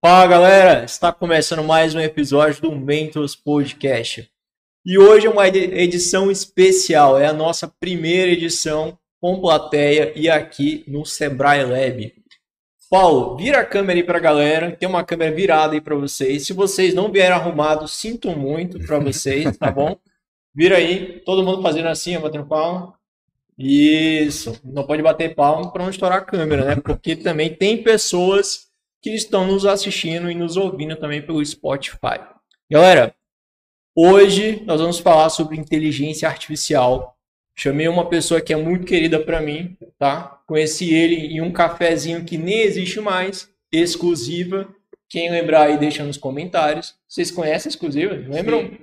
Fala galera, está começando mais um episódio do Mentos Podcast. E hoje é uma edição especial, é a nossa primeira edição com plateia e aqui no Sebrae Lab. Paulo, vira a câmera aí pra galera, tem uma câmera virada aí para vocês. Se vocês não vieram arrumados, sinto muito para vocês, tá bom? Vira aí, todo mundo fazendo assim, batendo palma. Isso, não pode bater palma para não estourar a câmera, né? Porque também tem pessoas que estão nos assistindo e nos ouvindo também pelo Spotify. Galera, hoje nós vamos falar sobre inteligência artificial. Chamei uma pessoa que é muito querida para mim, tá? Conheci ele em um cafezinho que nem existe mais, exclusiva. Quem lembrar aí deixa nos comentários. Vocês conhecem a exclusiva? Lembram? Sim.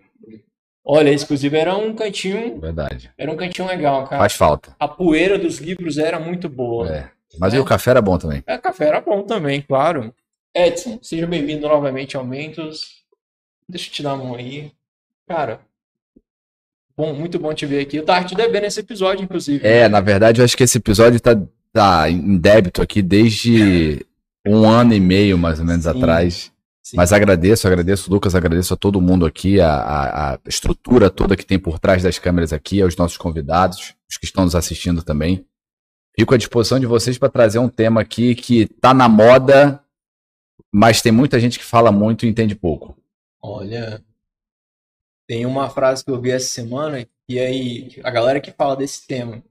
Olha, a exclusiva era um cantinho. Verdade. Era um cantinho legal, cara. Faz falta. A poeira dos livros era muito boa. É. Mas é. e o café era bom também? É, café era bom também, claro. Edson, seja bem-vindo novamente ao Mentos. Deixa eu te dar a mão aí. Cara, bom, muito bom te ver aqui. Eu tava te devendo esse episódio, inclusive. É, na verdade, eu acho que esse episódio tá, tá em débito aqui desde um ano e meio, mais ou menos, Sim. atrás. Sim. Mas agradeço, agradeço, Lucas, agradeço a todo mundo aqui, a, a, a, estrutura toda que tem por trás das câmeras aqui, aos nossos convidados, os que estão nos assistindo também. Fico à disposição de vocês para trazer um tema aqui que está na moda, mas tem muita gente que fala muito e entende pouco. Olha, tem uma frase que eu vi essa semana e aí a galera que fala desse tema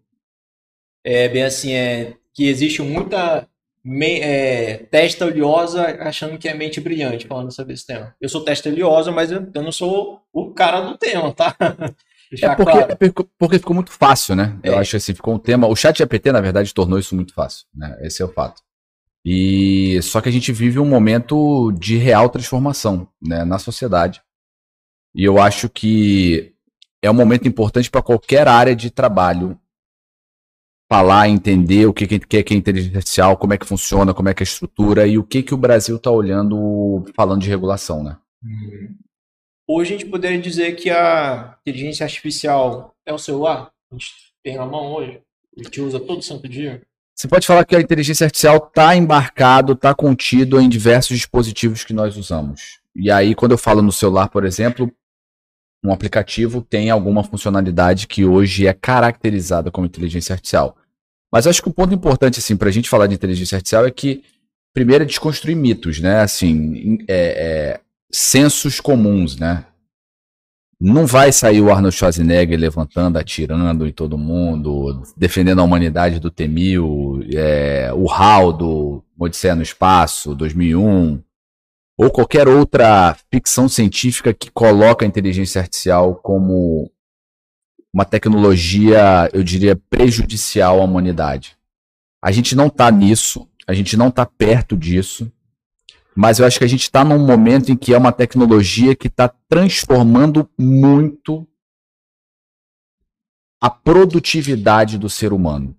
é bem assim é que existe muita me, é, testa oleosa achando que é mente brilhante falando sobre esse tema. Eu sou testa oleosa, mas eu, eu não sou o cara do tema, tá? é porque, claro. É porque ficou muito fácil, né? É. Eu acho assim, ficou um tema. O chat GPT, na verdade, tornou isso muito fácil, né? Esse é o fato. E só que a gente vive um momento de real transformação né, na sociedade. E eu acho que é um momento importante para qualquer área de trabalho falar, entender o que, que, que é inteligência artificial, como é que funciona, como é que é a estrutura e o que, que o Brasil está olhando falando de regulação, né? Uhum. Hoje a gente poderia dizer que a inteligência artificial é o celular? A gente tem na mão hoje? A gente usa todo santo dia? Você pode falar que a inteligência artificial está embarcado, está contido em diversos dispositivos que nós usamos. E aí, quando eu falo no celular, por exemplo, um aplicativo tem alguma funcionalidade que hoje é caracterizada como inteligência artificial. Mas acho que o ponto importante, assim, para a gente falar de inteligência artificial é que, primeiro, é desconstruir mitos, né? Assim, é, é, sensos comuns, né? Não vai sair o Arnold Schwarzenegger levantando, atirando em todo mundo, defendendo a humanidade do T-1000, é, o HAL do Odisseia no Espaço, 2001, ou qualquer outra ficção científica que coloca a inteligência artificial como uma tecnologia, eu diria, prejudicial à humanidade. A gente não está nisso, a gente não está perto disso mas eu acho que a gente está num momento em que é uma tecnologia que está transformando muito a produtividade do ser humano.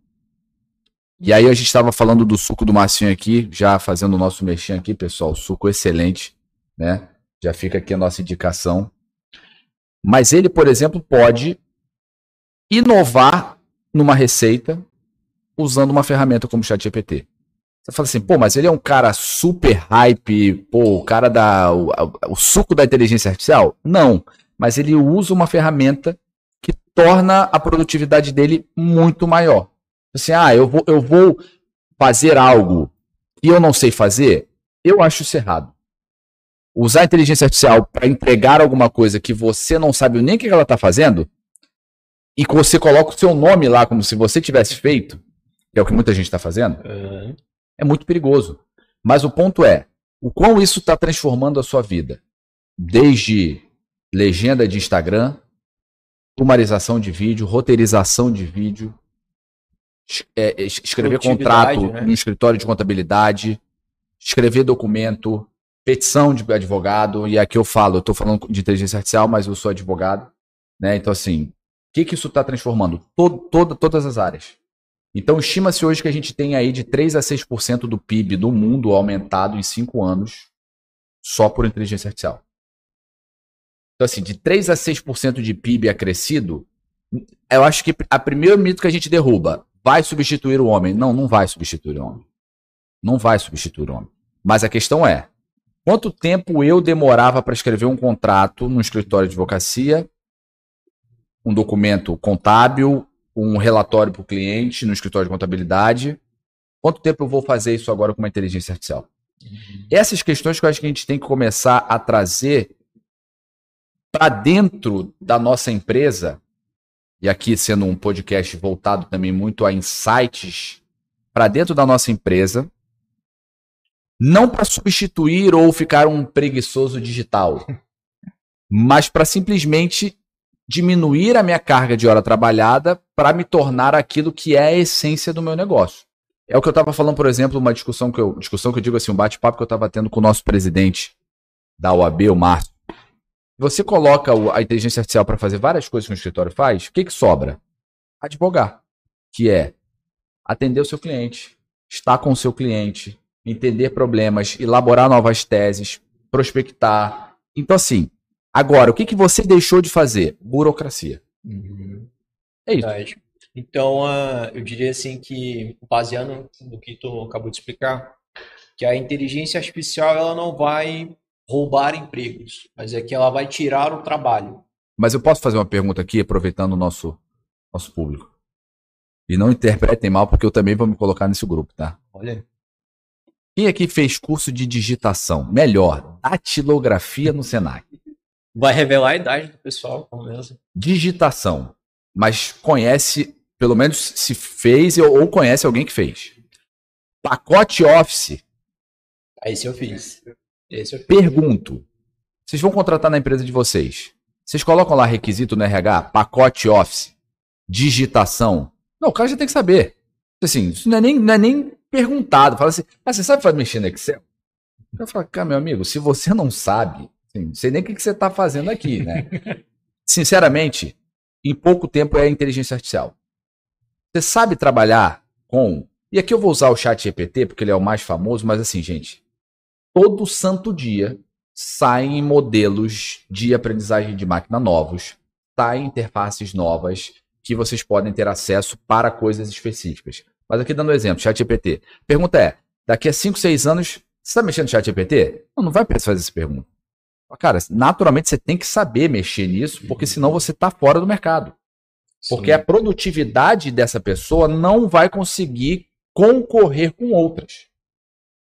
E aí a gente estava falando do suco do Marcinho aqui, já fazendo o nosso mexinho aqui, pessoal, suco excelente, né? Já fica aqui a nossa indicação. Mas ele, por exemplo, pode inovar numa receita usando uma ferramenta como o ChatGPT. Você fala assim, pô, mas ele é um cara super hype, pô, o cara da. O, o suco da inteligência artificial? Não. Mas ele usa uma ferramenta que torna a produtividade dele muito maior. Assim, ah, eu vou, eu vou fazer algo que eu não sei fazer, eu acho isso errado. Usar a inteligência artificial para entregar alguma coisa que você não sabe nem o que ela está fazendo, e que você coloca o seu nome lá como se você tivesse feito, que é o que muita gente está fazendo, é muito perigoso. Mas o ponto é, o quão isso está transformando a sua vida? Desde legenda de Instagram, sumarização de vídeo, roteirização de vídeo, é, escrever contrato né? no escritório de contabilidade, escrever documento, petição de advogado, e aqui eu falo, eu estou falando de inteligência artificial, mas eu sou advogado, né? Então, assim, o que, que isso está transformando? Todo, todo, todas as áreas. Então, estima-se hoje que a gente tem aí de 3 a 6% do PIB do mundo aumentado em 5 anos só por inteligência artificial. Então, assim, de 3 a 6% de PIB acrescido, eu acho que a primeiro mito que a gente derruba vai substituir o homem. Não, não vai substituir o homem. Não vai substituir o homem. Mas a questão é, Quanto tempo eu demorava para escrever um contrato no escritório de advocacia, um documento contábil, um relatório para o cliente no escritório de contabilidade? Quanto tempo eu vou fazer isso agora com uma inteligência artificial? Uhum. Essas questões que eu acho que a gente tem que começar a trazer para dentro da nossa empresa, e aqui sendo um podcast voltado também muito a insights, para dentro da nossa empresa, não para substituir ou ficar um preguiçoso digital, mas para simplesmente diminuir a minha carga de hora trabalhada para me tornar aquilo que é a essência do meu negócio. É o que eu estava falando, por exemplo, uma discussão que eu, discussão que eu digo assim, um bate-papo que eu estava tendo com o nosso presidente da OAB, o Márcio. Você coloca a inteligência artificial para fazer várias coisas que o escritório faz, o que, que sobra? Advogar, que é atender o seu cliente, estar com o seu cliente, entender problemas, elaborar novas teses, prospectar. Então, assim, agora, o que, que você deixou de fazer? Burocracia. Uhum. É isso. Então, uh, eu diria assim que, baseando no que tu acabou de explicar, que a inteligência artificial ela não vai roubar empregos, mas é que ela vai tirar o trabalho. Mas eu posso fazer uma pergunta aqui, aproveitando o nosso, nosso público. E não interpretem mal, porque eu também vou me colocar nesse grupo, tá? Olha. Quem aqui fez curso de digitação? Melhor, datilografia no Senac. Vai revelar a idade do pessoal, como mesmo. Digitação. Mas conhece, pelo menos se fez ou conhece alguém que fez. Pacote Office. Esse eu fiz. Esse eu fiz. Pergunto. Vocês vão contratar na empresa de vocês. Vocês colocam lá requisito no RH, pacote Office, digitação. Não, o cara já tem que saber. Assim, isso não é nem, não é nem perguntado. Fala assim, ah, você sabe mexer no Excel? Eu falo, cara, meu amigo, se você não sabe, assim, não sei nem o que, que você está fazendo aqui, né? Sinceramente, em pouco tempo é a inteligência artificial. Você sabe trabalhar com. E aqui eu vou usar o chat GPT, porque ele é o mais famoso, mas assim, gente, todo santo dia saem modelos de aprendizagem de máquina novos, saem interfaces novas, que vocês podem ter acesso para coisas específicas. Mas aqui dando um exemplo, ChatGPT. Pergunta é: daqui a 5, 6 anos, você está mexendo no ChatGPT? Não, não vai fazer essa pergunta. Cara, naturalmente você tem que saber mexer nisso, porque senão você está fora do mercado. Porque Sim. a produtividade dessa pessoa não vai conseguir concorrer com outras.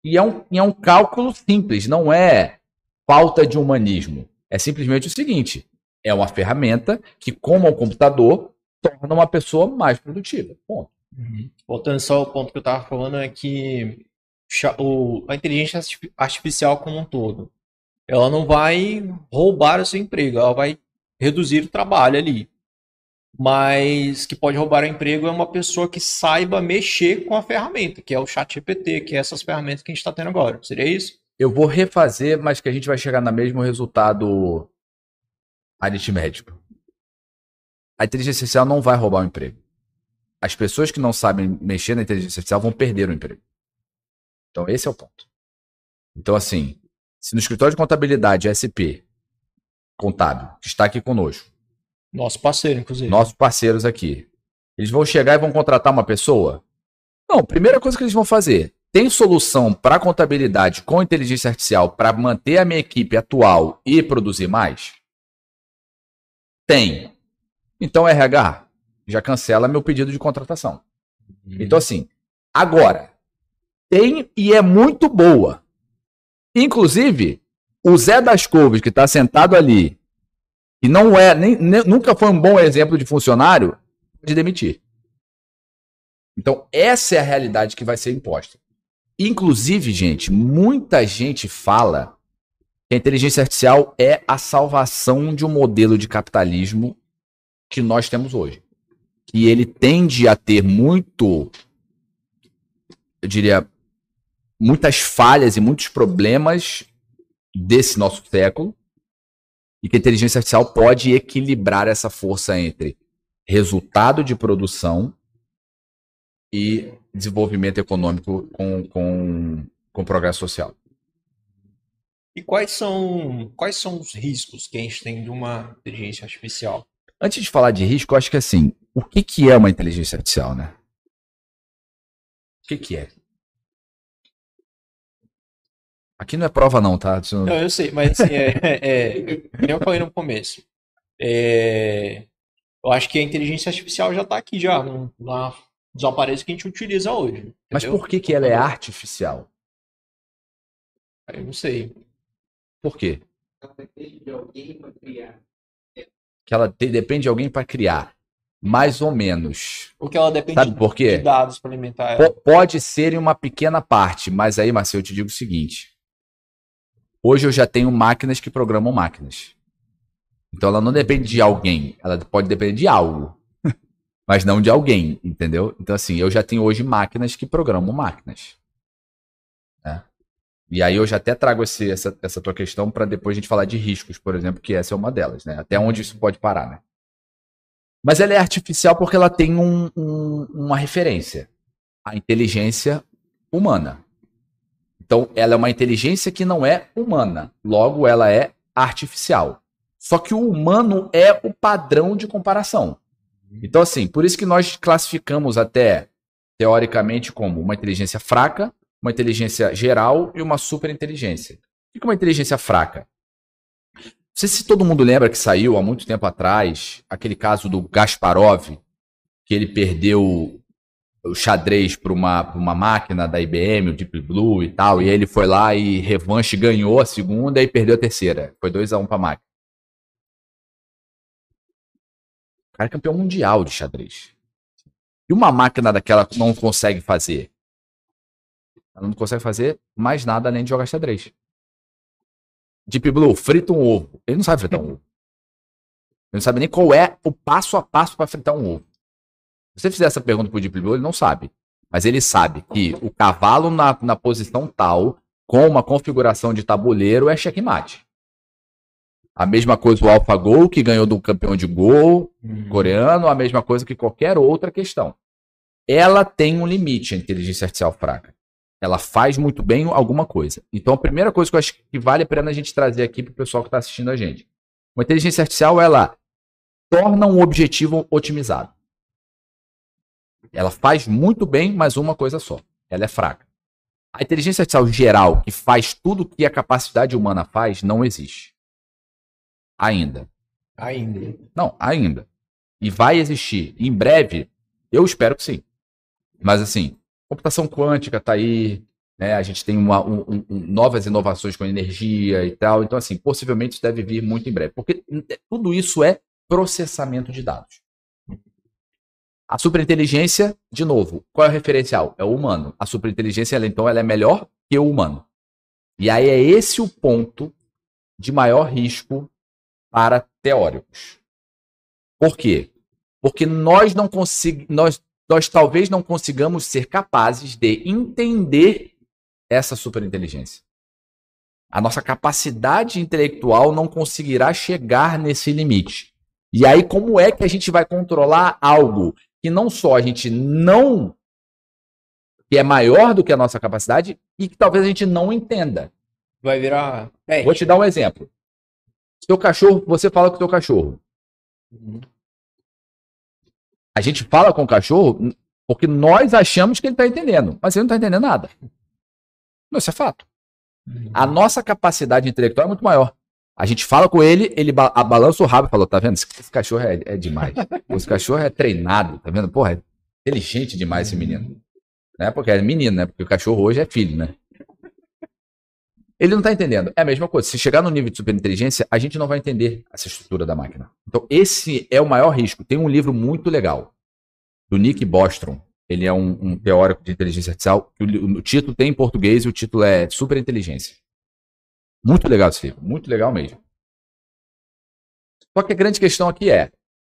E é um, é um cálculo simples, não é falta de humanismo. É simplesmente o seguinte: é uma ferramenta que, como o computador, torna uma pessoa mais produtiva. Ponto. Uhum. Voltando só ao ponto que eu estava falando, é que o, a inteligência artificial como um todo, ela não vai roubar o seu emprego, ela vai reduzir o trabalho ali. Mas que pode roubar o emprego é uma pessoa que saiba mexer com a ferramenta, que é o chat GPT, que é essas ferramentas que a gente está tendo agora. Seria isso? Eu vou refazer, mas que a gente vai chegar no mesmo resultado aritmético a inteligência artificial não vai roubar o emprego. As pessoas que não sabem mexer na inteligência artificial vão perder o emprego. Então, esse é o ponto. Então, assim, se no escritório de contabilidade SP, contábil, que está aqui conosco. Nosso parceiro, inclusive. Nossos parceiros aqui. Eles vão chegar e vão contratar uma pessoa? Não, primeira coisa que eles vão fazer. Tem solução para contabilidade com inteligência artificial para manter a minha equipe atual e produzir mais? Tem. Então, RH, já cancela meu pedido de contratação. Uhum. Então, assim, agora, tem e é muito boa. Inclusive, o Zé das Couves, que está sentado ali, e não é, nem, nem, nunca foi um bom exemplo de funcionário, de demitir. Então, essa é a realidade que vai ser imposta. Inclusive, gente, muita gente fala que a inteligência artificial é a salvação de um modelo de capitalismo que nós temos hoje. E ele tende a ter muito, eu diria, muitas falhas e muitos problemas desse nosso século, e que a inteligência artificial pode equilibrar essa força entre resultado de produção e desenvolvimento econômico com, com, com progresso social. E quais são, quais são os riscos que a gente tem de uma inteligência artificial? Antes de falar de risco, eu acho que assim, o que, que é uma inteligência artificial, né? O que, que é? Aqui não é prova, não, tá? Isso... Não, eu sei, mas assim, é, é, é, eu falei no começo. É, eu acho que a inteligência artificial já está aqui já, no, na, nos aparelhos que a gente utiliza hoje. Entendeu? Mas por que, que ela é artificial? Eu não sei. Por quê? Que ela te, depende de alguém para criar. Mais ou menos. Porque ela depende Sabe por quê? de dados para alimentar ela. P- pode ser em uma pequena parte, mas aí, Marcelo, eu te digo o seguinte. Hoje eu já tenho máquinas que programam máquinas. Então ela não depende de alguém, ela pode depender de algo, mas não de alguém, entendeu? Então assim, eu já tenho hoje máquinas que programam máquinas. né? E aí eu já até trago esse- essa, essa tua questão para depois a gente falar de riscos, por exemplo, que essa é uma delas, né? Até onde isso pode parar, né? Mas ela é artificial porque ela tem um- um- uma referência, a inteligência humana. Então, ela é uma inteligência que não é humana. Logo, ela é artificial. Só que o humano é o padrão de comparação. Então, assim, por isso que nós classificamos até, teoricamente, como uma inteligência fraca, uma inteligência geral e uma superinteligência. O que é uma inteligência fraca? Não sei se todo mundo lembra que saiu há muito tempo atrás aquele caso do Gasparov, que ele perdeu o xadrez para uma, uma máquina da IBM, o Deep Blue e tal, e ele foi lá e revanche ganhou a segunda e perdeu a terceira. Foi 2 a 1 um para a máquina. O cara é campeão mundial de xadrez. E uma máquina daquela não consegue fazer? Ela não consegue fazer mais nada além de jogar xadrez. Deep Blue, frita um ovo. Ele não sabe fritar um ovo. Ele não sabe nem qual é o passo a passo para fritar um ovo. Se você fizer essa pergunta pro Deep Blue, ele não sabe. Mas ele sabe que o cavalo na, na posição tal, com uma configuração de tabuleiro, é checkmate. A mesma coisa o AlphaGo, que ganhou do campeão de Go coreano, a mesma coisa que qualquer outra questão. Ela tem um limite, a inteligência artificial fraca. Ela faz muito bem alguma coisa. Então, a primeira coisa que eu acho que vale a pena a gente trazer aqui para o pessoal que está assistindo a gente. Uma inteligência artificial, ela torna um objetivo otimizado. Ela faz muito bem, mas uma coisa só. Ela é fraca. A inteligência artificial geral, que faz tudo que a capacidade humana faz, não existe. Ainda. Ainda. Não, ainda. E vai existir. Em breve, eu espero que sim. Mas assim, computação quântica está aí, né? A gente tem uma, um, um, novas inovações com energia e tal. Então, assim, possivelmente isso deve vir muito em breve. Porque tudo isso é processamento de dados. A superinteligência, de novo, qual é o referencial? É o humano. A superinteligência, ela, então, ela é melhor que o humano. E aí é esse o ponto de maior risco para teóricos. Por quê? Porque nós não conseguimos, nós, nós talvez não consigamos ser capazes de entender essa superinteligência. A nossa capacidade intelectual não conseguirá chegar nesse limite. E aí, como é que a gente vai controlar algo que não só a gente não. que é maior do que a nossa capacidade e que talvez a gente não entenda? Vai virar. Vou te dar um exemplo. Seu cachorro, você fala com o seu cachorro. Uhum. A gente fala com o cachorro porque nós achamos que ele está entendendo, mas ele não está entendendo nada. Isso é fato. A nossa capacidade intelectual é muito maior. A gente fala com ele, ele ba balança o rabo e fala: tá vendo? Esse, esse cachorro é, é, demais. Esse cachorro é treinado, tá vendo? Porra, é inteligente demais esse menino. Né? Porque é menino, né? Porque o cachorro hoje é filho, né? Ele não tá entendendo. É a mesma coisa. Se chegar no nível de superinteligência, a gente não vai entender essa estrutura da máquina. Então, esse é o maior risco. Tem um livro muito legal do Nick Bostrom. Ele é um, um teórico de inteligência artificial. O, o, título tem em português e o título é Superinteligência. Muito legal esse livro. Muito legal mesmo. Só que a grande questão aqui é: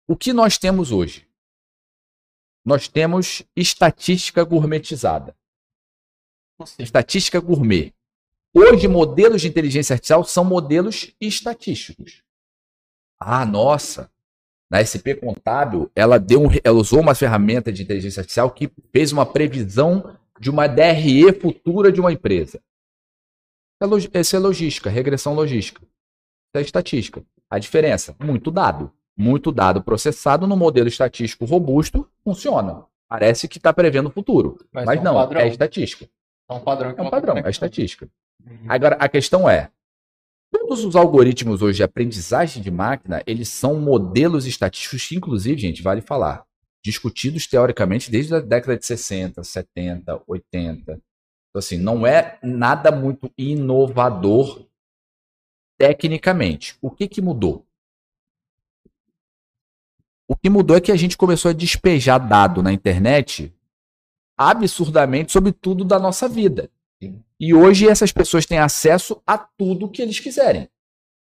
o que nós temos hoje? Nós temos estatística gourmetizada. Estatística gourmet. Hoje, modelos de inteligência artificial são modelos estatísticos. Ah, nossa! Na SP Contábil, ela, deu um, ela usou uma ferramenta de inteligência artificial que fez uma previsão de uma DRE futura de uma empresa. Essa é logística, regressão logística. Isso é estatística. A diferença? Muito dado. Muito dado processado no modelo estatístico robusto funciona. Parece que está prevendo o futuro. Mas, mas é um não, padrão. é estatística. É um padrão. É um padrão, é estatística. Uhum. Agora, a questão é, todos os algoritmos hoje de aprendizagem de máquina, eles são modelos estatísticos que, inclusive, gente, vale falar, discutidos teoricamente desde a década de 60, 70, 80. Então, assim, não é nada muito inovador tecnicamente. O que, que mudou? O que mudou é que a gente começou a despejar dado na internet absurdamente sobre tudo da nossa vida. E hoje essas pessoas têm acesso a tudo que eles quiserem.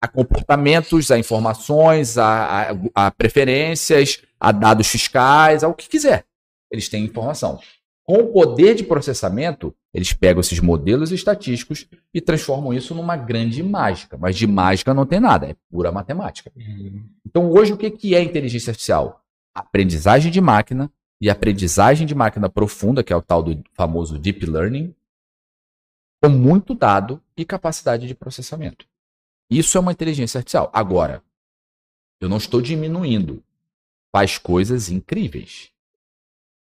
A comportamentos, a informações, a, a, a preferências, a dados fiscais, ao que quiser. Eles têm informação. Com o poder de processamento, eles pegam esses modelos estatísticos e transformam isso numa grande mágica. Mas de mágica não tem nada, é pura matemática. Então, hoje, o que é inteligência artificial? Aprendizagem de máquina e aprendizagem de máquina profunda, que é o tal do famoso deep learning, com muito dado e capacidade de processamento. Isso é uma inteligência artificial. Agora, eu não estou diminuindo. Faz coisas incríveis.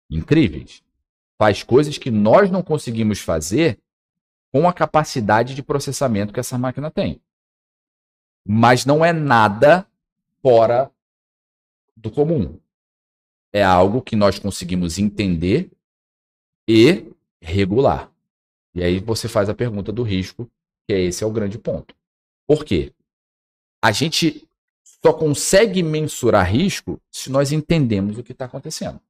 Incríveis. Faz coisas que nós não conseguimos fazer com a capacidade de processamento que essa máquina tem. Mas não é nada fora do comum. É algo que nós conseguimos entender e regular. E aí você faz a pergunta do risco, que é esse é o grande ponto. Por quê? A gente só consegue mensurar risco se nós entendemos o que está acontecendo.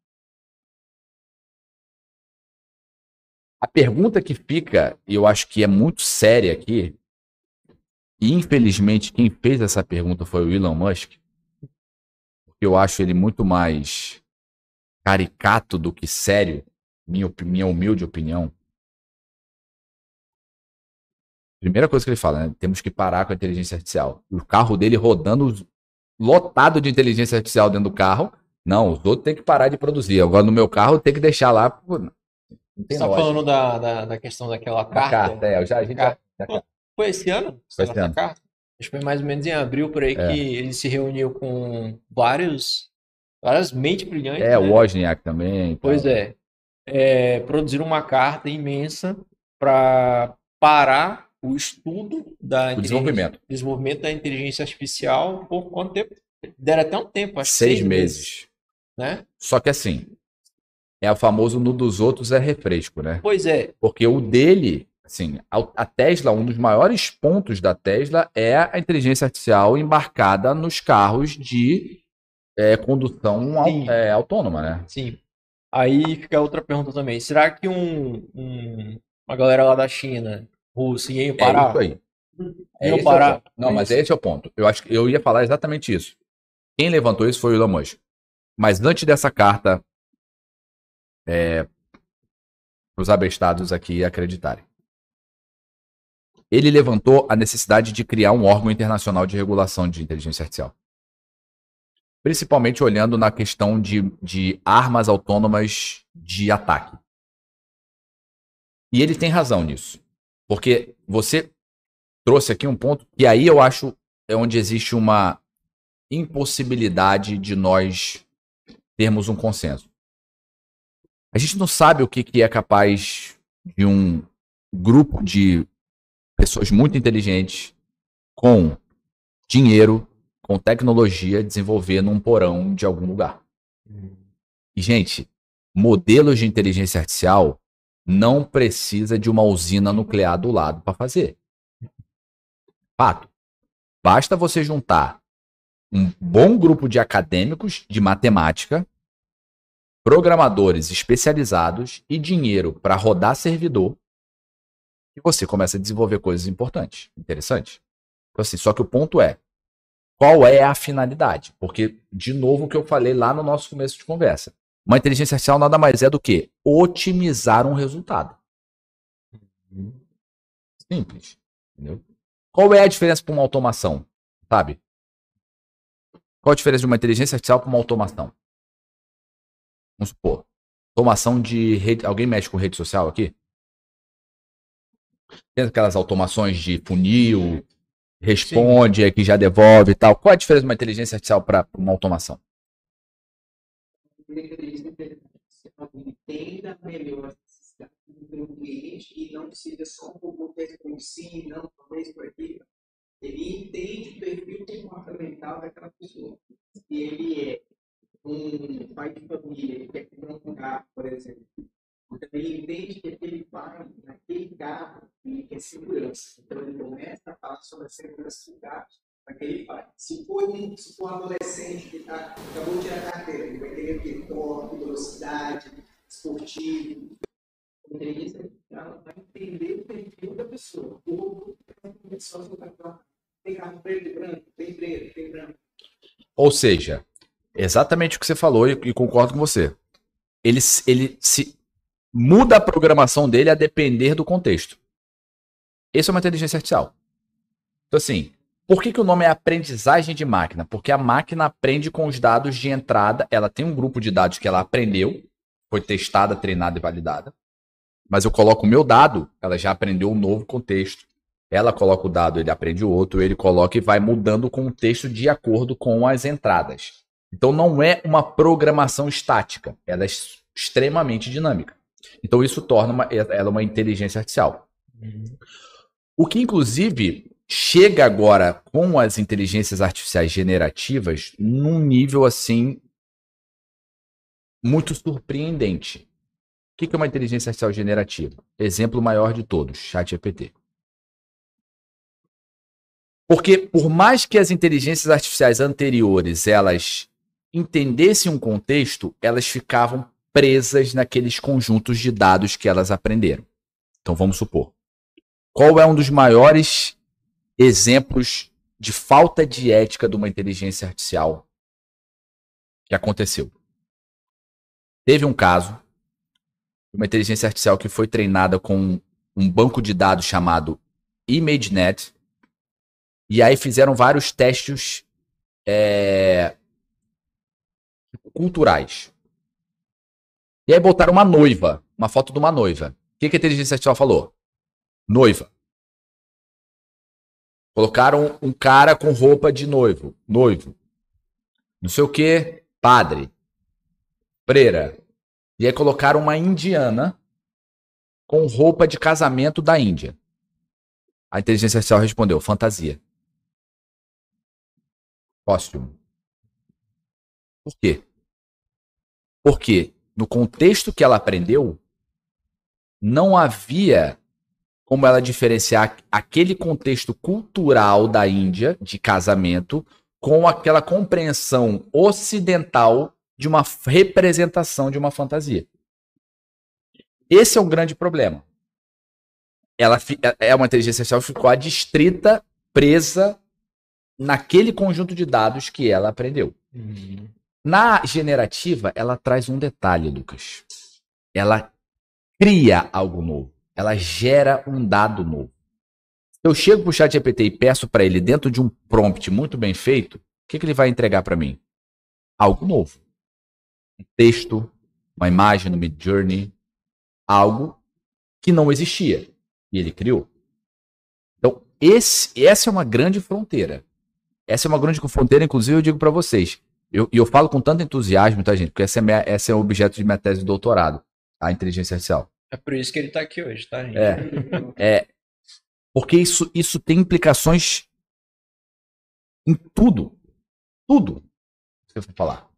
A pergunta que fica, e eu acho que é muito séria aqui, e infelizmente quem fez essa pergunta foi o Elon Musk, eu acho ele muito mais caricato do que sério, minha, minha humilde opinião. Primeira coisa que ele fala, né? Temos que parar com a inteligência artificial. O carro dele rodando lotado de inteligência artificial dentro do carro. Não, os outros têm que parar de produzir. Agora no meu carro tem que deixar lá. Não tem Você tá falando da, da, da, questão daquela carta? carta, é, já, a gente já, já... Foi esse ano? Foi esse ano. Carta? Acho que foi mais ou menos em abril por aí é. que ele se reuniu com vários, várias mentes brilhantes. É, né? o Wozniak também. Pois é. é. Produziram uma carta imensa para parar o estudo da o desenvolvimento. desenvolvimento da inteligência artificial por quanto tempo? Deram até um tempo, acho seis, seis meses. meses. Né? Só que assim, é o famoso no dos outros é refresco, né? Pois é. Porque o dele, assim, a, Tesla, um dos maiores pontos da Tesla é a inteligência artificial embarcada nos carros de é, condução é, autônoma, né? Sim. Aí fica outra pergunta também. Será que um, um, uma galera lá da China Rússia e parar. É isso aí. É esse parar. É não, mas esse é o ponto. Eu acho que eu ia falar exatamente isso. Quem levantou isso foi o Elon Musk. Mas antes dessa carta é, os abestados aqui acreditarem. Ele levantou a necessidade de criar um órgão internacional de regulação de inteligência artificial. Principalmente olhando na questão de, de armas autônomas de ataque. E ele tem razão nisso. Porque você trouxe aqui um ponto que aí eu acho é onde existe uma impossibilidade de nós termos um consenso. A gente não sabe o que, que é capaz de um grupo de pessoas muito inteligentes com dinheiro, com tecnologia, desenvolver num porão de algum lugar. E, gente, modelos de inteligência artificial não precisa de uma usina nuclear do lado para fazer. Fato. Basta você juntar um bom grupo de acadêmicos de matemática, programadores especializados e dinheiro para rodar servidor e você começa a desenvolver coisas importantes, interessantes. Então, assim, só que o ponto é, qual é a finalidade? Porque, de novo, o que eu falei lá no nosso começo de conversa. Uma inteligência artificial nada mais é do que otimizar um resultado. Simples. Entendeu? Qual é a diferença para uma automação? Sabe? Qual a diferença de uma inteligência artificial para uma automação? Vamos supor. Automação de rede. Alguém mexe com rede social aqui? Tem aquelas automações de funil, responde, Sim. que já devolve e tal. Qual a diferença de uma inteligência artificial para uma automação? inteligência artificial entenda melhor esse capacidade de ter um cliente e não precisa só um pouco por si, não, talvez por aqui. Ele entende o perfil comportamental daquela pessoa. Se ele é um pai de família, ele quer comprar um carro, por exemplo, então ele entende que aquele pai, naquele carro, ele quer segurança. Então ele começa a falar sobre a segurança do carro aquele pai. Se for um, se for um adolescente que tá, acabou de tirar a carteira, ele vai querer quê? Torque, velocidade, esportivo. A inteligência ela vai entender o perfil da pessoa. Como a pessoa está tem carro preto e branco, tem preto, tem branco. Ou seja, exatamente o que você falou e, e concordo com você. Ele, ele se muda a programação dele a depender do contexto. Isso é uma inteligência artificial. Então, assim, por que, que o nome é aprendizagem de máquina? Porque a máquina aprende com os dados de entrada, ela tem um grupo de dados que ela aprendeu, foi testada, treinada e validada. Mas eu coloco o meu dado, ela já aprendeu um novo contexto. Ela coloca o dado, ele aprende o outro, ele coloca e vai mudando o contexto de acordo com as entradas. Então não é uma programação estática, ela é extremamente dinâmica. Então isso torna uma, ela uma inteligência artificial. O que inclusive chega agora com as inteligências artificiais generativas num nível assim muito surpreendente. O que é uma inteligência artificial generativa? Exemplo maior de todos, ChatGPT. Porque por mais que as inteligências artificiais anteriores elas entendessem um contexto, elas ficavam presas naqueles conjuntos de dados que elas aprenderam. Então vamos supor. Qual é um dos maiores exemplos de falta de ética de uma inteligência artificial que aconteceu. Teve um caso de uma inteligência artificial que foi treinada com um banco de dados chamado ImageNet, e aí fizeram vários testes é, culturais. E aí botaram uma noiva, uma foto de uma noiva. O que, que a inteligência artificial falou? Noiva. Colocaram um cara com roupa de noivo, noivo. Não sei o que, padre, freira. E aí colocaram uma indiana com roupa de casamento da Índia. A inteligência artificial respondeu: fantasia. Costume. Por quê? Porque no contexto que ela aprendeu, não havia como ela diferenciar aquele contexto cultural da Índia de casamento com aquela compreensão ocidental de uma representação de uma fantasia. Esse é um grande problema. Ela é, é uma inteligência artificial ficou adstrita, presa naquele conjunto de dados que ela aprendeu. Uhum. Na generativa, ela traz um detalhe, Lucas. Ela cria algo novo ela gera um dado novo. Eu chego para o chat GPT e peço para ele dentro de um prompt muito bem feito, o que, que ele vai entregar para mim? Algo novo. Um texto, uma imagem no Mid Journey, algo que não existia e ele criou. Então, esse, essa é uma grande fronteira. Essa é uma grande fronteira, inclusive eu digo para vocês. E eu, eu, falo com tanto entusiasmo, tá, gente? Porque essa é, minha, é o objeto de minha tese de doutorado, a inteligência artificial. É por isso que ele está aqui hoje, tá, gente? É. é porque isso, isso tem implicações em tudo. Tudo. Você vai falar.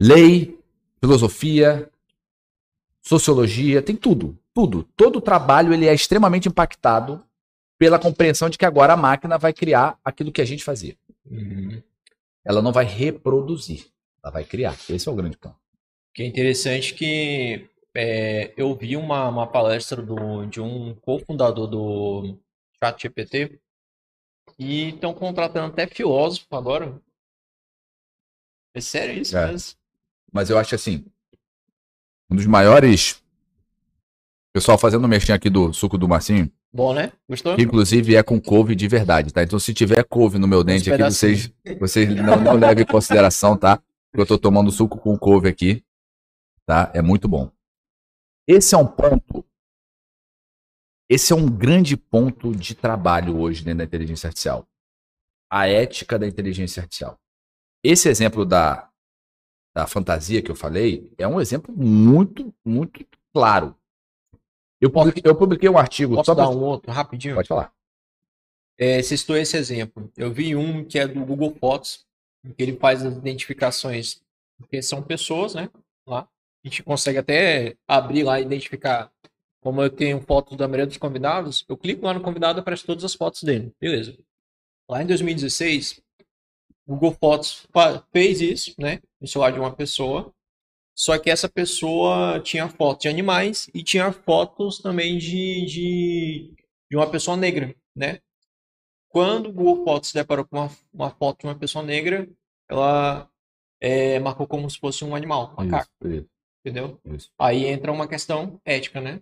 Lei, filosofia, sociologia, tem tudo. Tudo. Todo o trabalho ele é extremamente impactado pela compreensão de que agora a máquina vai criar aquilo que a gente fazia. Uhum. Ela não vai reproduzir, ela vai criar. Esse é o grande ponto. Que é interessante que é, eu vi uma, uma palestra do, de um cofundador do ChatGPT e estão contratando até filósofo agora. É sério isso é. mesmo? Mas eu acho assim, um dos maiores pessoal fazendo mexer aqui do suco do Marcinho. Bom, né? Gostou? Inclusive é com couve de verdade, tá? Então se tiver couve no meu dente aqui, vocês, vocês não, não levem em consideração, tá? Porque eu tô tomando suco com couve aqui, tá? É muito bom. Esse é um ponto. Esse é um grande ponto de trabalho hoje dentro da inteligência artificial. A ética da inteligência artificial. Esse exemplo da, da fantasia que eu falei é um exemplo muito, muito claro. Eu publiquei, eu publiquei um artigo Posso só dar pra... um outro rapidinho? Pode falar. É, você citou esse exemplo. Eu vi um que é do Google Fotos, que ele faz as identificações, porque são pessoas, né? Lá. A gente consegue até abrir lá e identificar. Como eu tenho fotos da maioria dos convidados, eu clico lá no convidado e aparece todas as fotos dele. Beleza. Lá em 2016, o Google Fotos fez isso, né? No celular de uma pessoa. Só que essa pessoa tinha fotos de animais e tinha fotos também de, de, de uma pessoa negra, né? Quando o Google Fotos se deparou com uma, uma foto de uma pessoa negra, ela é, marcou como se fosse um animal, um macaco, Isso, isso, entendeu? isso. Aí entra uma questão ética, né?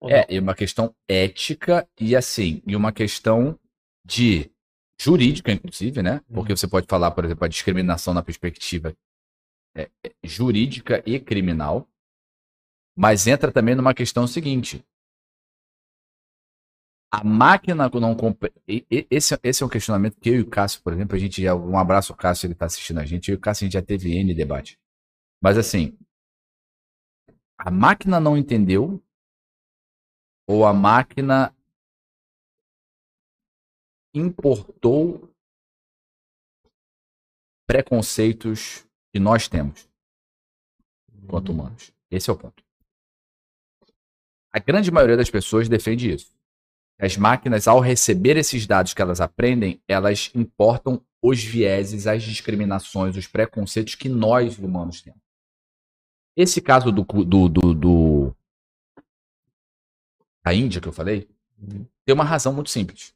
Ou É, e uma questão ética e assim, e uma questão de jurídica, inclusive, né? Porque você pode falar, por exemplo, a discriminação na perspectiva é, é, jurídica e criminal, mas entra também numa questão seguinte. A máquina não esse, esse é um questionamento que eu e o Cássio, por exemplo, a gente já. Um abraço, Cássio, ele está assistindo a gente. Eu e o Cássio, a gente já teve N debate. Mas assim, a máquina não entendeu ou a máquina importou preconceitos que nós temos enquanto humanos. Esse é o ponto. A grande maioria das pessoas defende isso. As máquinas, ao receber esses dados que elas aprendem, elas importam os vieses, as discriminações, os preconceitos que nós humanos temos. Esse caso do, do, do, do da Índia que eu falei, tem uma razão muito simples.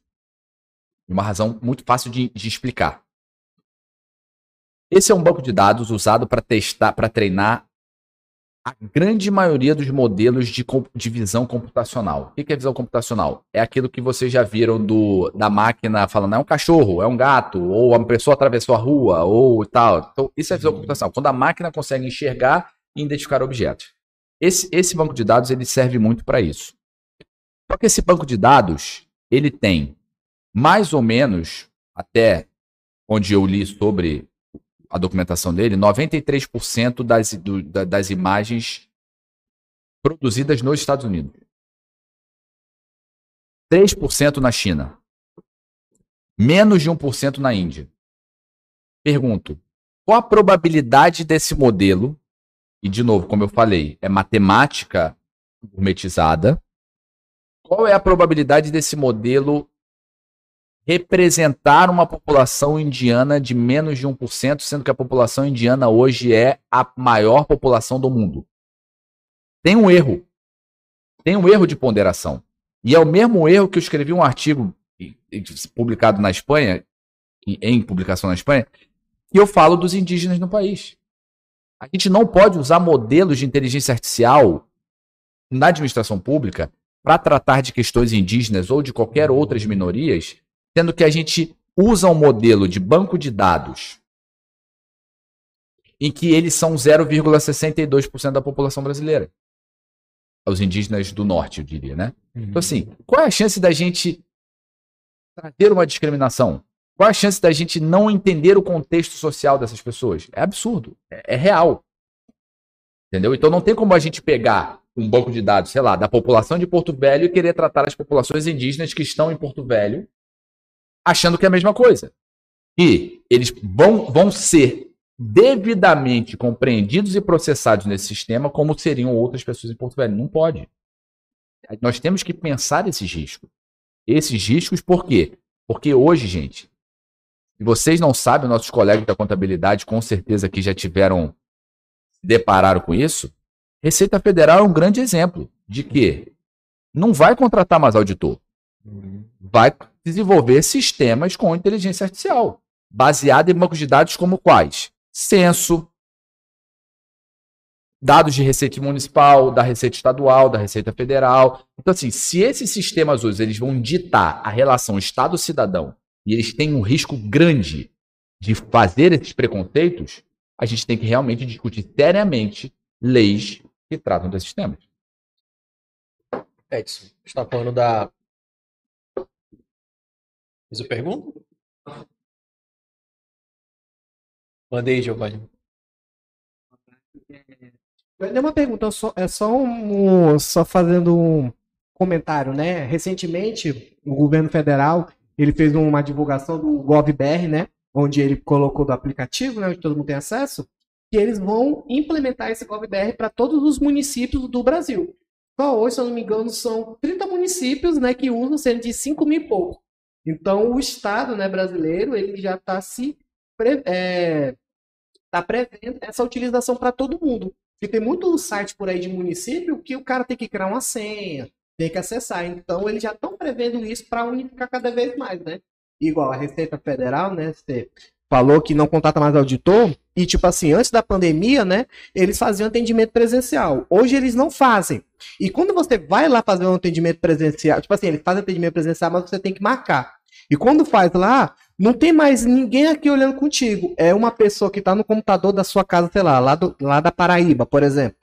E Uma razão muito fácil de, de explicar. Esse é um banco de dados usado para testar, para treinar a grande maioria dos modelos de, de visão computacional. O que é visão computacional? É aquilo que vocês já viram do, da máquina falando, é um cachorro, é um gato, ou uma pessoa atravessou a rua, ou tal. Então, isso é visão computacional. Quando a máquina consegue enxergar e identificar objetos. Esse, esse banco de dados ele serve muito para isso. Só que esse banco de dados, ele tem mais ou menos, até onde eu li sobre a documentação dele, 93% das, do- da- das imagens produzidas nos Estados Unidos. 3% na China. Menos de 1% na Índia. Pergunto, qual a probabilidade desse modelo, e de novo, como eu falei, é matemática gourmetizada, qual é a probabilidade desse modelo representar uma população indiana de menos de 1%, sendo que a população indiana hoje é a maior população do mundo? Tem um erro. Tem um erro de ponderação. E é o mesmo erro que eu escrevi um artigo publicado na Espanha, em- em publicação na Espanha, que eu falo dos indígenas no país. A gente não pode usar modelos de inteligência artificial na administração pública para tratar de questões indígenas ou de qualquer outras minorias, sendo que a gente usa um modelo de banco de dados em que eles são 0,62% da população brasileira. Os indígenas do norte, eu diria, né? Então, assim, qual é a chance da gente trazer uma discriminação? Qual é a chance da gente não entender o contexto social dessas pessoas? É absurdo. É, é real. Entendeu? Então não tem como a gente pegar um banco de dados, sei lá, da população de Porto Velho e querer tratar as populações indígenas que estão em Porto Velho achando que é a mesma coisa. E eles vão, vão ser devidamente compreendidos e processados nesse sistema como seriam outras pessoas em Porto Velho. Não pode. Nós temos que pensar esses riscos. Esses riscos por quê? Porque hoje, gente, se vocês não sabem, nossos colegas da contabilidade com certeza que já tiveram, se depararam com isso, Receita Federal é um grande exemplo de que não vai contratar mais auditor. Vai desenvolver sistemas com inteligência artificial, baseado em bancos de dados como quais? Censo, dados de receita municipal, da receita estadual, da receita federal. Então, assim, se esses sistemas hoje eles vão ditar a relação Estado-cidadão e eles têm um risco grande de fazer esses preconceitos, a gente tem que realmente discutir seriamente leis que tratam desses temas. Edson, está falando da. Fiz a pergunta? Mandei, Giovanni. Não é uma pergunta, só- é só um. Só fazendo um, comentário, né? Recentemente, o governo federal ele fez uma divulgação do GovBR, né? Onde ele colocou do aplicativo, né? Onde todo mundo tem acesso, que eles vão implementar esse GovBR para todos os municípios do Brasil. Só hoje, se eu não me engano, são 30 municípios, né? Que usam sendo de 5 mil e pouco. Então, o Estado, né, brasileiro, ele já está se pre, é, tá prevendo essa utilização para todo mundo. Porque tem muito site por aí de município que o cara tem que criar uma senha, tem que acessar. Então, eles já estão prevendo isso para unificar cada vez mais, né? Igual a Receita Federal, né? Falou que não contrata mais auditor. E, tipo assim, antes da pandemia, né? Eles faziam atendimento presencial. Hoje eles não fazem. E quando você vai lá fazer um atendimento presencial, tipo assim, eles fazem atendimento presencial, mas você tem que marcar. E quando faz lá, não tem mais ninguém aqui olhando contigo. É uma pessoa que está no computador da sua casa, sei lá, lá, do, lá da Paraíba, por exemplo.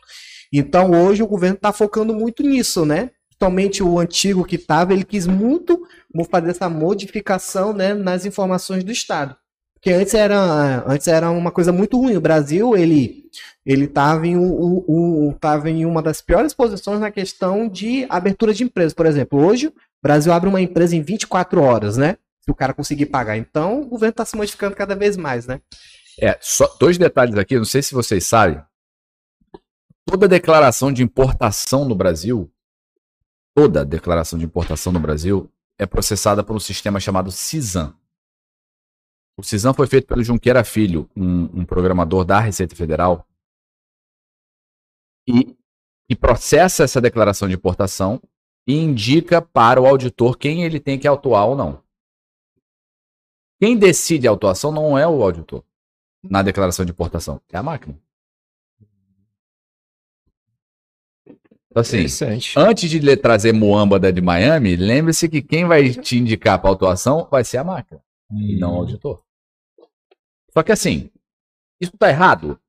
Então hoje o governo está focando muito nisso, né? Principalmente o antigo que estava, ele quis muito fazer essa modificação né, nas informações do Estado. Porque antes era, antes era uma coisa muito ruim. O Brasil, ele ele estava em, um, um, em uma das piores posições na questão de abertura de empresas. Por exemplo, hoje o Brasil abre uma empresa em 24 horas, né? Se o cara conseguir pagar. Então, o governo está se modificando cada vez mais, né? É, só dois detalhes aqui, não sei se vocês sabem. Toda declaração de importação no Brasil, toda declaração de importação no Brasil é processada por um sistema chamado CISAM. O CISAM foi feito pelo Junqueira Filho, um, um programador da Receita Federal, e, e processa essa declaração de importação e indica para o auditor quem ele tem que autuar ou não. Quem decide a autuação não é o auditor na declaração de importação, é a máquina. Então, assim, antes de trazer Moamba da de Miami, lembre-se que quem vai te indicar para autuação vai ser a máquina hum. e não o hum. auditor. Só que assim, isso está errado?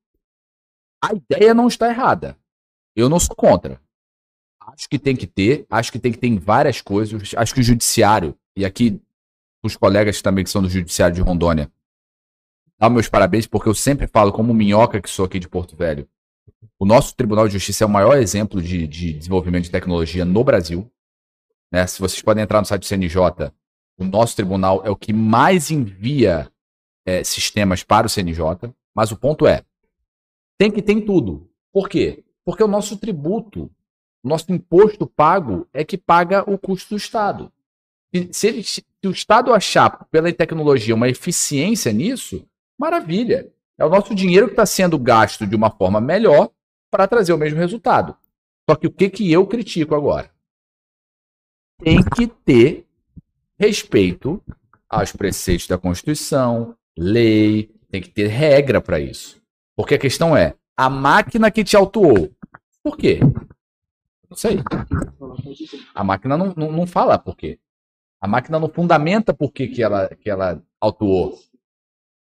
A ideia não está errada. Eu não sou contra. Acho que tem que ter, acho que tem que ter em várias coisas. Acho que o judiciário, e aqui os colegas também que são do judiciário de Rondônia, dá meus parabéns, porque eu sempre falo, como minhoca que sou aqui de Porto Velho, o nosso Tribunal de Justiça é o maior exemplo de, de desenvolvimento de tecnologia no Brasil. Né? Se vocês podem entrar no site do CNJ, o nosso tribunal é o que mais envia é, sistemas para o CNJ. Mas o ponto é, tem que ter tudo. Por quê? Porque o nosso tributo, o nosso imposto pago é que paga o custo do Estado. E se, ele, se o Estado achar pela tecnologia uma eficiência nisso, maravilha. É o nosso dinheiro que está sendo gasto de uma forma melhor para trazer o mesmo resultado. Só que o que, que eu critico agora? Tem que ter respeito aos preceitos da Constituição, lei, tem que ter regra para isso. Porque a questão é, a máquina que te autuou. Por quê? Não sei. A máquina não, não, não fala por quê. A máquina não fundamenta por que, que, ela, que ela autuou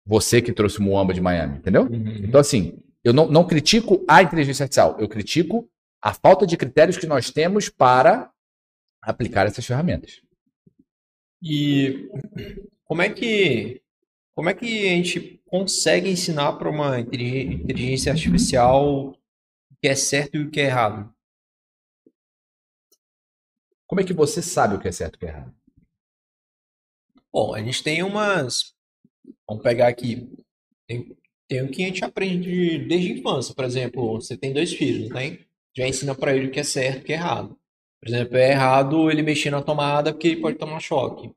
você que trouxe o Moamba de Miami, entendeu? Uhum. Então, assim, eu não, não critico a inteligência artificial, eu critico a falta de critérios que nós temos para aplicar essas ferramentas. E como é que como é que a gente consegue ensinar para uma inteligência artificial o que é certo e o que é errado? Como é que você sabe o que é certo e o que é errado? Bom, a gente tem umas. Vamos pegar aqui. Tem, tem o que a gente aprende desde a infância. Por exemplo, você tem dois filhos, né? Já ensina para ele o que é certo e o que é errado. Por exemplo, é errado ele mexer na tomada porque ele pode tomar choque.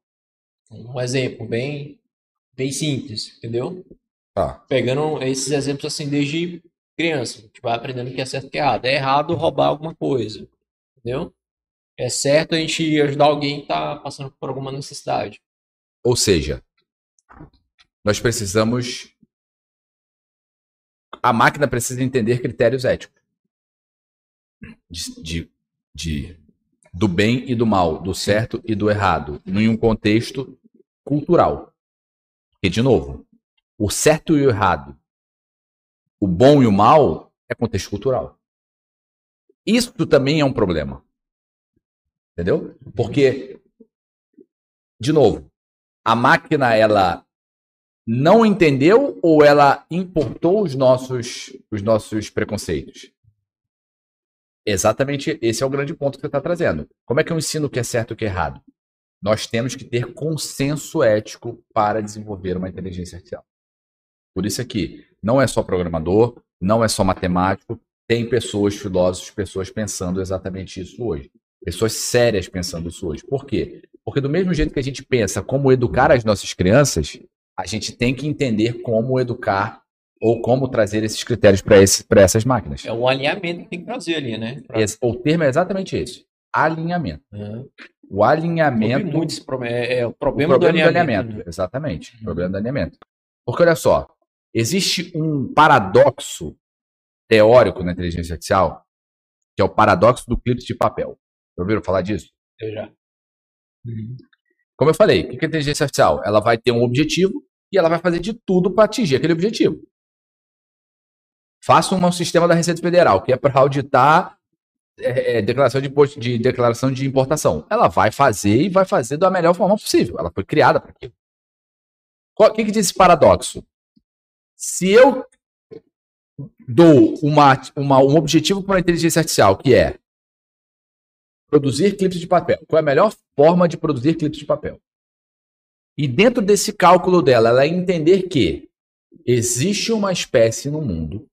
Um exemplo bem bem simples, entendeu? Tá. Pegando esses exemplos assim desde criança, a gente vai aprendendo o que é certo e o que é errado. É errado roubar alguma coisa, entendeu? É certo a gente ajudar alguém que está passando por alguma necessidade. Ou seja, nós precisamos. A máquina precisa entender critérios éticos. De, de, de, do bem e do mal, do certo e do errado, em um contexto cultural. Porque, de novo, o certo e o errado, o bom e o mal é contexto cultural. Isso também é um problema. Entendeu? Porque, de novo, a máquina ela não entendeu ou ela importou os nossos, os nossos preconceitos? Exatamente esse é o grande ponto que você está trazendo. Como é que eu ensino o que é certo e o que é errado? Nós temos que ter consenso ético para desenvolver uma inteligência artificial. Por isso aqui, não é só programador, não é só matemático, tem pessoas, filósofos, pessoas pensando exatamente isso hoje. Pessoas sérias pensando isso hoje. Por quê? Porque do mesmo jeito que a gente pensa como educar as nossas crianças, a gente tem que entender como educar ou como trazer esses critérios para essas máquinas. É o alinhamento que tem que trazer ali, né? Pra... Esse, o termo é exatamente esse. Alinhamento. Uhum. O alinhamento. Muito é, é, o problema, o problema do alinhamento. Do alinhamento né? Exatamente. Uhum. O problema do alinhamento. Porque olha só, existe um paradoxo teórico na inteligência artificial, que é o paradoxo do clipe de papel. Já ouviram falar disso? Eu já. Uhum. Como eu falei, o que é inteligência artificial? Ela vai ter um objetivo e ela vai fazer de tudo para atingir aquele objetivo. Faça um sistema da Receita Federal, que é para auditar é, é, declaração, de, de, declaração de importação. Ela vai fazer e vai fazer da melhor forma possível. Ela foi criada para aquilo. O que, que diz esse paradoxo? Se eu dou uma, uma, um objetivo para a inteligência artificial, que é produzir clipes de papel. Qual é a melhor forma de produzir clipes de papel? E dentro desse cálculo dela, ela é entender que existe uma espécie no mundo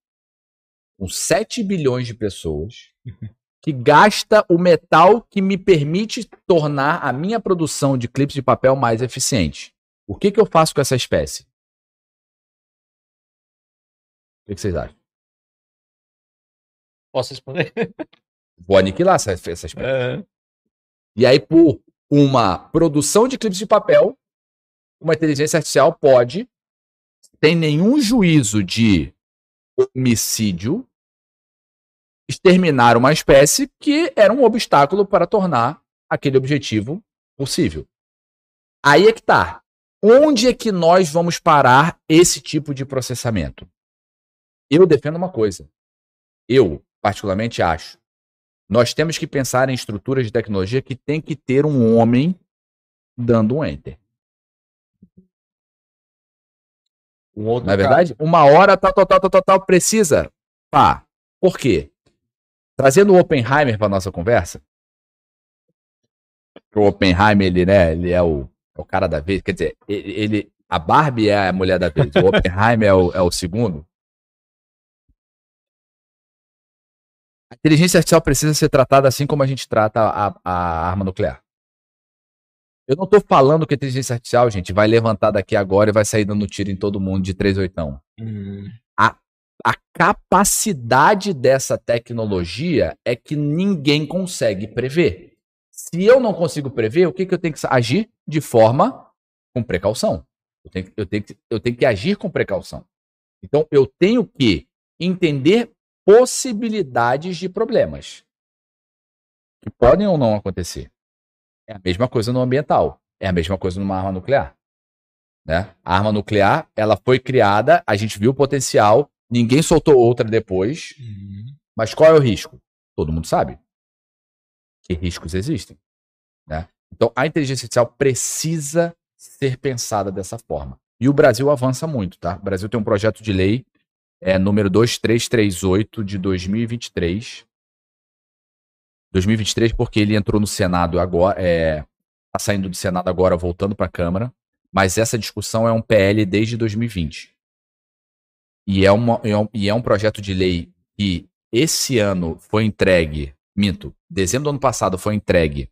com 7 bilhões de pessoas que gasta o metal que me permite tornar a minha produção de clipes de papel mais eficiente. O que, que eu faço com essa espécie? O que, que vocês acham? Posso responder? Vou aniquilar essa, essa espécie. É. E aí, por uma produção de clipes de papel, uma inteligência artificial pode, sem nenhum juízo de homicídio, exterminar uma espécie que era um obstáculo para tornar aquele objetivo possível. Aí é que tá. Onde é que nós vamos parar esse tipo de processamento? Eu defendo uma coisa. Eu, particularmente, acho nós temos que pensar em estruturas de tecnologia que tem que ter um homem dando um enter. Um outro Não é verdade? Uma hora, tal, tal, tal, tal, tal, precisa. Pá. Por quê? Trazendo o Oppenheimer para nossa conversa. O Oppenheimer, ele, né, ele é o, é o cara da vez. Quer dizer, ele, ele, a Barbie é a mulher da vez. O Oppenheimer é o, é o segundo. A inteligência artificial precisa ser tratada assim como a gente trata a, a arma nuclear. Eu não estou falando que a inteligência artificial, gente, vai levantar daqui agora e vai sair dando tiro em todo mundo de 3.8. Hum. A, a capacidade dessa tecnologia é que ninguém consegue prever. Se eu não consigo prever, o que, que eu tenho que agir? De forma com precaução. Eu tenho, eu, tenho, eu tenho que agir com precaução. Então, eu tenho que entender possibilidades de problemas que podem ou não acontecer. É a mesma coisa no ambiental, é a mesma coisa numa arma nuclear. Né? A arma nuclear, ela foi criada, a gente viu o potencial, ninguém soltou outra depois. Uhum. Mas qual é o risco? Todo mundo sabe que riscos existem. Né? Então, a inteligência artificial precisa ser pensada dessa forma. E o Brasil avança muito, tá? O Brasil tem um projeto de lei é número 2338 de 2023. 2023 porque ele entrou no Senado agora, é, tá saindo do Senado agora, voltando para a Câmara, mas essa discussão é um PL desde 2020. E é, uma, é um, e é um projeto de lei que esse ano foi entregue, minto, dezembro do ano passado foi entregue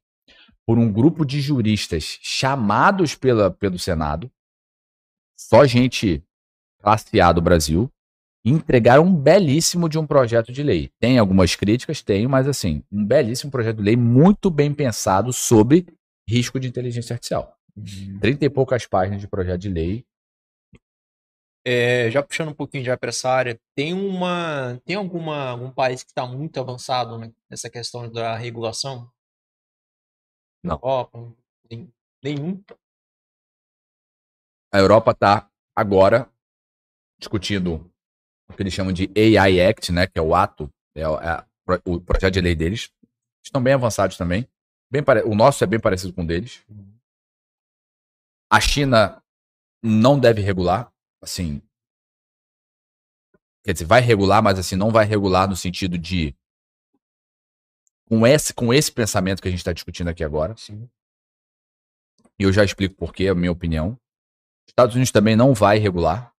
por um grupo de juristas chamados pela, pelo Senado, só gente classe A do Brasil, entregaram um belíssimo de um projeto de lei. Tem algumas críticas, tenho, mas assim, um belíssimo projeto de lei muito bem pensado sobre risco de inteligência artificial. Uhum. Trinta e poucas páginas de projeto de lei. É, já puxando um pouquinho já para essa área, tem uma, tem alguma algum país que está muito avançado né, nessa questão da regulação? Não. Europa, nenhum. A Europa está agora discutindo o que eles chamam de AI Act, né, que é o ato, é, é o projeto de lei deles. Estão bem avançados também. Bem pare... O nosso é bem parecido com o deles. A China não deve regular, assim. Quer dizer, vai regular, mas assim, não vai regular no sentido de com esse, com esse pensamento que a gente está discutindo aqui agora. Sim. E eu já explico por quê, a minha opinião. Estados Unidos também não vai regular.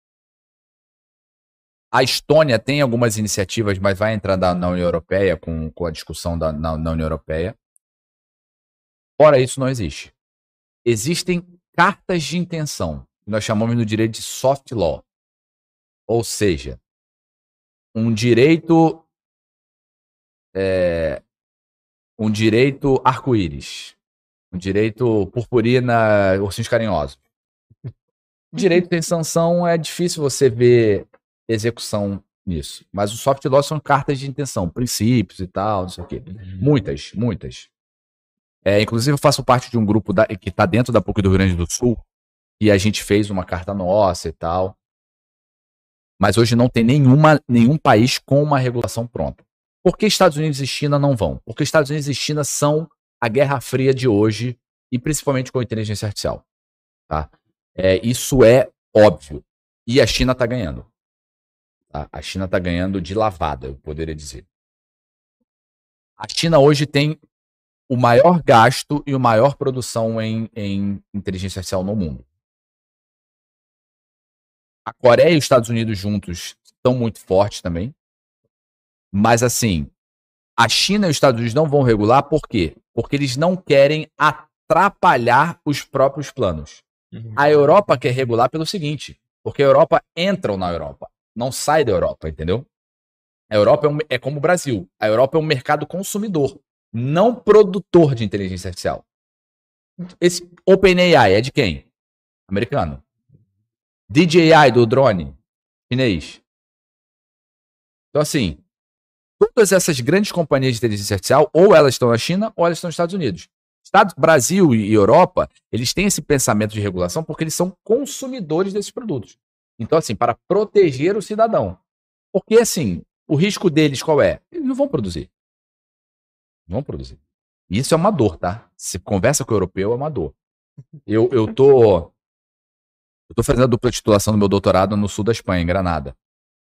A Estônia tem algumas iniciativas, mas vai entrar na, na União Europeia com, com a discussão da, na, na União Europeia. Fora isso, não existe. Existem cartas de intenção, nós chamamos no direito de soft law. Ou seja, um direito é, um direito arco-íris, um direito purpurina, ursinhos carinhosos. Direito tem sanção, é difícil você ver execução nisso. Mas o soft law são cartas de intenção, princípios e tal, não sei o quê. Muitas, muitas. É, inclusive, eu faço parte de um grupo da, que está dentro da PUC do Rio Grande do Sul e a gente fez uma carta nossa e tal. Mas hoje não tem nenhuma, nenhum país com uma regulação pronta. Por que Estados Unidos e China não vão? Porque Estados Unidos e China são a Guerra Fria de hoje e principalmente com a inteligência artificial. Tá? É, isso é óbvio. E a China está ganhando. Tá? A China está ganhando de lavada, eu poderia dizer. A China hoje tem o maior gasto e a maior produção em, em inteligência artificial no mundo. A Coreia e os Estados Unidos juntos estão muito fortes também. Mas assim, a China e os Estados Unidos não vão regular, por quê? Porque eles não querem atrapalhar os próprios planos. Uhum. A Europa quer regular pelo seguinte, porque a Europa entra na Europa, não sai da Europa, entendeu? A Europa é, um, é como o Brasil. A Europa é um mercado consumidor, não produtor de inteligência artificial. Esse OpenAI é de quem? Americano. DJI do drone, chinês. Então, assim, todas essas grandes companhias de inteligência artificial, ou elas estão na China, ou elas estão nos Estados Unidos. Estados, Brasil e Europa, eles têm esse pensamento de regulação porque eles são consumidores desses produtos. Então, assim, para proteger o cidadão. Porque, assim, o risco deles qual é? Eles não vão produzir. Não vão produzir. Isso é uma dor, tá? Se conversa com o europeu, é uma dor. Eu, eu tô. Eu tô fazendo a dupla titulação do meu doutorado no sul da Espanha, em Granada.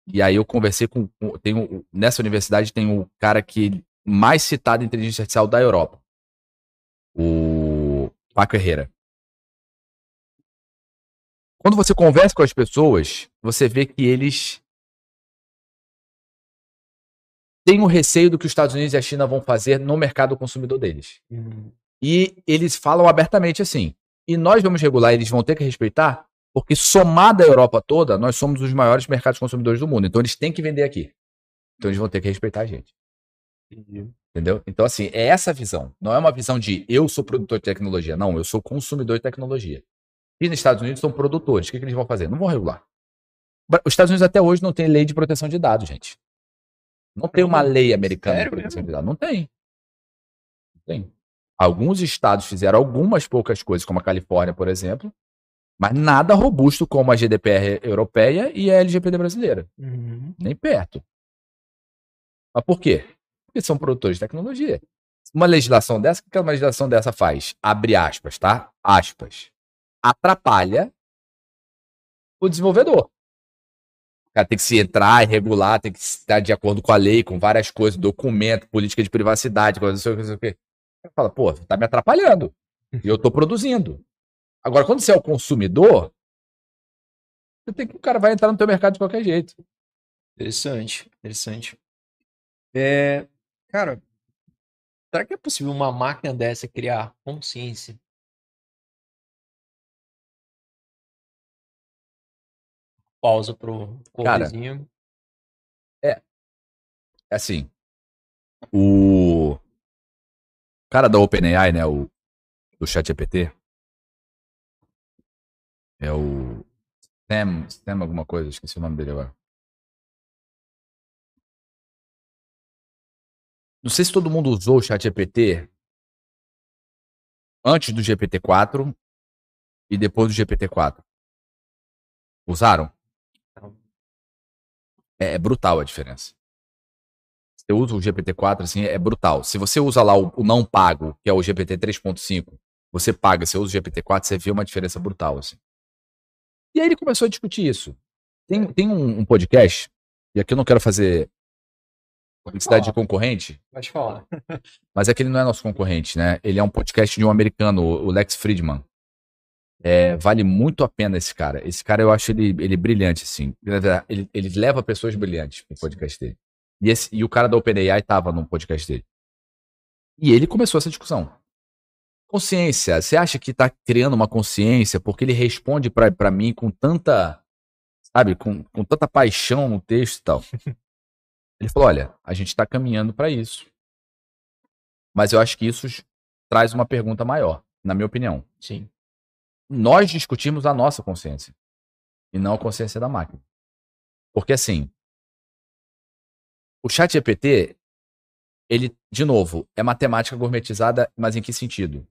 E aí eu conversei com. Tenho, nessa universidade tem o cara que mais citado em inteligência artificial da Europa. O Paco Herrera. Quando você conversa com as pessoas, você vê que eles têm o receio do que os Estados Unidos e a China vão fazer no mercado consumidor deles. Uhum. E eles falam abertamente assim: e nós vamos regular, eles vão ter que respeitar, porque somada a Europa toda, nós somos os maiores mercados consumidores do mundo. Então eles têm que vender aqui. Então eles vão ter que respeitar a gente. Entendeu? Então, assim, é essa a visão. Não é uma visão de eu sou produtor de tecnologia. Não, eu sou consumidor de tecnologia. E nos Estados Unidos são produtores. O que, que eles vão fazer? Não vão regular. Os Estados Unidos até hoje não tem lei de proteção de dados, gente. Não tem uma lei americana Sério de proteção mesmo? de dados. Não tem. Não tem. Alguns estados fizeram algumas poucas coisas, como a Califórnia, por exemplo, mas nada robusto como a GDPR europeia e a LGPD brasileira. Uhum. Nem perto. Mas por quê? Porque são produtores de tecnologia. Uma legislação dessa, o que uma legislação dessa faz? Abre aspas, tá? Aspas. Atrapalha o desenvolvedor. O cara tem que se entrar e regular, tem que estar de acordo com a lei, com várias coisas, documento, política de privacidade, coisa não sei o que, não sei o que. O cara fala, pô, tá me atrapalhando. E eu tô produzindo. Agora, quando você é o consumidor, você tem que, o cara vai entrar no teu mercado de qualquer jeito. Interessante, interessante. É, cara, será que é possível uma máquina dessa criar consciência? Pausa pro Cara, coverzinho. É assim, o cara da OpenAI, né, o do ChatGPT, é o Sam, Sam alguma coisa, esqueci o nome dele agora. Não sei se todo mundo usou o ChatGPT antes do GPT-4 e depois do GPT-4. Usaram? É, é brutal a diferença. Você usa o GPT-4, assim, é brutal. Se você usa lá o, o não pago, que é o GPT 3.5, você paga, você usa o GPT-4, você vê uma diferença brutal, assim. E aí ele começou a discutir isso. Tem, tem um, um podcast, e aqui eu não quero fazer Publicidade de concorrente? Pode falar. Mas é que ele não é nosso concorrente, né? Ele é um podcast de um americano, o Lex Friedman. É, vale muito a pena esse cara. Esse cara eu acho ele, ele brilhante, assim. Ele, ele leva pessoas brilhantes pro podcast dele. E, esse, e o cara da OpenAI tava no podcast dele. E ele começou essa discussão. Consciência, você acha que tá criando uma consciência porque ele responde para mim com tanta, sabe, com, com tanta paixão no texto e tal. Ele falou: olha, a gente está caminhando para isso. Mas eu acho que isso traz uma pergunta maior, na minha opinião. Sim. Nós discutimos a nossa consciência e não a consciência da máquina. Porque assim, o chat GPT, ele, de novo, é matemática gourmetizada, mas em que sentido?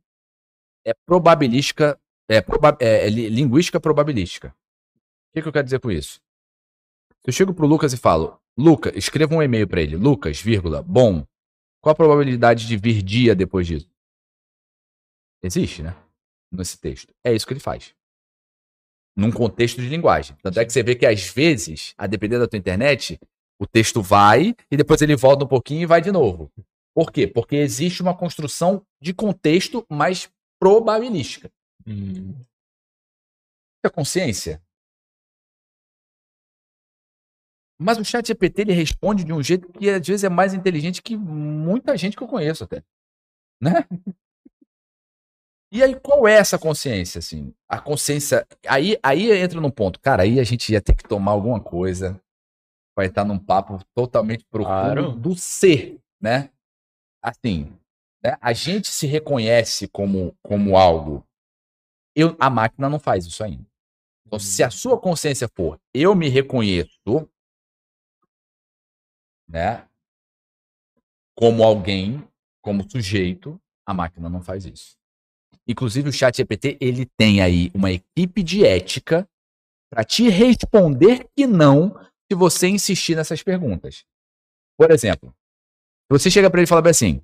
É probabilística, é, proba é, é linguística probabilística. O que, que eu quero dizer com isso? Se eu chego pro Lucas e falo, Lucas, escreva um e-mail para ele. Lucas, vírgula, bom. Qual a probabilidade de vir dia depois disso? Existe, né? Nesse texto. É isso que ele faz. Num contexto de linguagem. Tanto é que você vê que às vezes, a depender da tua internet, o texto vai e depois ele volta um pouquinho e vai de novo. Por quê? Porque existe uma construção de contexto mais probabilística. Hum. A consciência Mas o chat GPT ele responde de um jeito que às vezes é mais inteligente que muita gente que eu conheço até. Né? E aí, qual é essa consciência, assim? A consciência. Aí, aí entra num ponto. Cara, aí a gente ia ter que tomar alguma coisa. Vai estar num papo totalmente profundo claro. do ser, né? Assim, né? a gente se reconhece como, como algo. Eu, a máquina não faz isso ainda. Então, se a sua consciência for eu me reconheço né? Como alguém, como sujeito, a máquina não faz isso. Inclusive o chat GPT, ele tem aí uma equipe de ética para te responder que não se você insistir nessas perguntas. Por exemplo, você chega para ele e fala assim: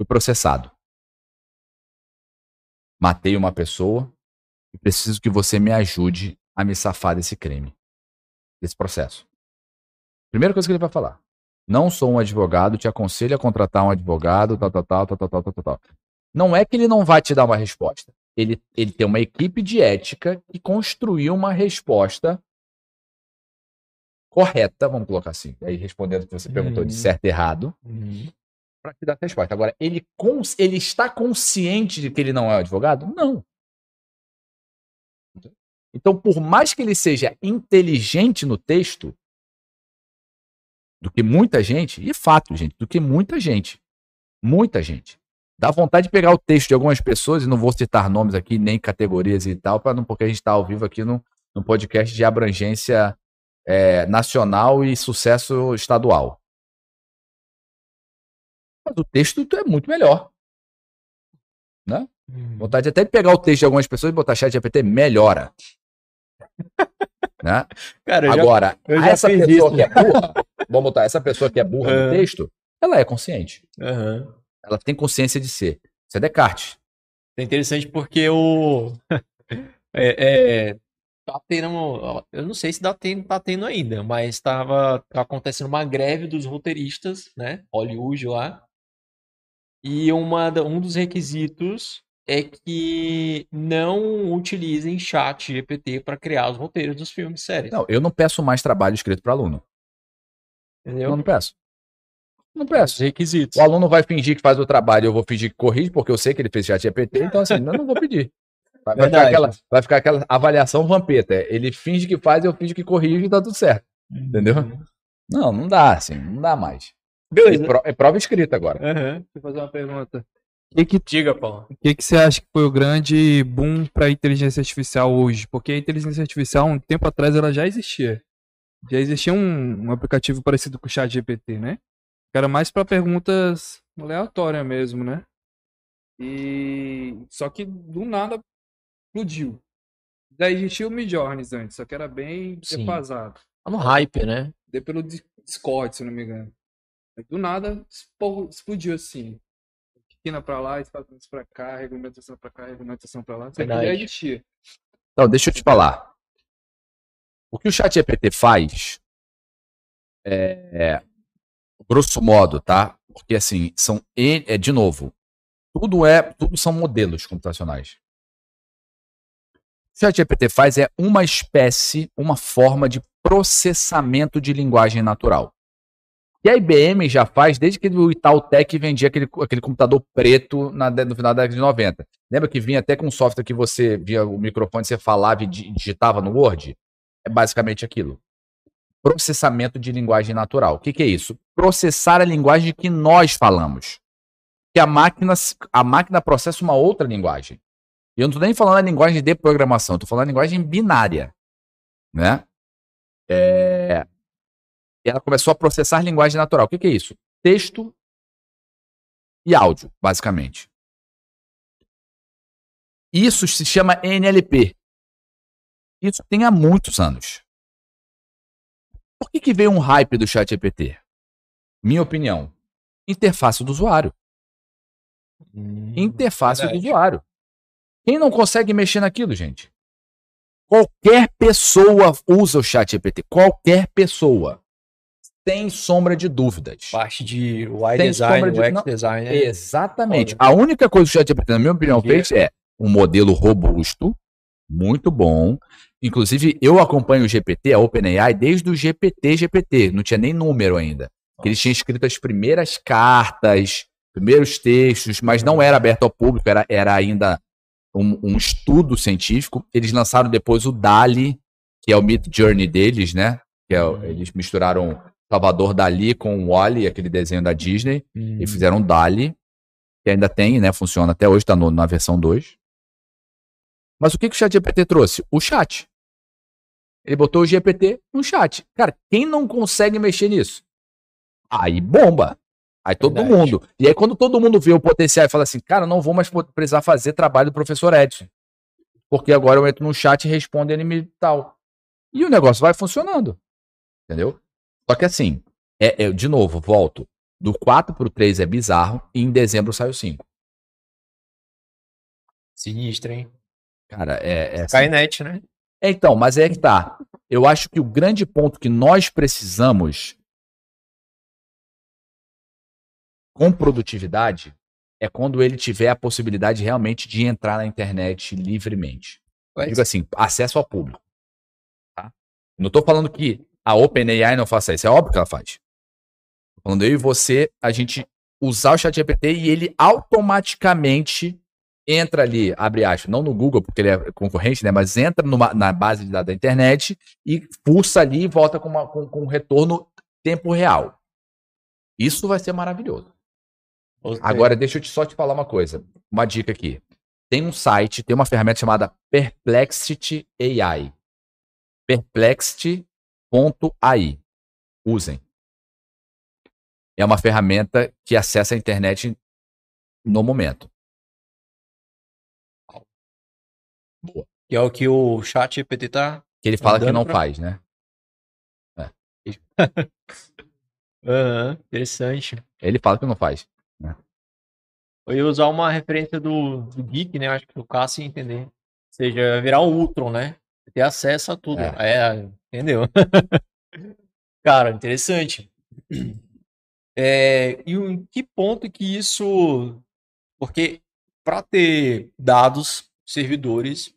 fui processado. Matei uma pessoa e preciso que você me ajude a me safar desse crime, desse processo. Primeira coisa que ele vai falar. Não sou um advogado, te aconselho a contratar um advogado, tal, tal, tal, tal, tal, tal, tal, tal. Não é que ele não vai te dar uma resposta. Ele, ele tem uma equipe de ética que construiu uma resposta correta, vamos colocar assim. Aí respondendo o que você perguntou de uhum. certo e errado, uhum. Para te dar a resposta. Agora, ele, ele está consciente de que ele não é advogado? Não. Então, por mais que ele seja inteligente no texto, do que muita gente, e fato, gente, do que muita gente. Muita gente. Dá vontade de pegar o texto de algumas pessoas, e não vou citar nomes aqui, nem categorias e tal, para não, porque a gente está ao vivo aqui no, no podcast de abrangência é, nacional e sucesso estadual. Mas o texto é muito melhor. Né? Hum. Vontade até de pegar o texto de algumas pessoas e botar chat GPT melhora. né? Cara, Agora, já, essa pessoa isso. que é burra, vamos botar, essa pessoa que é burra uhum. no texto, ela é consciente. Uhum. Ela tem consciência de ser. Isso é Descartes. É interessante porque o. é, é, tá tendo. Eu não sei se tá tendo, tá tendo ainda, mas estava acontecendo uma greve dos roteiristas, né? Hollywood lá. E uma, um dos requisitos é que não utilizem chat GPT para criar os roteiros dos filmes e séries. Não, eu não peço mais trabalho escrito para aluno. Entendeu? Eu não peço. Não peço. Os requisitos. O aluno vai fingir que faz o trabalho, eu vou fingir que corrige, porque eu sei que ele fez chat GPT, então assim, eu não vou pedir. Vai, vai, ficar aquela, vai ficar aquela avaliação vampeta. Ele finge que faz, eu finge que corrige e tá tudo certo. Uhum. Entendeu? Não, não dá, assim, não dá mais. Beleza. É prova escrita agora. Uhum. Deixa eu fazer uma pergunta. Que que, Diga, Paulo. O que, que você acha que foi o grande boom para a inteligência artificial hoje? Porque a inteligência artificial, um tempo atrás, ela já existia. Já existia um, um aplicativo parecido com o Chat GPT, né? Que era mais para perguntas aleatórias mesmo, né? E só que do nada explodiu. Daí existia o Midjourney antes, só que era bem Sim. defasado. Tá no hype, né? Deu pelo Discord, se não me engano. Do nada explodiu assim esquina para lá, espaços para cá, regulamentação para cá, regulamentação para lá. Isso aqui já existia. Então, deixa eu te falar. O que o chat GPT faz é, grosso modo, tá? Porque assim, são é de novo, tudo é, tudo são modelos computacionais. O que o ChatGPT faz é uma espécie, uma forma de processamento de linguagem natural. E a IBM já faz desde que o Itautec vendia aquele, aquele computador preto na, no final da década de 90. Lembra que vinha até com um software que você via o microfone, você falava e di- digitava no Word? É basicamente aquilo. Processamento de linguagem natural. O que, que é isso? Processar a linguagem que nós falamos. Que a máquina, a máquina processa uma outra linguagem. E eu não estou nem falando a linguagem de programação, estou falando a linguagem binária. Né? É, e ela começou a processar linguagem natural. O que, que é isso? Texto e áudio, basicamente. Isso se chama NLP. Isso tem há muitos anos. Por que, que veio um hype do chat GPT? Minha opinião. Interface do usuário. Interface do verdade. usuário. Quem não consegue mexer naquilo, gente? Qualquer pessoa usa o chat GPT. Qualquer pessoa. Sem sombra de dúvidas. Parte de UI Tem design, de- UX não, design. né? Exatamente. A única coisa que o ChatGPT, na minha opinião, fez é um modelo robusto, muito bom. Inclusive, eu acompanho o GPT, a OpenAI, desde o GPT GPT. Não tinha nem número ainda. Que Eles tinham escrito as primeiras cartas, primeiros textos, mas não era aberto ao público, era, era ainda um, um estudo científico. Eles lançaram depois o DALI, que é o Mid Journey deles, né? Que é, o- eles misturaram Salvador Dali com o Wally, aquele desenho da Disney. Hum. E fizeram DALI, que ainda tem, né? Funciona até hoje, tá no- na versão 2. Mas o que, que o ChatGPT trouxe? O chat. Ele botou o GPT no chat. Cara, quem não consegue mexer nisso? Aí bomba. Aí todo Verdade. mundo. E aí, quando todo mundo vê o potencial e fala assim, cara, não vou mais precisar fazer trabalho do professor Edson. Porque agora eu entro no chat e respondo ele e tal. E o negócio vai funcionando. Entendeu? Só que assim, é, é- de novo, volto. Do 4 pro 3 é bizarro e em dezembro sai o 5. Sinistro, hein? Cara, é. é assim. Skynet, né? É, então, mas é que tá. Eu acho que o grande ponto que nós precisamos com produtividade é quando ele tiver a possibilidade realmente de entrar na internet livremente. Digo assim, acesso ao público. Tá? Não tô falando que a OpenAI não faça isso, é óbvio que ela faz. Falando eu e você, a gente usar o ChatGPT e ele automaticamente entra ali, abre aspas, não no Google, porque ele é concorrente, né? Mas entra numa- na base de dados da internet e pulsa ali e volta com, uma- com, com um retorno tempo real. Isso vai ser maravilhoso. Seja, Agora, deixa eu te, só te falar uma coisa. Uma dica aqui. Tem um site, tem uma ferramenta chamada Perplexity AI. Perplexity.ai. Usem. É uma ferramenta que acessa a internet no momento. Que é o que o chat GPT tá. Que ele fala que não pra- faz, né? Aham, interessante. Ele fala que não faz. Eu ia usar uma referência do, do Geek, né? Acho que o Cássio ia entender. Ou seja, virar o Ultron, né? Ter acesso a tudo. É, entendeu? Cara, interessante. É, e em que ponto que isso. Porque para ter dados, servidores,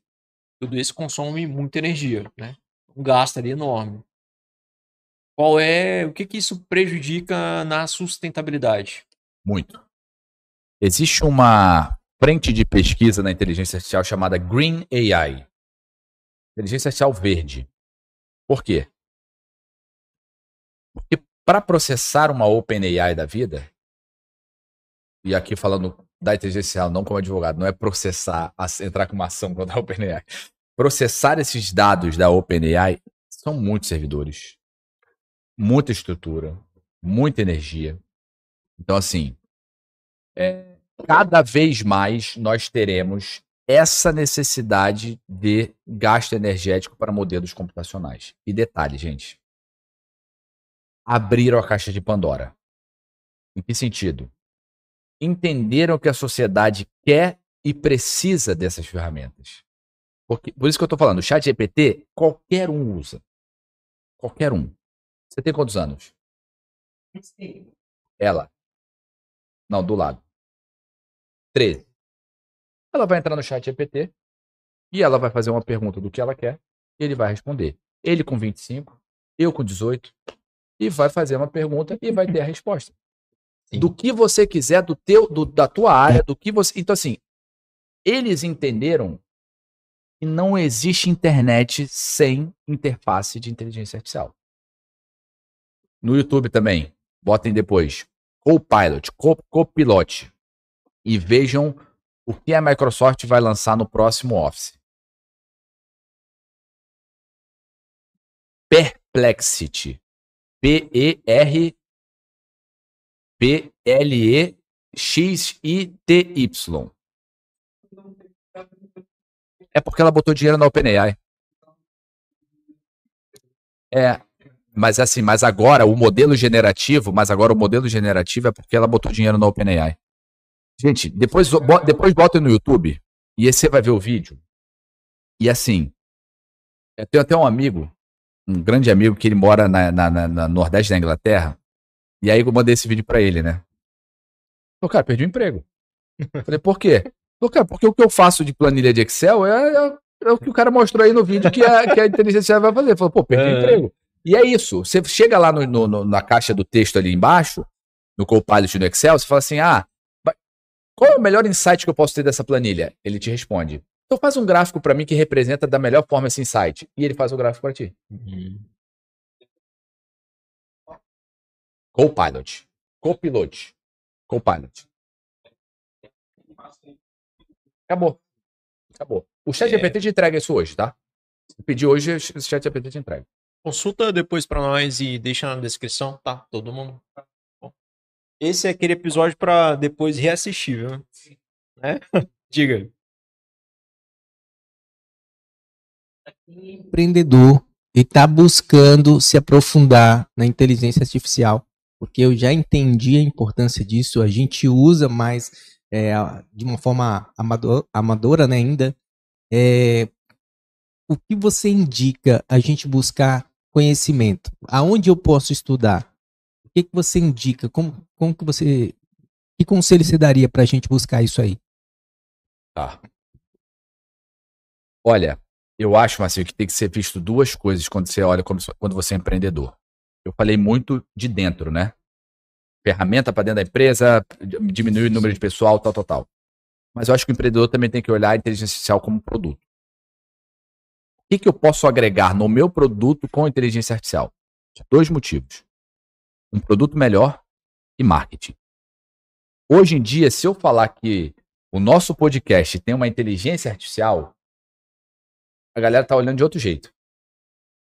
tudo isso consome muita energia, né? Um gasto ali enorme. Qual é. O que que isso prejudica na sustentabilidade? Muito. Existe uma frente de pesquisa na inteligência artificial chamada Green AI. Inteligência artificial verde. Por quê? Porque para processar uma OpenAI da vida, e aqui falando da inteligência artificial, não como advogado, não é processar, entrar com uma ação contra a OpenAI. Processar esses dados da OpenAI são muitos servidores, muita estrutura, muita energia. Então, assim, é, cada vez mais nós teremos essa necessidade de gasto energético para modelos computacionais. E detalhe, gente. Abriram a caixa de Pandora. Em que sentido? Entenderam que a sociedade quer e precisa dessas ferramentas. Porque, por isso que eu estou falando, o chat GPT, qualquer um usa. Qualquer um. Você tem quantos anos? ela. Não, do lado. 13. Ela vai entrar no chat GPT e ela vai fazer uma pergunta do que ela quer e ele vai responder. Ele com 25, eu com 18 e vai fazer uma pergunta e vai ter a resposta. Sim. Do que você quiser, do teu, do- da tua área, do que você. Então, assim, eles entenderam que não existe internet sem interface de inteligência artificial. No YouTube também, botem depois Copilot, Co- Copilot e vejam o que a Microsoft vai lançar no próximo Office. Perplexity. P-E-R P-L-E-X-I-T-Y. É porque ela botou dinheiro na OpenAI. É, mas assim, mas agora o modelo generativo, mas agora o modelo generativo é porque ela botou dinheiro na OpenAI. Gente, depois, depois bota no YouTube e aí você vai ver o vídeo. E assim, eu tenho até um amigo, um grande amigo que ele mora na, na, na- na Nordeste da Inglaterra. E aí eu mandei esse vídeo pra ele, né? Falei, cara, perdi o emprego. Falei, por quê? Falei, cara, porque o que eu faço de planilha de Excel é, é- é o que o cara mostrou aí no vídeo que a, que a inteligência vai fazer. Falei, pô, perdi o É. emprego. E é isso. Você chega lá no- no- na caixa do texto ali embaixo, no Copilot no Excel, você fala assim, ah, qual é o melhor insight que eu posso ter dessa planilha? Ele te responde. Então faz um gráfico pra mim que representa da melhor forma esse insight. E ele faz o gráfico pra ti. Copilot. Copilot. Copilot. Acabou. Acabou. O chat É. GPT te entrega isso hoje, tá? Se pedir hoje, o chat GPT te entrega. Consulta depois pra nós e deixa na descrição, tá? Todo mundo. Esse é aquele episódio pra depois reassistir, viu? Né? Diga. empreendedor e está buscando se aprofundar na inteligência artificial, porque eu já entendi a importância disso, a gente usa mais é, de uma forma amador- amadora né, ainda. É, o que você indica a gente buscar conhecimento? Aonde eu posso estudar? O que, que você indica? Como, como que você. Que conselho você daria para a gente buscar isso aí? Tá. Olha, eu acho, Marcinho, que tem que ser visto duas coisas quando você olha como- quando você é empreendedor. Eu falei muito de dentro, né? Ferramenta para dentro da empresa, diminuir o número de pessoal, tal, tal, tal. Mas eu acho que o empreendedor também tem que olhar a inteligência artificial como produto. O que, que eu posso agregar no meu produto com inteligência artificial? Dois motivos. Um produto melhor e marketing. Hoje em dia, se eu falar que o nosso podcast tem uma inteligência artificial, a galera tá olhando de outro jeito.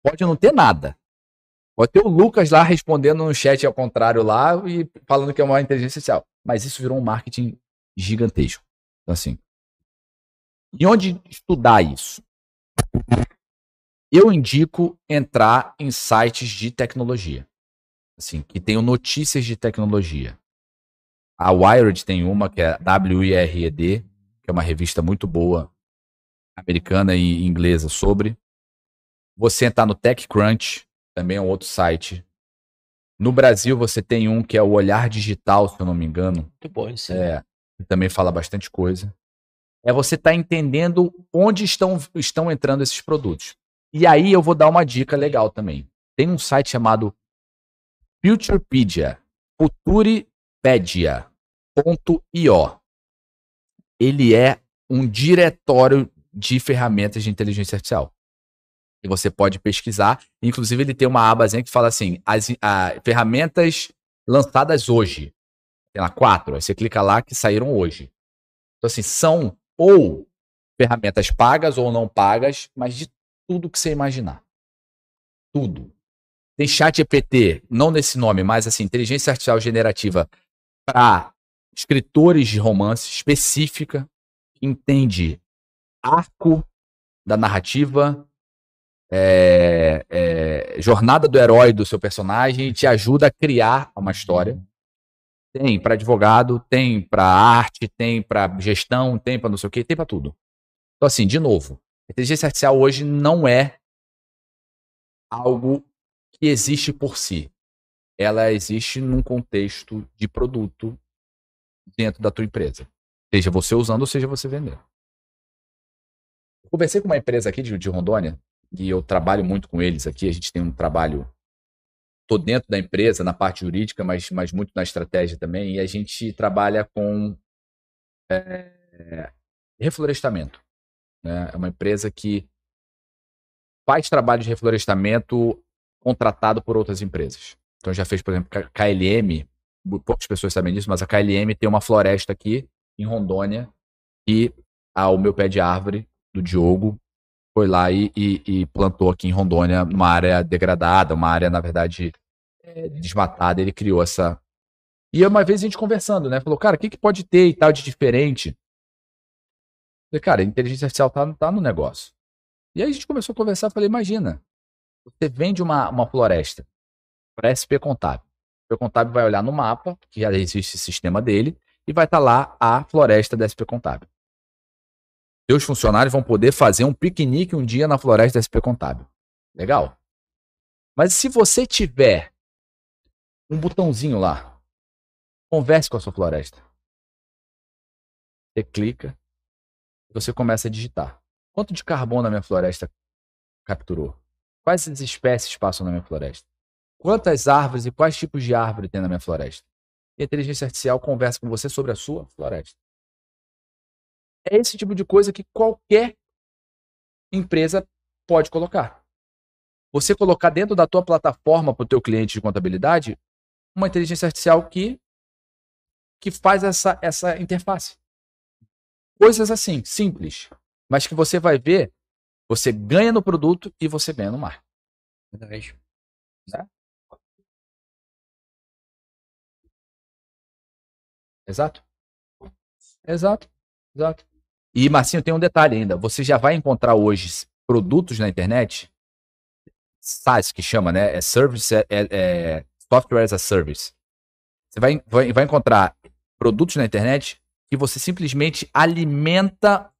Pode não ter nada. Pode ter o Lucas lá respondendo no chat ao contrário lá e falando que é uma inteligência artificial. Mas isso virou um marketing gigantesco. Então, assim. E onde estudar isso? Eu indico entrar em sites de tecnologia. Assim, que tenham notícias de tecnologia. A Wired tem uma, que é WIRED, que é uma revista muito boa, americana e inglesa sobre. Você entrar no TechCrunch, também é um outro site. No Brasil, você tem um que é o Olhar Digital, se eu não me engano. Muito bom isso. É, que também fala bastante coisa. É você estar entendendo onde estão, estão entrando esses produtos. E aí eu vou dar uma dica legal também. Tem um site chamado Futurepedia, Futuripedia.io. Ele é um diretório de ferramentas de inteligência artificial. E você pode pesquisar. Inclusive, ele tem uma abazinha que fala assim: as ah, ferramentas lançadas hoje. Tem lá quatro. Aí você clica lá que saíram hoje. Então, assim, são ou ferramentas pagas ou não pagas, mas de tudo que você imaginar. Tudo. Tem chat EPT, não nesse nome, mas assim, inteligência artificial generativa para escritores de romance específica, entende arco da narrativa, é, é, jornada do herói do seu personagem e te ajuda a criar uma história. Tem para advogado, tem para arte, tem para gestão, tem para não sei o que, tem para tudo. Então, assim, de novo, inteligência artificial hoje não é algo que existe por si. ela existe num contexto de produto dentro da tua empresa. Seja você usando ou seja você vendendo. Eu conversei com uma empresa aqui de, de Rondônia, e eu trabalho muito com eles aqui, a gente tem um trabalho tô dentro da empresa, na parte jurídica, mas, mas muito na estratégia também, e a gente trabalha com é, reflorestamento. Né? É uma empresa que faz trabalho de reflorestamento contratado por outras empresas. Então já fez, por exemplo, KLM, poucas pessoas sabem disso, mas a KLM tem uma floresta aqui em Rondônia e ao meu pé de árvore do Diogo foi lá e, e, e, plantou aqui em Rondônia uma área degradada, uma área, na verdade, é, desmatada. Ele criou essa. E uma vez a gente conversando, né? Falou, cara, o que, que pode ter e tal de diferente? falei, cara, a inteligência artificial tá, tá no negócio. E aí a gente começou a conversar, falei, imagina, você vende uma, uma floresta para SP Contábil. O SP Contábil vai olhar no mapa, que já existe o sistema dele, e vai estar tá lá a floresta da SP Contábil. Seus funcionários vão poder fazer um piquenique um dia na floresta da SP Contábil. Legal. Mas se você tiver um botãozinho lá, converse com a sua floresta. Você clica, você começa a digitar. Quanto de carbono a minha floresta capturou? Quais espécies passam na minha floresta? Quantas árvores e quais tipos de árvore tem na minha floresta? E a inteligência artificial conversa com você sobre a sua floresta. É esse tipo de coisa que qualquer empresa pode colocar. Você colocar dentro da tua plataforma para o teu cliente de contabilidade uma inteligência artificial que, que faz essa, essa interface. Coisas assim, simples, mas que você vai ver, você ganha no produto e você ganha no mar. Verdade. Né? Exato. Exato. Exato. E, Marcinho, tem um detalhe ainda. Você já vai encontrar hoje produtos na internet, SaaS que chama, né? É Service, é, é, é Software as a Service. Você vai, vai, vai encontrar produtos na internet que você simplesmente alimenta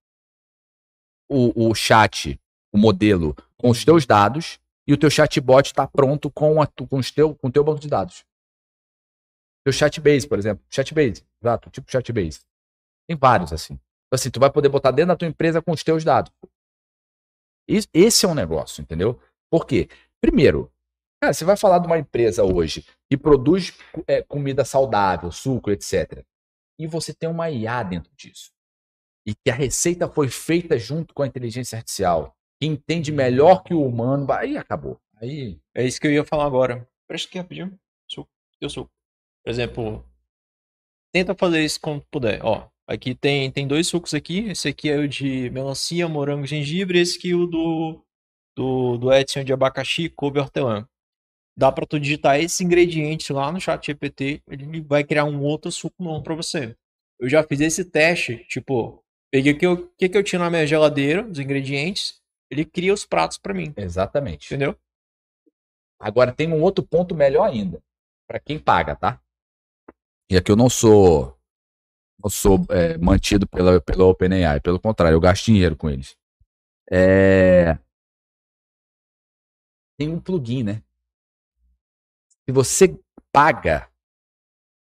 o, o chat, o modelo, com os teus dados e o teu chatbot está pronto com, a, com, os teu, com o teu banco de dados. Teu chatbase, por exemplo. Chatbase, exato, tipo chatbase. Tem vários assim. Então, assim, tu vai poder botar dentro da tua empresa com os teus dados. Esse é um negócio, entendeu? Por quê? Primeiro, cara, você vai falar de uma empresa hoje que produz é, comida saudável, suco, etc. E você tem uma IA dentro disso. E que a receita foi feita junto com a inteligência artificial. Que entende melhor que o humano. Aí acabou. Aí. É isso que eu ia falar agora. Presta aqui rapidinho. Suco. Eu suco. Por exemplo, tenta fazer isso quando puder. Ó, Aqui tem, tem dois sucos aqui. Esse aqui é o de melancia, morango, gengibre. Esse aqui é o do, do, do Edson de abacaxi, couve hortelã. Dá para tu digitar esses ingredientes lá no chat GPT, ele vai criar um outro suco novo para você. Eu já fiz esse teste, tipo, peguei o que, eu, que, que eu tinha na minha geladeira, os ingredientes, ele cria os pratos para mim. Exatamente. Entendeu? Agora tem um outro ponto melhor ainda, para quem paga, tá? E aqui eu não sou eu sou é, mantido pela, pela OpenAI. Pelo contrário, eu gasto dinheiro com eles. É... Tem um plugin, né? Se você paga,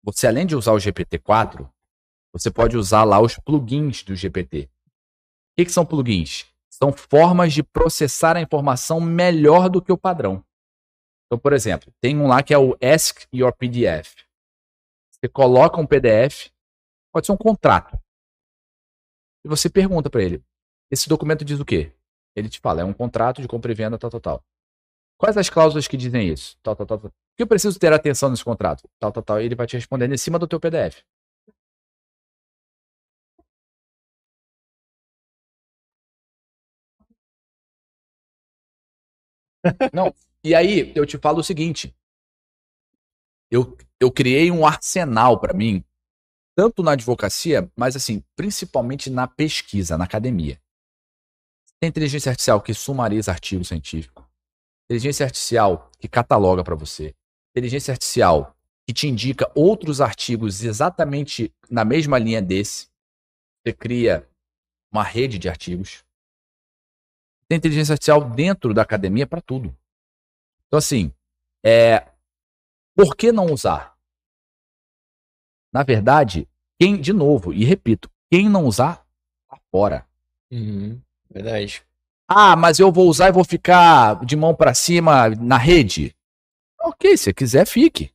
você além de usar o GPT-4, você pode usar lá os plugins do GPT. O que, que são plugins? São formas de processar a informação melhor do que o padrão. Então, por exemplo, tem um lá que é o Ask Your PDF. Você coloca um PDF, Pode ser um contrato. E você pergunta para ele: esse documento diz o quê? Ele te fala: é um contrato de compra e venda, tal, tal, tal. Quais as cláusulas que dizem isso? Tal, tal, tal, tal. O que eu preciso ter atenção nesse contrato? Tal, tal, tal. E ele vai te respondendo em cima do teu PDF. Não. E aí, eu te falo o seguinte. Eu, eu criei um arsenal para mim tanto na advocacia, mas assim, principalmente na pesquisa, na academia. Tem inteligência artificial que sumariza artigo científico, inteligência artificial que cataloga para você, inteligência artificial que te indica outros artigos exatamente na mesma linha desse. Você cria uma rede de artigos. Tem inteligência artificial dentro da academia para tudo. Então, assim, é, Por que não usar? Na verdade, quem, de novo, e repito, quem não usar, tá fora. Uhum, verdade. Ah, mas eu vou usar e vou ficar de mão para cima na rede. Ok, se quiser, fique.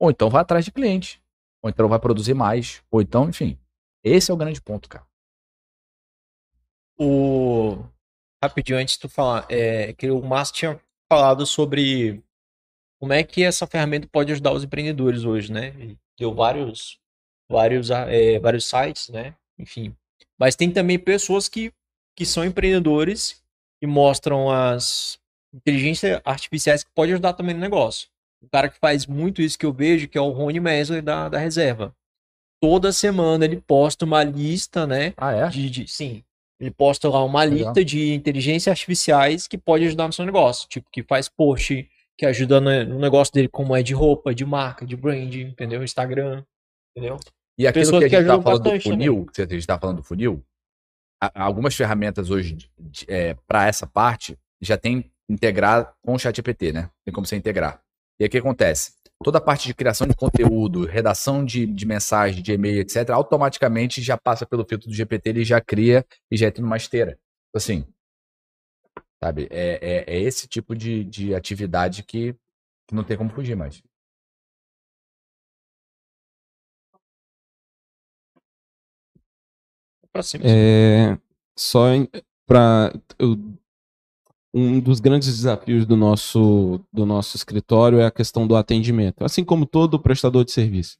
Ou então vai atrás de cliente. Ou então vai produzir mais. Ou então, enfim. Esse é o grande ponto, cara. O... Rapidinho, antes de tu falar, é, que o Márcio tinha falado sobre como é que essa ferramenta pode ajudar os empreendedores hoje, né? Deu vários, vários, é, vários sites, né? Enfim. Mas tem também pessoas que, que são empreendedores e mostram as inteligências artificiais que podem ajudar também no negócio. O cara que faz muito isso que eu vejo, que é o Rony Mesler da, da reserva. Toda semana ele posta uma lista, né? Ah, é? De, de- sim. Ele posta lá uma Legal. lista de inteligências artificiais que pode ajudar no seu negócio. Tipo, que faz post, que ajuda no, negócio dele, como é de roupa, de marca, de brand, entendeu? Instagram, entendeu? E aquilo Pessoas que a gente tá ajudam falando do funil, que a gente tá falando do funil, algumas ferramentas hoje para essa parte já tem integrar com o ChatGPT, né? Tem como você integrar. E aí o que acontece? Toda a parte de criação de conteúdo, redação de, de mensagem, de e-mail, etc., automaticamente já passa pelo filtro do GPT, ele já cria e já entra numa esteira. Assim, sabe? É, é, é esse tipo de, de atividade que, que não tem como fugir mais. Pra cima. É, só para um dos grandes desafios do nosso do nosso escritório é a questão do atendimento, assim como todo prestador de serviço.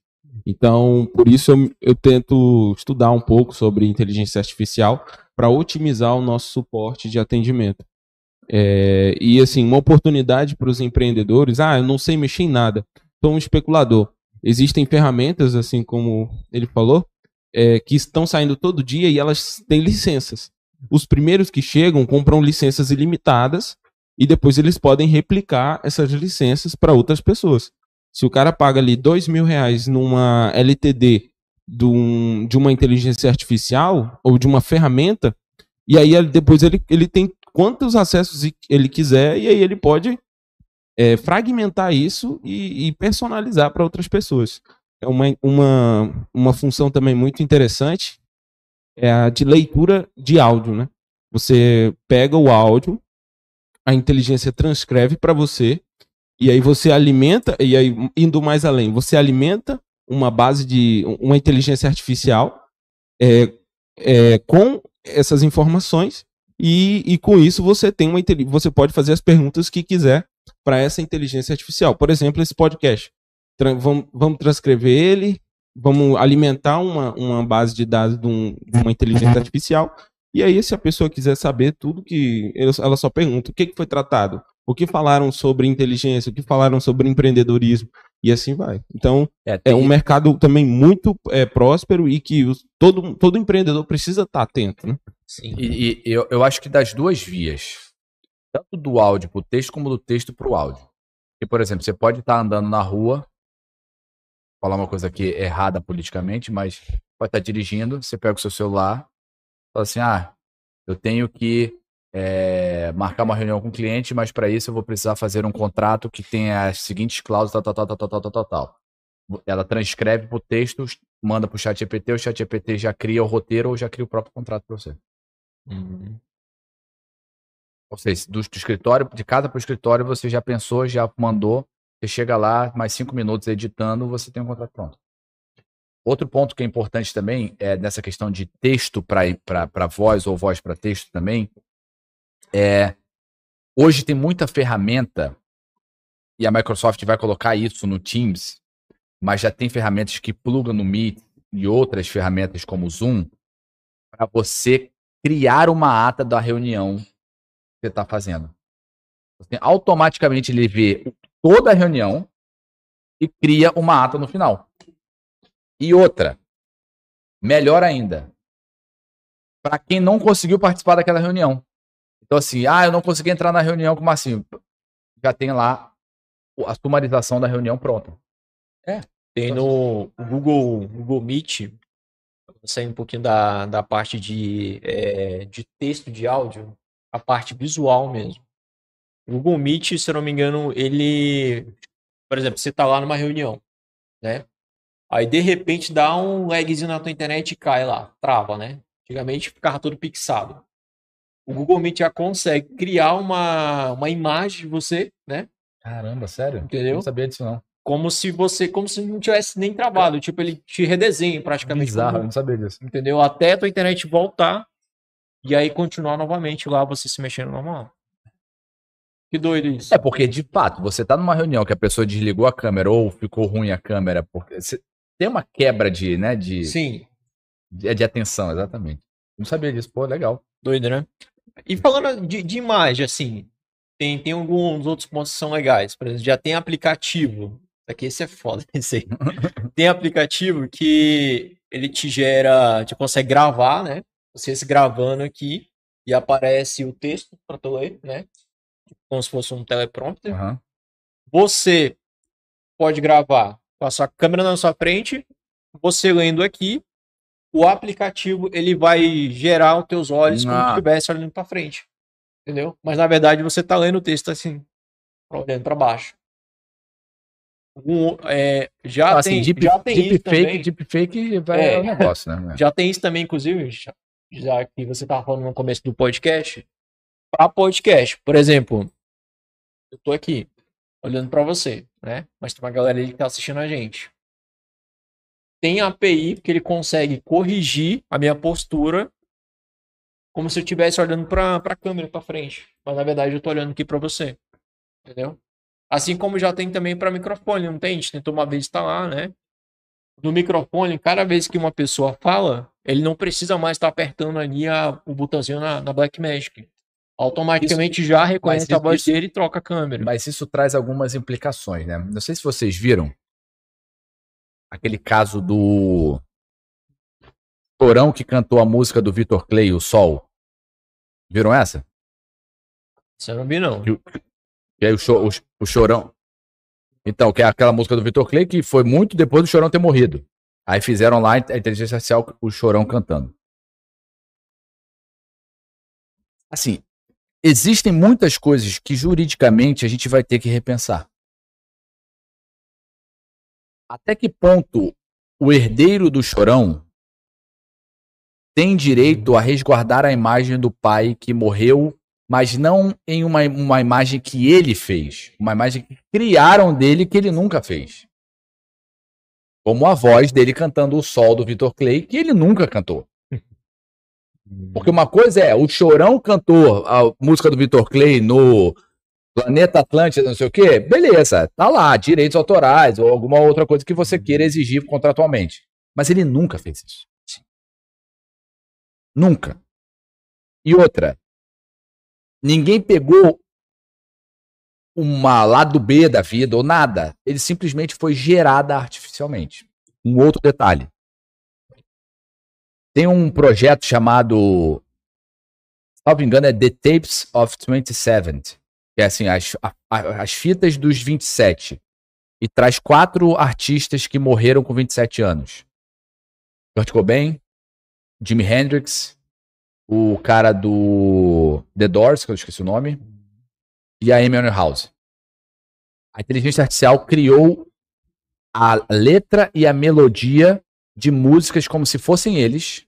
Então, por isso eu, eu tento estudar um pouco sobre inteligência artificial para otimizar o nosso suporte de atendimento. É, e assim, uma oportunidade para os empreendedores, ah, eu não sei mexer em nada, sou um especulador. Existem ferramentas, assim como ele falou, é, que estão saindo todo dia e elas têm licenças. Os primeiros que chegam compram licenças ilimitadas e depois eles podem replicar essas licenças para outras pessoas. Se o cara paga ali dois mil reais numa LTD de, um- de uma inteligência artificial ou de uma ferramenta, e aí depois ele, ele tem quantos acessos ele quiser e aí ele pode é, fragmentar isso e, e personalizar para outras pessoas é uma, uma, uma função também muito interessante, é a de leitura de áudio, né? Você pega o áudio, a inteligência transcreve para você, e aí você alimenta, e aí indo mais além, você alimenta uma base de uma inteligência artificial é, é, com essas informações, e, e com isso você tem uma você pode fazer as perguntas que quiser para essa inteligência artificial. Por exemplo, esse podcast vamos, vamos transcrever ele, vamos alimentar uma, uma base de dados de, um- de uma inteligência artificial. E aí, se a pessoa quiser saber tudo que. Ela só pergunta o que, que foi tratado, o que falaram sobre inteligência, o que falaram sobre empreendedorismo, e assim vai. Então, É, é tem- um mercado também muito é, próspero e que os- todo, todo empreendedor precisa estar atento. Né? Sim. E, e eu, eu acho que das duas vias, tanto do áudio para o texto, como do texto para o áudio. Porque, por exemplo, você pode estar andando na rua, falar uma coisa aqui errada politicamente, mas pode estar dirigindo, você pega o seu celular, fala assim: ah, eu tenho que é, marcar uma reunião com o cliente, mas para isso eu vou precisar fazer um contrato que tenha as seguintes cláusulas, tal, tal, tal, tal, tal, tal, tal, tal. Ela transcreve para o texto, manda para o chat GPT, o chat GPT já cria o roteiro ou já cria o próprio contrato para você. Uhum. Ou seja, do, do escritório, de casa para o escritório, você já pensou, já mandou, você chega lá, mais cinco minutos editando, você tem um contrato pronto. Outro ponto que é importante também é nessa questão de texto para voz ou voz para texto também, é hoje tem muita ferramenta e a Microsoft vai colocar isso no Teams, mas já tem ferramentas que plugam no Meet e outras ferramentas como o Zoom para você criar uma ata da reunião você está fazendo. Você automaticamente ele vê toda a reunião e cria uma ata no final. E outra, melhor ainda, para quem não conseguiu participar daquela reunião. Então, assim, ah, eu não consegui entrar na reunião com o Marcinho. Já tem lá a sumarização da reunião pronta. Tem no Google, Google Meet, sair um pouquinho da, da parte de, é, de texto de áudio, a parte visual mesmo. O Google Meet, se eu não me engano, ele Por exemplo, você tá lá numa reunião, né? Aí de repente dá um lagzinho na tua internet e cai lá, trava, né? Antigamente ficava tudo pixado. O Google Meet já consegue criar uma, uma imagem de você, né? Caramba, sério? Entendeu? Não sabia disso, não. Como se você, como se não tivesse nem travado. Tipo, ele te redesenha praticamente. Bizarro, eu como- não sabia disso. entendeu? Até a tua internet voltar e aí continuar novamente lá, você se mexendo normal. Que doido isso. É porque, de fato, você tá numa reunião que a pessoa desligou a câmera ou ficou ruim a câmera, porque tem uma quebra de, né, de, Sim, de, de atenção, exatamente. Não sabia disso, pô, legal. doido, né? E falando de, de imagem, assim, tem, tem alguns outros pontos que são legais. Por exemplo, já tem aplicativo. Aqui esse é foda, esse aí. Tem aplicativo que ele te gera, te consegue gravar, né? Você se gravando aqui e aparece o texto para tu ler, né? Como se fosse um teleprompter. Aham. Você pode gravar com a sua câmera na sua frente, você lendo aqui, o aplicativo ele vai gerar os teus olhos como se Ah. estivesse olhando para frente. Entendeu? Mas na verdade você tá lendo o texto assim, olhando para baixo. Um, é, já, assim, tem, deep, já tem isso deepfake, também. deepfake vai É. é um negócio, né? Já tem isso também, inclusive, já, já que você estava falando no começo do podcast. Para podcast, por exemplo, eu tô aqui olhando para você, né? Mas tem uma galera ali que tá assistindo a gente. Tem API que ele consegue corrigir a minha postura como se eu estivesse olhando para a câmera para frente, mas na verdade eu tô olhando aqui para você. Entendeu? Assim como já tem também para microfone, não tem? A gente tentou uma vez instalar, né? no microfone, cada vez que uma pessoa fala, ele não precisa mais estar apertando ali a- o botãozinho na, na Blackmagic. Automaticamente já reconhece mas a voz isso- dele e troca a câmera. Mas isso traz algumas implicações, né? Não sei se vocês viram aquele caso do Torão que cantou a música do Vitor Clay, O Sol. Viram essa? Você não viu, não. E aí o, cho- o, o Chorão. Então, que é aquela música do Vitor Clay que foi muito depois do Chorão ter morrido. Aí fizeram lá a inteligência artificial o Chorão cantando. Assim, existem muitas coisas que juridicamente a gente vai ter que repensar. Até que ponto o herdeiro do Chorão tem direito a resguardar a imagem do pai que morreu mas não em uma, uma imagem que ele fez, uma imagem que criaram dele que ele nunca fez. Como a voz dele cantando o sol do Vitor Clay, que ele nunca cantou. Porque uma coisa é, o Chorão cantou a música do Vitor Clay no Planeta Atlântida, não sei o quê, beleza, tá lá, direitos autorais ou alguma outra coisa que você queira exigir contratualmente. Mas ele nunca fez isso. Nunca. E outra, Ninguém pegou uma lado B da vida ou nada. Ele simplesmente foi gerada artificialmente. Um outro detalhe. Tem um projeto chamado, salvo engano, é The Tapes of 27. Que é assim, as, a- as fitas dos 27. E traz quatro artistas que morreram com 27 anos. Kurt Cobain, Jimi Hendrix, o cara do The Doors, que eu esqueci o nome, e a Amy House. A inteligência artificial criou a letra e a melodia de músicas como se fossem eles.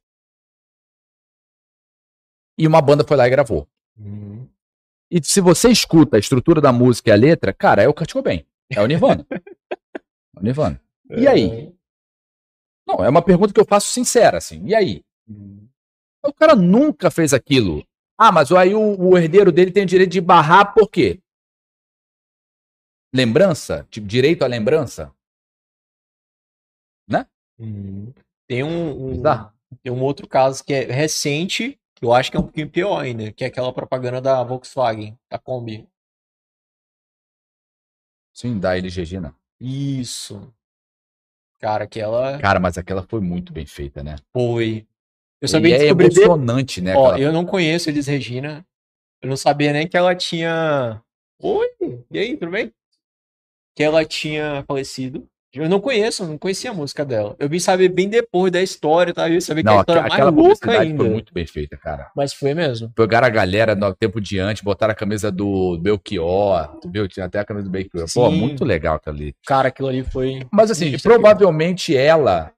E uma banda foi lá e gravou. Uhum. E se você escuta a estrutura da música e a letra, cara, é o Kurt Cobain. É o Nirvana. é o Nirvana. E aí? Não, é uma pergunta que eu faço sincera, assim. E aí? O cara nunca fez aquilo. Ah, mas aí o, o herdeiro dele tem o direito de barrar por quê? Lembrança? Tipo, direito à lembrança? Uhum. Tem um, um- tem um outro caso que é recente, que eu acho que é um pouquinho pior ainda, que é aquela propaganda da Volkswagen, da Kombi. Sim, da Elis Regina. Isso. Cara, aquela Cara, mas aquela foi muito bem feita, né? foi. Eu sabia é descobrir de... emocionante, né? Ó, aquela- eu não conheço Elis Regina. Eu não sabia nem que ela tinha. Oi! E aí, tudo bem? Que ela tinha falecido. Eu não conheço, não conhecia a música dela. Eu vim saber bem depois da história, tá? Eu sabia que Não, a história aqu- mais louca ainda. foi muito bem feita, cara. Mas foi mesmo. Pegaram a galera no tempo diante, botaram a camisa do Belchior, viu? Tinha até a camisa do Belchior. Pô, Sim. muito legal aquilo ali. Cara, aquilo ali foi. Mas assim, provavelmente ela,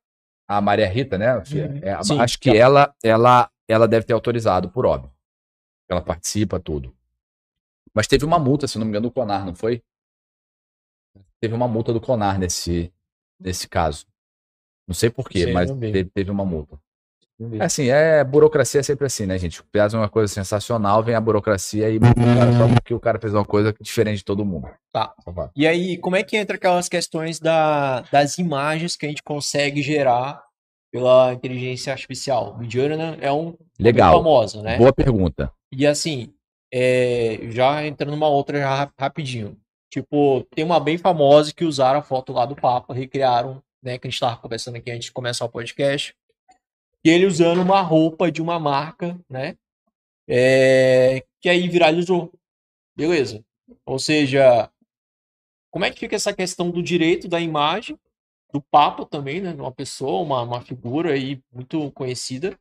a Maria Rita, né? É, Sim. acho que ela, ela, ela deve ter autorizado, por óbvio. Ela participa, tudo. Mas teve uma multa, se não me engano, do Conar, não foi? Teve uma multa do Conar nesse, nesse caso. Não sei porquê, mas teve, teve uma multa. É assim, é burocracia é sempre assim, né, gente? Faz uma coisa sensacional, vem a burocracia e multa o cara só porque o cara fez uma coisa diferente de todo mundo. Tá. Vai. E aí, como é que entra aquelas questões da, das imagens que a gente consegue gerar pela inteligência artificial? Midjourney é um Legal. famosa, né? Boa pergunta. E assim, é, já entrando numa outra já rap- rapidinho. Tipo, tem uma bem famosa que usaram a foto lá do Papa, recriaram, né? Que a gente tava conversando aqui antes de começar o podcast. E ele usando uma roupa de uma marca, né? é, que aí viralizou. Beleza. Ou seja, como é que fica essa questão do direito da imagem, do Papa também, né? Uma pessoa, uma, uma figura aí muito conhecida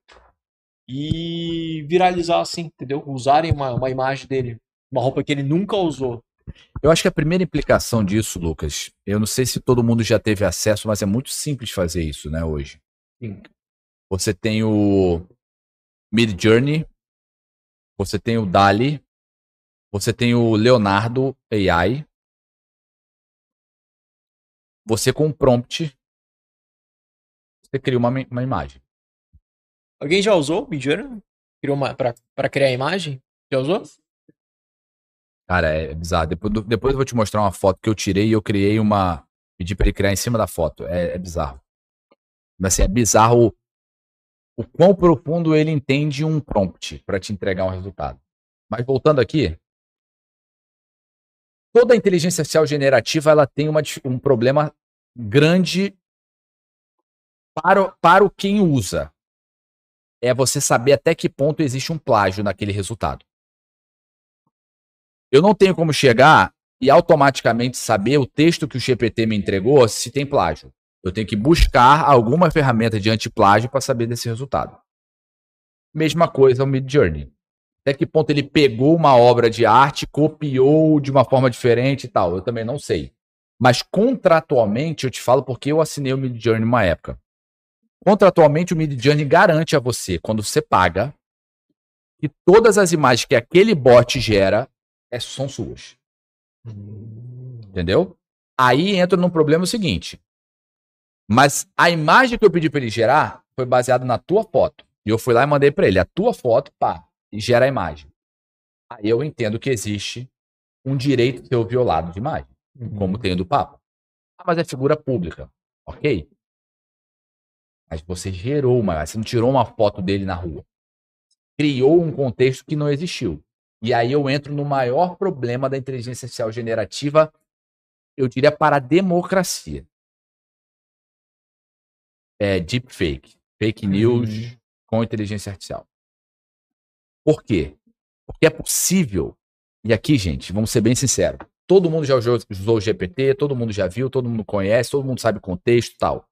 e viralizar assim, entendeu? Usarem uma, uma imagem dele, uma roupa que ele nunca usou. Eu acho que a primeira implicação disso, Lucas, eu não sei se todo mundo já teve acesso, mas é muito simples fazer isso, né, hoje. Sim. Você tem o Mid Journey, você tem o Dali, você tem o Leonardo AI. Você com um prompt, você cria uma, uma imagem. Alguém já usou o Midjourney? Criou uma para criar a imagem? Já usou? Cara, é bizarro. Depois, depois eu vou te mostrar uma foto que eu tirei e eu criei uma. Pedi pra ele criar em cima da foto. É, é bizarro. Mas assim, é bizarro o, quão profundo ele entende um prompt pra te entregar um resultado. Mas voltando aqui. Toda a inteligência artificial generativa ela tem uma um problema grande para, para o quem usa. É você saber até que ponto existe um plágio naquele resultado. Eu não tenho como chegar e automaticamente saber o texto que o GPT me entregou se tem plágio. Eu tenho que buscar alguma ferramenta de antiplágio para saber desse resultado. Mesma coisa o Mid Journey. Até que ponto ele pegou uma obra de arte, copiou de uma forma diferente e tal, eu também não sei. Mas contratualmente eu te falo porque eu assinei o Mid Journey uma época. Contratualmente o Mid Journey garante a você, quando você paga, que todas as imagens que aquele bot gera é, são suas. Entendeu? Aí entra num problema o seguinte. Mas a imagem que eu pedi para ele gerar foi baseada na tua foto. E eu fui lá e mandei para ele a tua foto, pá, e gera a imagem. Aí eu entendo que existe um direito seu violado de imagem, como tem o do Papa. Ah, mas é figura pública. Ok. Mas você gerou uma, você não tirou uma foto dele na rua. Criou um contexto que não existiu. E aí eu entro no maior problema da inteligência artificial generativa, eu diria para a democracia. É deepfake, fake news com inteligência artificial. Por quê? Porque é possível, e aqui, gente, vamos ser bem sinceros, todo mundo já usou, usou o GPT, todo mundo já viu, todo mundo conhece, todo mundo sabe o contexto e tal.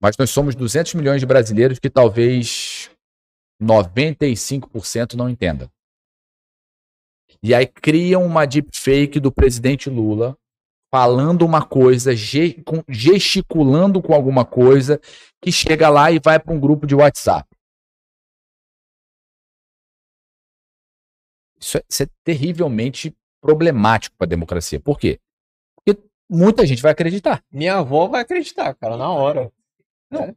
Mas nós somos 200 milhões de brasileiros que talvez 95% não entenda. E aí criam uma deepfake do presidente Lula falando uma coisa, ge- com- gesticulando com alguma coisa, que chega lá e vai para um grupo de WhatsApp. Isso é, isso é terrivelmente problemático para a democracia. Por quê? Porque muita gente vai acreditar. Minha avó vai acreditar, cara, na hora. Não,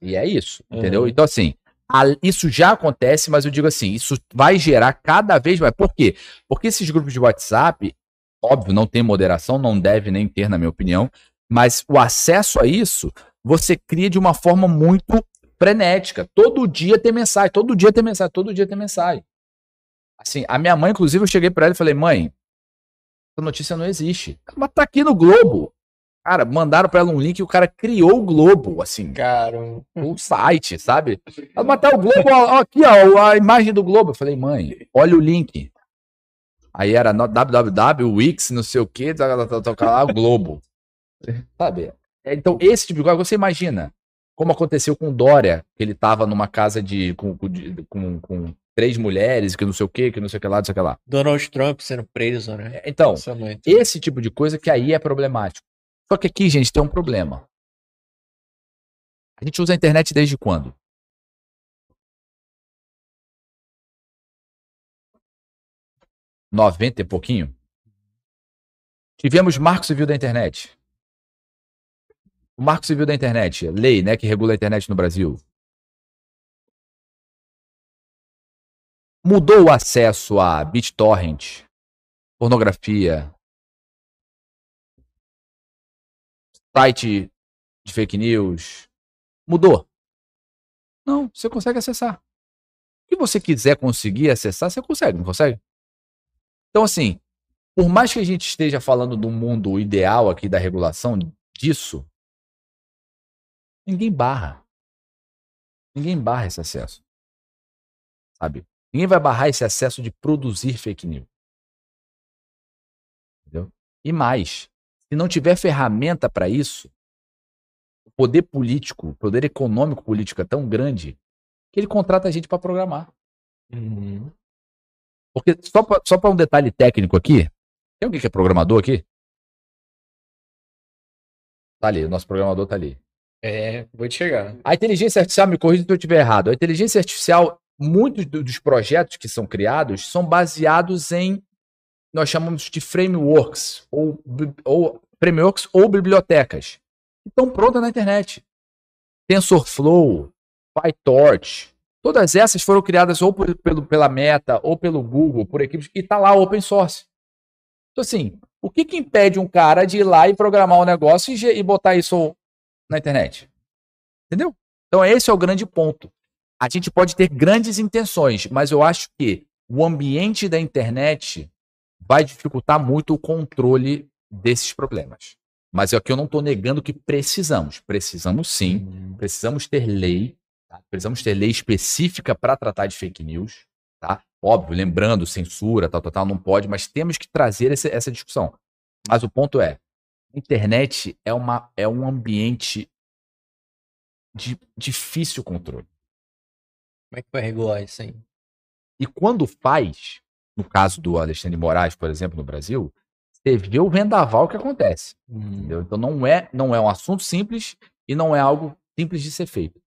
e é isso, Uhum. entendeu? Então, assim, a- isso já acontece, mas eu digo assim, isso vai gerar cada vez mais. Por quê? Porque esses grupos de WhatsApp, óbvio, não tem moderação, não deve nem ter, na minha opinião, mas o acesso a isso você cria de uma forma muito frenética. Todo dia tem mensagem, todo dia tem mensagem, todo dia tem mensagem. Assim, a minha mãe, inclusive, eu cheguei pra ela e falei, mãe, essa notícia não existe. Mas tá aqui no Globo. Cara, mandaram pra ela um link e o cara criou o Globo, assim, Cara, o site, sabe? Ela matar o Globo, ó, ó, aqui, ó, a imagem do Globo. Eu falei, mãe, olha o link. Aí era no- www, Wix, não sei o que, tocar lá, Globo. Sabe? É, Então, esse tipo de coisa, você imagina como aconteceu com o Dória, que ele tava numa casa de com, com, de- com, com três mulheres, que não sei o que, que não sei o que lá, não sei o que lá. Donald Trump sendo preso, né? Então, é muito. esse tipo de coisa que aí é problemático. Só que aqui, gente, tem um problema. A gente usa a internet desde quando? Noventa e pouquinho? Tivemos Marco Civil da Internet. O Marco Civil da Internet, lei, né, que regula a internet no Brasil. Mudou o acesso a BitTorrent, pornografia, site de fake news. Mudou? Não, você consegue acessar. O que você quiser conseguir acessar, você consegue, não consegue? Então, assim, por mais que a gente esteja falando do mundo ideal aqui da regulação disso, ninguém barra. Ninguém barra esse acesso. Sabe? Ninguém vai barrar esse acesso de produzir fake news. Entendeu? E mais, se não tiver ferramenta para isso, o poder político, o poder econômico político é tão grande que ele contrata a gente para programar. Uhum. Porque só pra, só para um detalhe técnico aqui, tem alguém que é programador aqui? Tá ali, o nosso programador tá ali. É, vou te chegar. A inteligência artificial, me corrija se eu estiver errado. A inteligência artificial, muitos do- dos projetos que são criados são baseados em, nós chamamos de frameworks, ou, ou frameworks ou bibliotecas. que Estão prontas na internet. TensorFlow, PyTorch, todas essas foram criadas ou por- pelo, pela Meta, ou pelo Google, por equipes, e está lá open source. Então, assim, o que, que impede um cara de ir lá e programar um negócio e, e botar isso na internet? Entendeu? Então, esse é o grande ponto. A gente pode ter grandes intenções, mas eu acho que o ambiente da internet vai dificultar muito o controle desses problemas. Mas é o que eu não estou negando que precisamos. Precisamos sim, precisamos ter lei, tá? precisamos ter lei específica para tratar de fake news. Tá? Óbvio, lembrando, censura, tal, tal, tal, não pode, mas temos que trazer esse- essa discussão. Mas o ponto é, a internet é, uma, é um ambiente de difícil controle. Como é que vai regular isso aí? E quando faz, no caso do Alexandre Moraes, por exemplo, no Brasil, você vê o vendaval que acontece. Entendeu? Então não é, não é um assunto simples e não é algo simples de ser feito.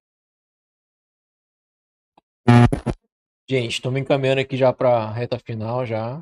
Gente, estamos encaminhando aqui já pra reta final já.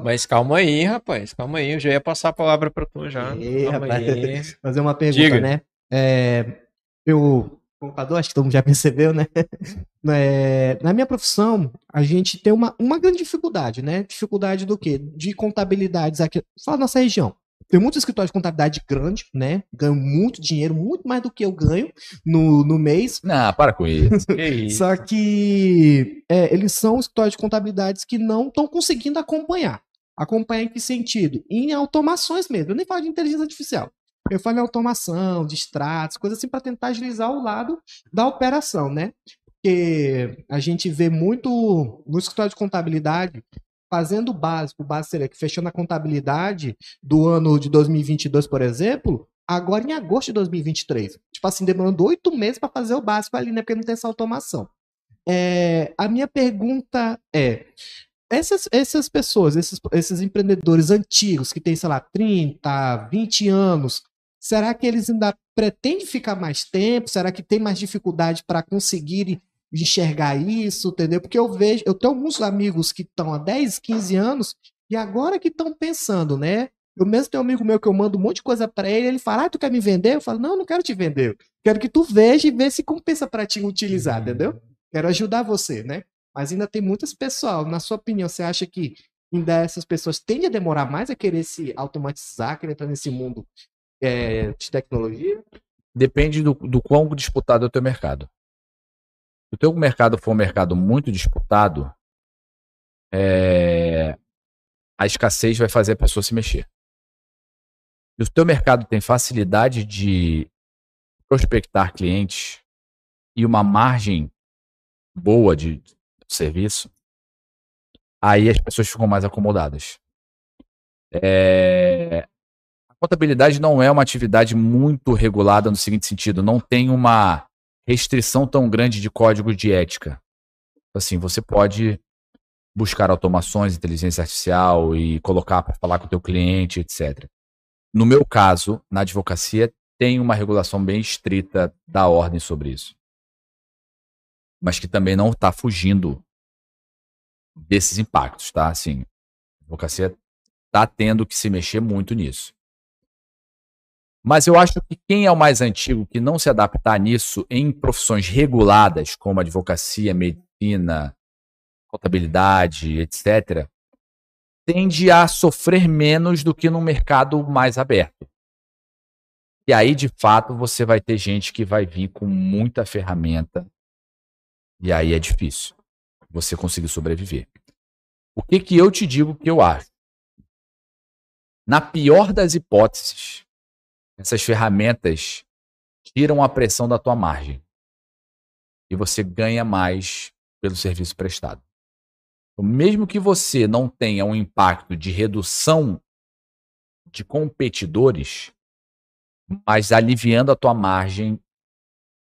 Mas calma aí, rapaz. Calma aí. Eu já ia passar a palavra pra tu já. Calma rapaz. aí. fazer uma pergunta, Diga. né? É, eu, computador, acho que todo mundo já percebeu, né? É, na minha profissão, a gente tem uma, uma grande dificuldade, né? Dificuldade do quê? De contabilidades aqui, só na nossa região. Tem muitos escritórios de contabilidade grande, né? Ganham muito dinheiro, muito mais do que eu ganho no, no mês. Não, para com isso. Que isso. Só que é, eles são escritórios de contabilidades que não estão conseguindo acompanhar. Acompanhar em que sentido? Em automações mesmo. Eu nem falo de inteligência artificial. Eu falo em automação, de extratos, coisas assim para tentar agilizar o lado da operação, né? Porque a gente vê muito no escritório de contabilidade fazendo o básico. O básico seria que fechando a contabilidade do ano de 2022, por exemplo, agora em agosto de 2023. Tipo assim, demorando oito meses para fazer o básico ali, né? Porque não tem essa automação. É, a minha pergunta é: essas, essas pessoas, esses, esses empreendedores antigos que têm, sei lá, 30, 20 anos, será que eles ainda pretendem ficar mais tempo? Será que tem mais dificuldade para conseguir enxergar isso, entendeu? Porque eu vejo, eu tenho alguns amigos que estão há 10, 15 anos e agora que estão pensando, né? Eu mesmo tenho um amigo meu que eu mando um monte de coisa para ele, ele fala, ah, tu quer me vender? Eu falo, não, não quero te vender. Quero que tu veja e vê se compensa para ti utilizar, entendeu? Quero ajudar você, né? Mas ainda tem muitas pessoas. Na sua opinião, você acha que ainda essas pessoas tendem a demorar mais a querer se automatizar, querer entrar nesse mundo é, de tecnologia? Depende do, do quão disputado é o teu mercado. Se o teu mercado for um mercado muito disputado, é, a escassez vai fazer a pessoa se mexer. Se o teu mercado tem facilidade de prospectar clientes e uma margem boa de serviço, aí as pessoas ficam mais acomodadas. É, contabilidade não é uma atividade muito regulada no seguinte sentido, não tem uma restrição tão grande de código de ética. Assim, você pode buscar automações, inteligência artificial e colocar para falar com o teu cliente, etc. No meu caso, na advocacia, tem uma regulação bem estrita da ordem sobre isso. Mas que também não está fugindo desses impactos, tá? Assim, a advocacia está tendo que se mexer muito nisso. Mas eu acho que quem é o mais antigo que não se adaptar nisso em profissões reguladas, como advocacia, medicina, contabilidade, etc., tende a sofrer menos do que num mercado mais aberto. E aí, de fato, você vai ter gente que vai vir com muita ferramenta, e aí é difícil você conseguir sobreviver. O que, que eu te digo que eu acho? Na pior das hipóteses, essas ferramentas tiram a pressão da tua margem e você ganha mais pelo serviço prestado. Então, mesmo que você não tenha um impacto de redução de competidores, mas aliviando a tua margem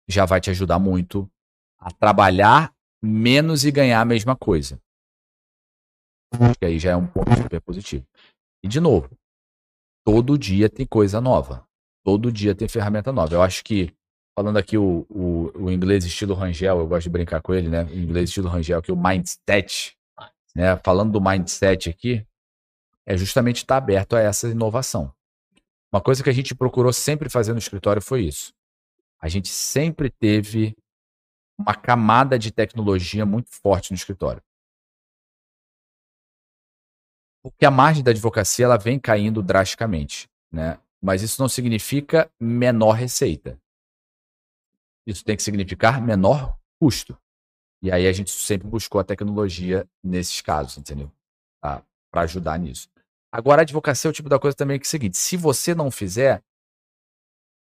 já vai te ajudar muito a trabalhar menos e ganhar a mesma coisa. Que aí já é um ponto super positivo. E de novo, todo dia tem coisa nova. Todo dia tem ferramenta nova. Eu acho que, falando aqui o, o, o inglês estilo Rangel, eu gosto de brincar com ele, né? O inglês estilo Rangel, que é o mindset, né? Falando do mindset aqui, é justamente estar aberto a essa inovação. Uma coisa que a gente procurou sempre fazer no escritório foi isso. A gente sempre teve uma camada de tecnologia muito forte no escritório. Porque a margem da advocacia ela vem caindo drasticamente, né? Mas isso não significa menor receita. Isso tem que significar menor custo. E aí a gente sempre buscou a tecnologia nesses casos, entendeu? Tá? Para ajudar nisso. Agora, a advocacia é o tipo da coisa também que é o seguinte: se você não fizer,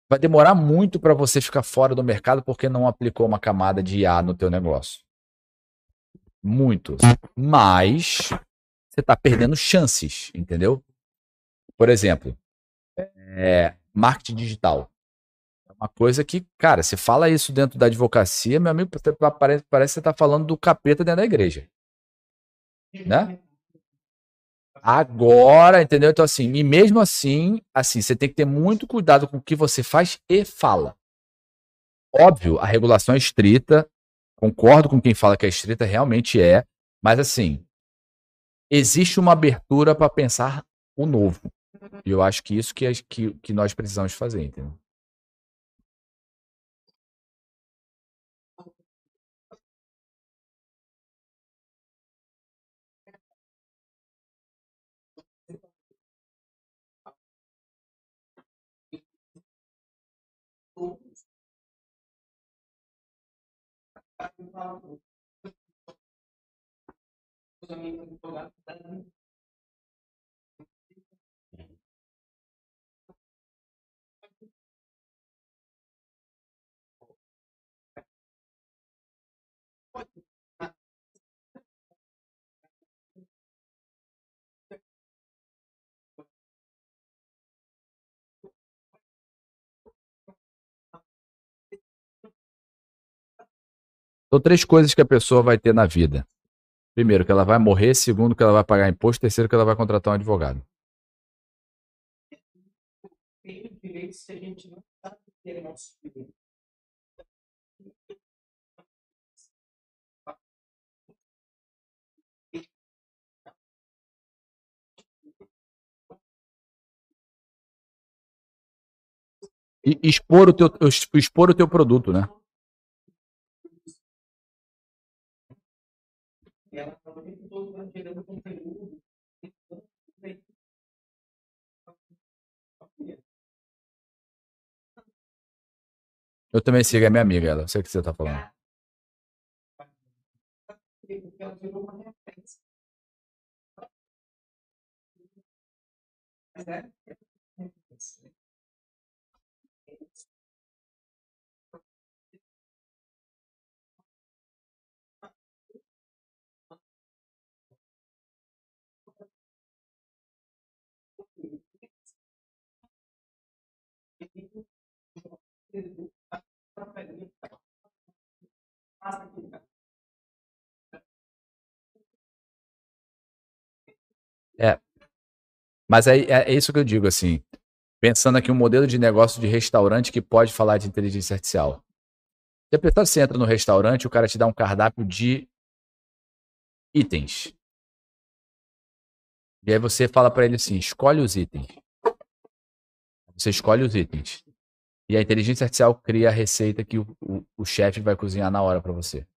vai demorar muito para você ficar fora do mercado porque não aplicou uma camada de IA no teu negócio. Muito. Mas você está perdendo chances, entendeu? Por exemplo, é, marketing digital. É uma coisa que, cara, você fala isso dentro da advocacia, meu amigo, parece, parece que você está falando do capeta dentro da igreja. Né? Agora, entendeu? Então, assim, e mesmo assim, assim, você tem que ter muito cuidado com o que você faz e fala. Óbvio, a regulação é estrita, concordo com quem fala que é estrita, realmente é, mas assim, existe uma abertura para pensar o novo. E eu acho que isso que, é, que, que nós precisamos fazer, entendeu? São três coisas que a pessoa vai ter na vida. Primeiro, que ela vai morrer. Segundo, que ela vai pagar imposto. Terceiro, que ela vai contratar um advogado. E expor o teu, expor o teu produto, né? Gerando conteúdo. Eu também sigo a minha amiga, ela. Sei o que você tá falando. Mas é. É. Mas é, é, é, isso que eu digo, assim. Pensando aqui um modelo de negócio de restaurante que pode falar de inteligência artificial. Já pensou você entra no restaurante, o cara te dá um cardápio de itens. E aí você fala para ele assim: escolhe os itens. Você escolhe os itens. E a inteligência artificial cria a receita que o, o, o chefe vai cozinhar na hora pra você.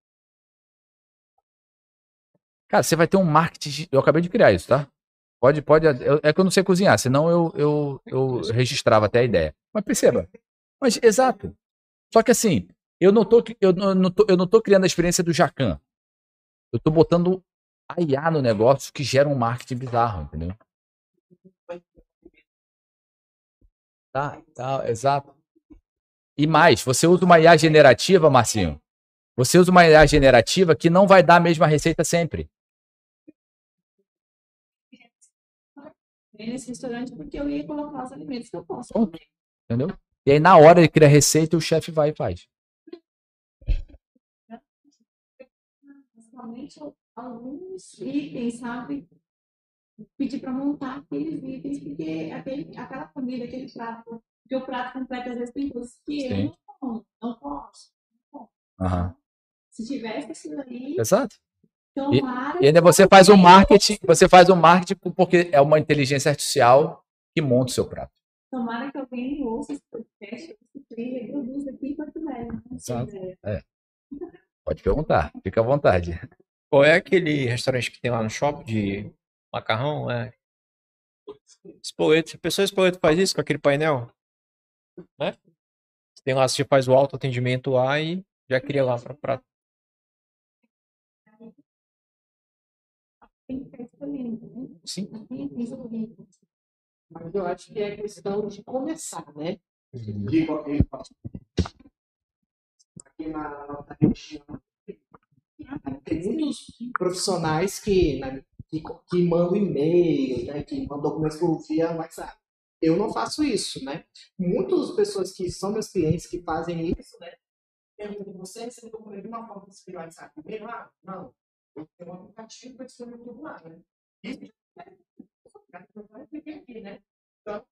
Cara, você vai ter um marketing. Eu acabei de criar isso, tá? Pode, pode. eu- é que eu não sei cozinhar, senão eu, eu, eu registrava até a ideia. Mas perceba. Mas, exato. Só que assim, eu não tô, eu não tô, eu não tô criando a experiência do Jacan. Eu tô botando a IA no negócio que gera um marketing bizarro, entendeu? Tá, tá, exato. E mais, você usa uma IA generativa, Marcinho. Você usa uma IA generativa que não vai dar a mesma receita sempre. nesse restaurante porque eu ia colocar os alimentos que eu posso. Entendeu? E aí, na hora ele cria a receita e o chefe vai e faz. Principalmente alguns itens, sabe? Pedir para montar aqueles itens, porque aquele, aquela comida, aquele prato, porque o prato completo às vezes tem coisas que Sim. eu não, não posso. Aham. Se tivesse aquilo ali, Exato. tomara. E ainda você faz o marketing, você faz o marketing porque é uma inteligência artificial que monta o seu prato. Tomara que alguém ouça esse podcast, esse e produza aqui em Porto Velho. né? Exato. É. Pode perguntar, fica à vontade. Qual é aquele restaurante que tem lá no shopping de macarrão? É. Espoleto. A pessoa espoleto faz isso com aquele painel? Né? Tem lá, você faz o autoatendimento lá e já cria lá para escolhendo, né? Sim. Mas eu acho que é questão de começar, né? Eu faço. Aqui na nossa região, tem muitos profissionais que, né, que, que mandam e-mail, né, que mandam documentos por via WhatsApp. Eu não faço isso, né? Muitas pessoas que são meus clientes que fazem isso, né? Perguntam, você recebeu documento de uma forma via WhatsApp? E-mail? Ah, não. Eu tenho um aplicativo para distribuir tudo lá, né? Isso aqui, né? Então,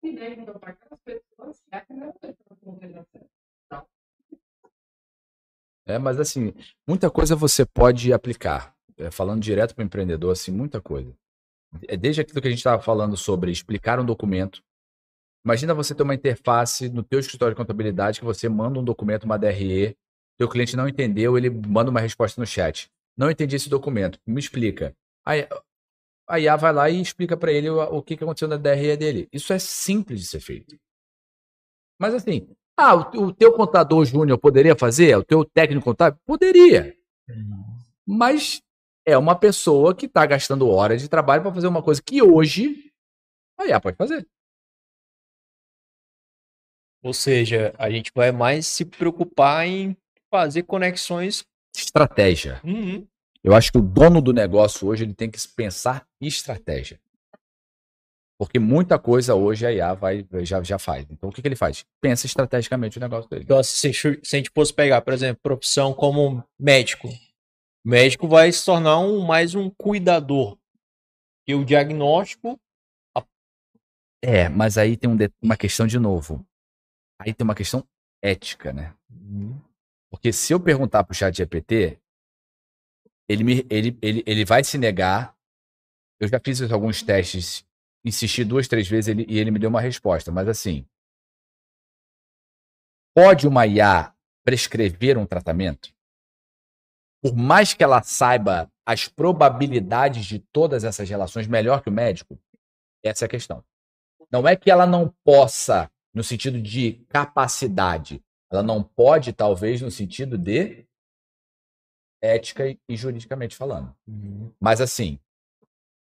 que deve então para aquelas pessoas é a primeira vez que ter acesso. É, mas assim, muita coisa você pode aplicar. É, falando direto para o empreendedor, assim, muita coisa. É desde aquilo que a gente estava falando sobre explicar um documento. Imagina você ter uma interface no teu escritório de contabilidade que você manda um documento, uma DRE, teu cliente não entendeu, ele manda uma resposta no chat. Não entendi esse documento, me explica. Aí a IA vai lá e explica para ele o, o que, que aconteceu na DRE dele. Isso é simples de ser feito. Mas assim, ah, o, o teu contador júnior poderia fazer? O teu técnico contábil? Poderia. Mas é uma pessoa que está gastando horas de trabalho para fazer uma coisa que hoje a IA pode fazer. Ou seja, a gente vai mais se preocupar em fazer conexões. Estratégia. Uhum. Eu acho que o dono do negócio hoje ele tem que pensar em estratégia. Porque muita coisa hoje a IA vai, já, já faz. Então o que, que ele faz? Pensa estrategicamente o negócio dele. Então, se, se a gente fosse pegar, por exemplo, profissão como médico, médico vai se tornar um, mais um cuidador. E o diagnóstico, É, mas aí tem um de- uma questão de novo. Aí tem uma questão ética, né? Porque se eu perguntar pro chat GPT, ele, me, ele, ele, ele vai se negar. Eu já fiz alguns testes, insisti duas, três vezes ele, e ele me deu uma resposta. Mas assim, pode uma IA prescrever um tratamento? Por mais que ela saiba as probabilidades de todas essas relações melhor que o médico, essa é a questão. Não é que ela não possa, no sentido de capacidade, ela não pode, talvez, no sentido de ética e, juridicamente falando. Mas assim,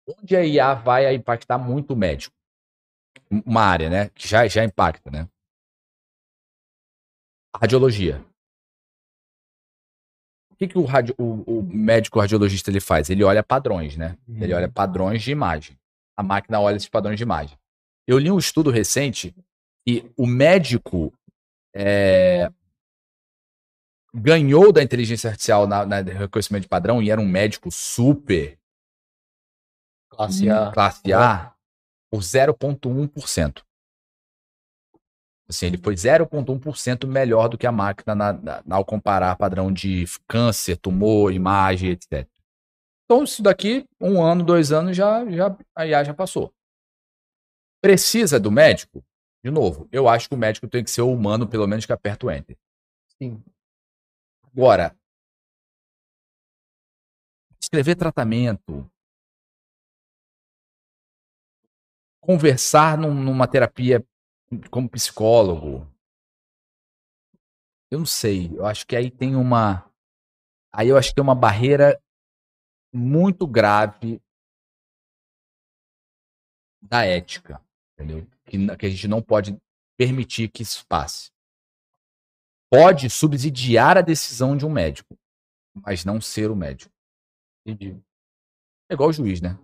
onde a IA vai impactar muito o médico? Uma área, né? Que já, já impacta, né? A radiologia. O que, que o, radio- o- o médico radiologista ele faz? Ele olha padrões, né? Ele olha padrões de imagem. A máquina olha esses padrões de imagem. Eu li um estudo recente e o médico é, ganhou da inteligência artificial na, na reconhecimento de padrão e era um médico super Classe A. classe A por 0,1%. Assim, ele foi 0,1% melhor do que a máquina na- na- ao comparar padrão de câncer, tumor, imagem, etc. Então, isso daqui, um ano, dois anos, já, já, a IA já passou. Precisa do médico? De novo, eu acho que o médico tem que ser o humano, pelo menos que aperta o enter. Sim. Agora, escrever tratamento, conversar num- numa terapia como psicólogo, eu não sei. Eu acho que aí tem uma, aí eu acho que tem uma barreira muito grave da ética, entendeu? Que, que a gente não pode permitir que isso passe. Pode subsidiar a decisão de um médico, mas não ser o médico. Entendi. É igual o juiz, né?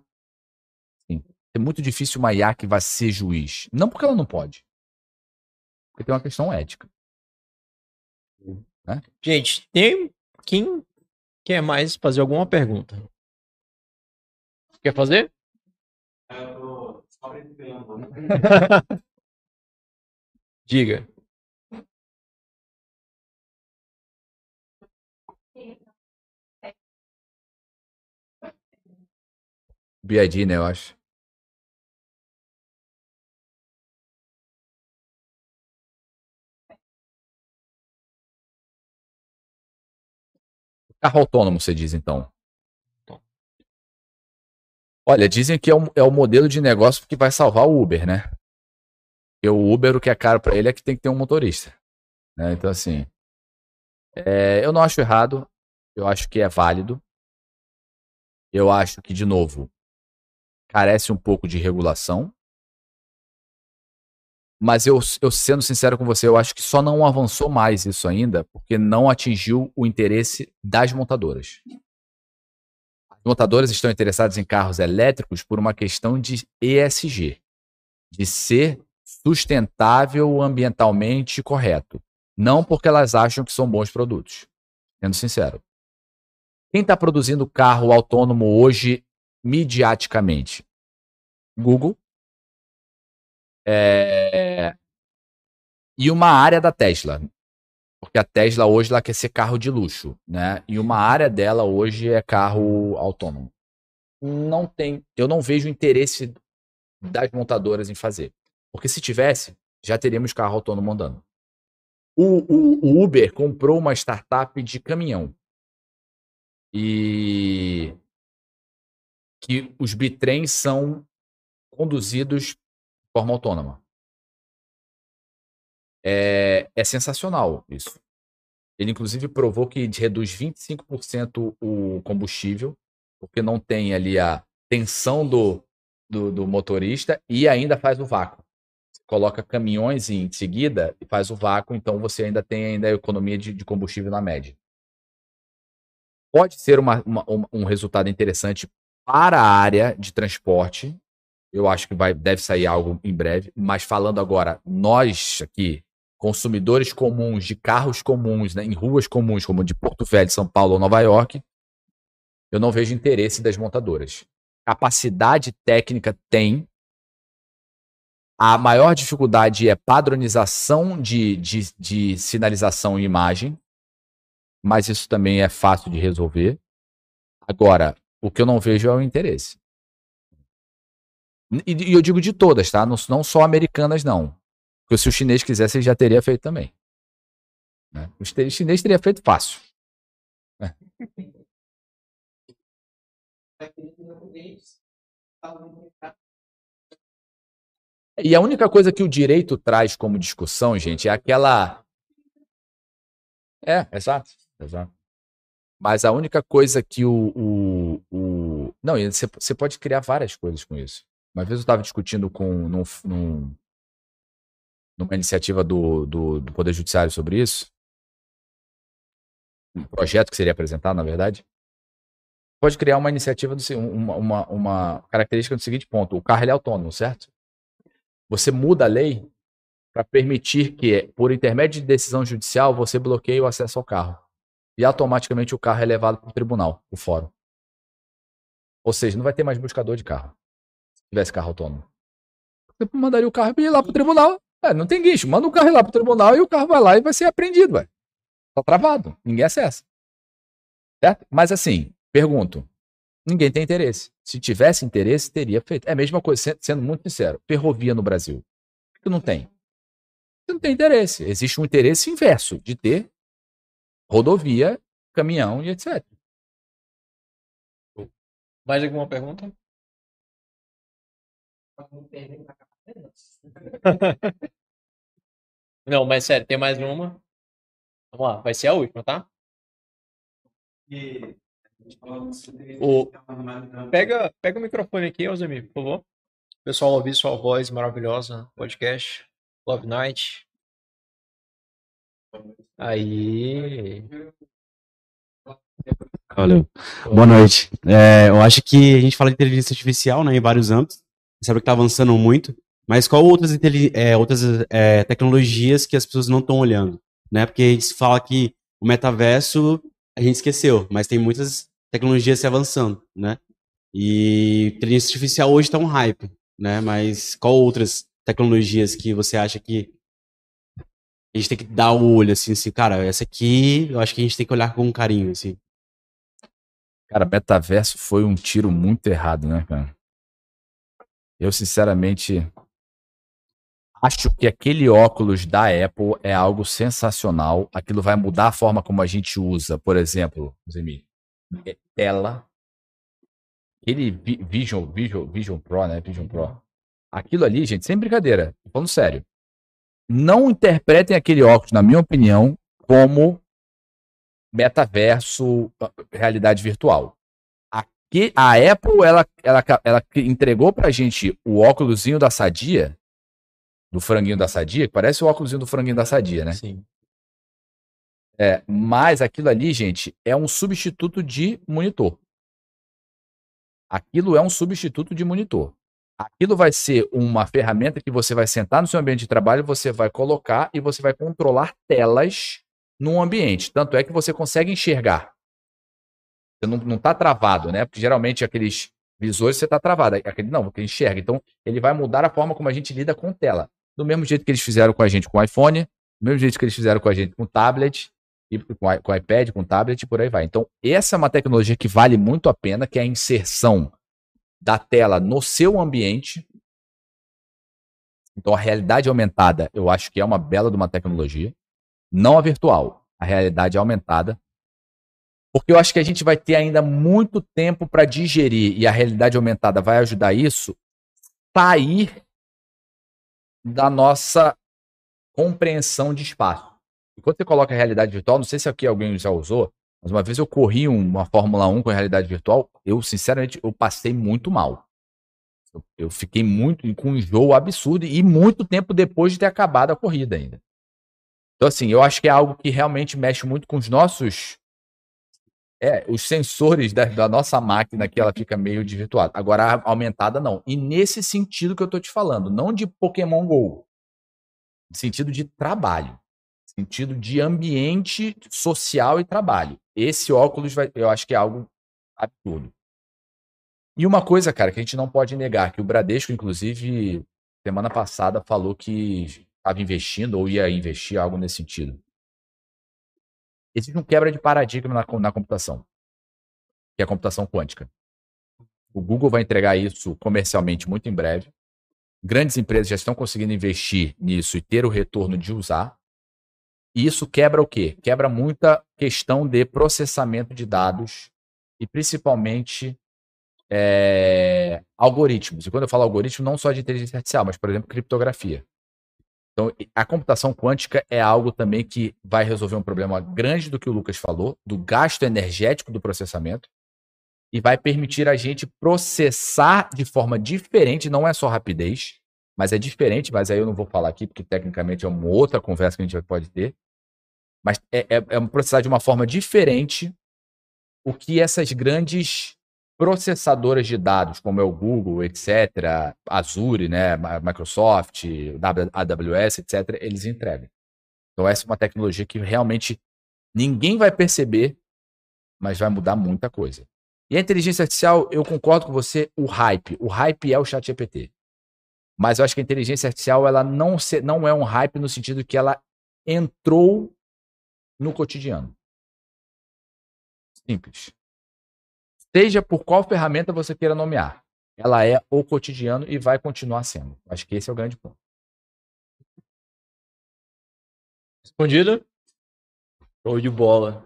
Sim. É muito difícil uma IA que vai ser juiz. Não porque ela não pode. Porque tem uma questão ética. Gente, tem quem quer mais fazer alguma pergunta? Quer fazer? Diga. BID, né, eu acho. Carro autônomo, você diz, então. Olha, dizem que é o, é o modelo de negócio que vai salvar o Uber, né? Porque o Uber, o que é caro para ele é que tem que ter um motorista. né? Então, assim, é, eu não acho errado. Eu acho que é válido. Eu acho que, de novo, carece um pouco de regulação. Mas eu, eu sendo sincero com você, eu acho que só não avançou mais isso ainda porque não atingiu o interesse das montadoras. As montadoras estão interessadas em carros elétricos por uma questão de ESG, de ser sustentável ambientalmente correto. Não porque elas acham que são bons produtos. Sendo sincero. Quem está produzindo carro autônomo hoje, midiaticamente? Google. É, E uma área da Tesla. Porque a Tesla hoje ela quer ser carro de luxo, né? E uma área dela hoje é carro autônomo. Não tem, eu não vejo interesse das montadoras em fazer. Porque se tivesse, já teríamos carro autônomo andando. O, o- o Uber comprou uma startup de caminhão. E que os bitrens são conduzidos de forma autônoma. É, é sensacional isso. Ele, inclusive, provou que reduz 25% o combustível, porque não tem ali a tensão do, do, do motorista e ainda faz o vácuo. Você coloca caminhões em seguida e faz o vácuo, então você ainda tem ainda a economia de, de combustível na média. Pode ser uma- uma- um- resultado interessante para a área de transporte. Eu acho que vai, deve sair algo em breve. Mas falando agora, nós aqui, consumidores comuns de carros comuns, né, em ruas comuns, como de Porto Velho, São Paulo ou Nova York, eu não vejo interesse das montadoras. Capacidade técnica tem. A maior dificuldade é padronização de, de, de sinalização e imagem, mas isso também é fácil de resolver. Agora, o que eu não vejo é o interesse. E, e eu digo de todas, tá? Não, não só americanas, não. Porque se o chinês quisesse, ele já teria feito também. né? O chi- chinês teria feito fácil. E a única coisa que o direito traz como discussão, gente, é aquela. É, exato. exato. Mas a única coisa que o. o, o... Não, você pode criar várias coisas com isso. Uma vez eu estava discutindo com. Num, num- numa iniciativa do, do, do Poder Judiciário sobre isso. Um projeto que seria apresentado, na verdade. Pode criar uma iniciativa, do, se- uma, uma, uma característica do seguinte ponto: o carro ele é autônomo, certo? Você muda a lei para permitir que, por intermédio de decisão judicial, você bloqueie o acesso ao carro. E automaticamente o carro é levado para o tribunal, o fórum. Ou seja, não vai ter mais buscador de carro. tivesse carro autônomo? Você mandaria o carro e ir lá pro tribunal. É, não tem guincho. Manda o carro ir lá pro tribunal e o carro vai lá e vai ser apreendido, ué. Tá travado. Ninguém acessa. Certo? Mas assim, pergunto. Ninguém tem interesse. Se tivesse interesse, teria feito. É a mesma coisa, sendo- muito sincero. Ferrovia no Brasil. Por que não tem? Porque não tem interesse. Existe um interesse inverso de ter rodovia, caminhão e etc. Mais alguma pergunta? Não, mas sério, tem mais uma. Vamos lá, vai ser a última, tá? O... Pega, pega o microfone aqui, Alzemir, por favor. O pessoal ouvir sua voz maravilhosa no podcast. Love Night. Aí. Valeu. Boa noite. É, eu acho que a gente fala de inteligência artificial né, em vários âmbitos. Sabe que está avançando muito. Mas qual outras, é, outras é, tecnologias que as pessoas não estão olhando? Né? Porque a gente fala que o metaverso a gente esqueceu, mas tem muitas tecnologias se avançando, né? E inteligência artificial hoje está um hype, né? Mas qual outras tecnologias que você acha que a gente tem que dar o olho, assim, assim, cara, essa aqui eu acho que a gente tem que olhar com carinho, assim. Cara, metaverso foi um tiro muito errado, né, cara? Eu, sinceramente, acho que aquele óculos da Apple é algo sensacional. Aquilo vai mudar a forma como a gente usa, por exemplo, Zemi, é- tela. Aquele Vi- Vision, Vision, Vision Pro, né? Vision Pro. Aquilo ali, gente, sem brincadeira, tô falando sério. Não interpretem aquele óculos, na minha opinião, como metaverso, ah, realidade virtual. Aqui, a Apple, ela, ela, ela entregou pra gente o óculosinho da Sadia, do franguinho da Sadia, que parece o óculosinho do franguinho da Sadia, né? Sim. É, mas aquilo ali, gente, é um substituto de monitor. Aquilo é um substituto de monitor. Aquilo vai ser uma ferramenta que você vai sentar no seu ambiente de trabalho, você vai colocar e você vai controlar telas num ambiente. Tanto é que você consegue enxergar. Você não, não tá travado, né? Porque geralmente aqueles visores você tá travado. Aquele não, porque enxerga. Então, ele vai mudar a forma como a gente lida com tela. Do mesmo jeito que eles fizeram com a gente com o iPhone, do mesmo jeito que eles fizeram com a gente com o tablet, e com, com iPad, com tablet e por aí vai. Então, essa é uma tecnologia que vale muito a pena, que é a inserção da tela no seu ambiente. Então, a realidade aumentada, eu acho que é uma bela de uma tecnologia. Não a virtual, a realidade aumentada. Porque eu acho que a gente vai ter ainda muito tempo para digerir, e a realidade aumentada vai ajudar isso, sair da nossa compreensão de espaço. E quando você coloca a realidade virtual, não sei se aqui alguém já usou, mas uma vez eu corri um- uma Fórmula 1 com a realidade virtual, eu sinceramente eu passei muito mal. Eu, eu fiquei muito com um enjoo absurdo e muito tempo depois de ter acabado a corrida ainda. Então assim, eu acho que é algo que realmente mexe muito com os nossos é, os sensores da, da nossa máquina que ela fica meio desvirtuada. Agora aumentada não. E nesse sentido que eu tô te falando, não de Pokémon Go, sentido de trabalho sentido de ambiente social e trabalho. Esse óculos vai, eu acho que é algo absurdo. E uma coisa, cara, que a gente não pode negar, que o Bradesco, inclusive, semana passada falou que estava investindo ou ia investir algo nesse sentido. Existe um quebra de paradigma na, na computação, que é a computação quântica. O Google vai entregar isso comercialmente muito em breve. Grandes empresas já estão conseguindo investir nisso e ter o retorno de usar. E isso quebra o quê? Quebra muita questão de processamento de dados e principalmente é, algoritmos. E quando eu falo algoritmo, não só de inteligência artificial, mas, por exemplo, criptografia. Então, a computação quântica é algo também que vai resolver um problema grande do que o Lucas falou, do gasto energético do processamento, e vai permitir a gente processar de forma diferente, não é só rapidez, mas é diferente, mas aí eu não vou falar aqui, porque tecnicamente é uma outra conversa que a gente pode ter. Mas é, é, é processar de uma forma diferente o que essas grandes processadoras de dados, como é o Google, etc., Azure, né, Microsoft, AWS, etc., eles entregam. Então essa é uma tecnologia que realmente ninguém vai perceber, mas vai mudar muita coisa. E a inteligência artificial, eu concordo com você, o hype. O hype é o chat GPT. Mas eu acho que a inteligência artificial, ela não, se, não é um hype no sentido que ela entrou no cotidiano. Simples. Seja por qual ferramenta você queira nomear. Ela é o cotidiano e vai continuar sendo. Acho que esse é o grande ponto. Respondido? Show de bola.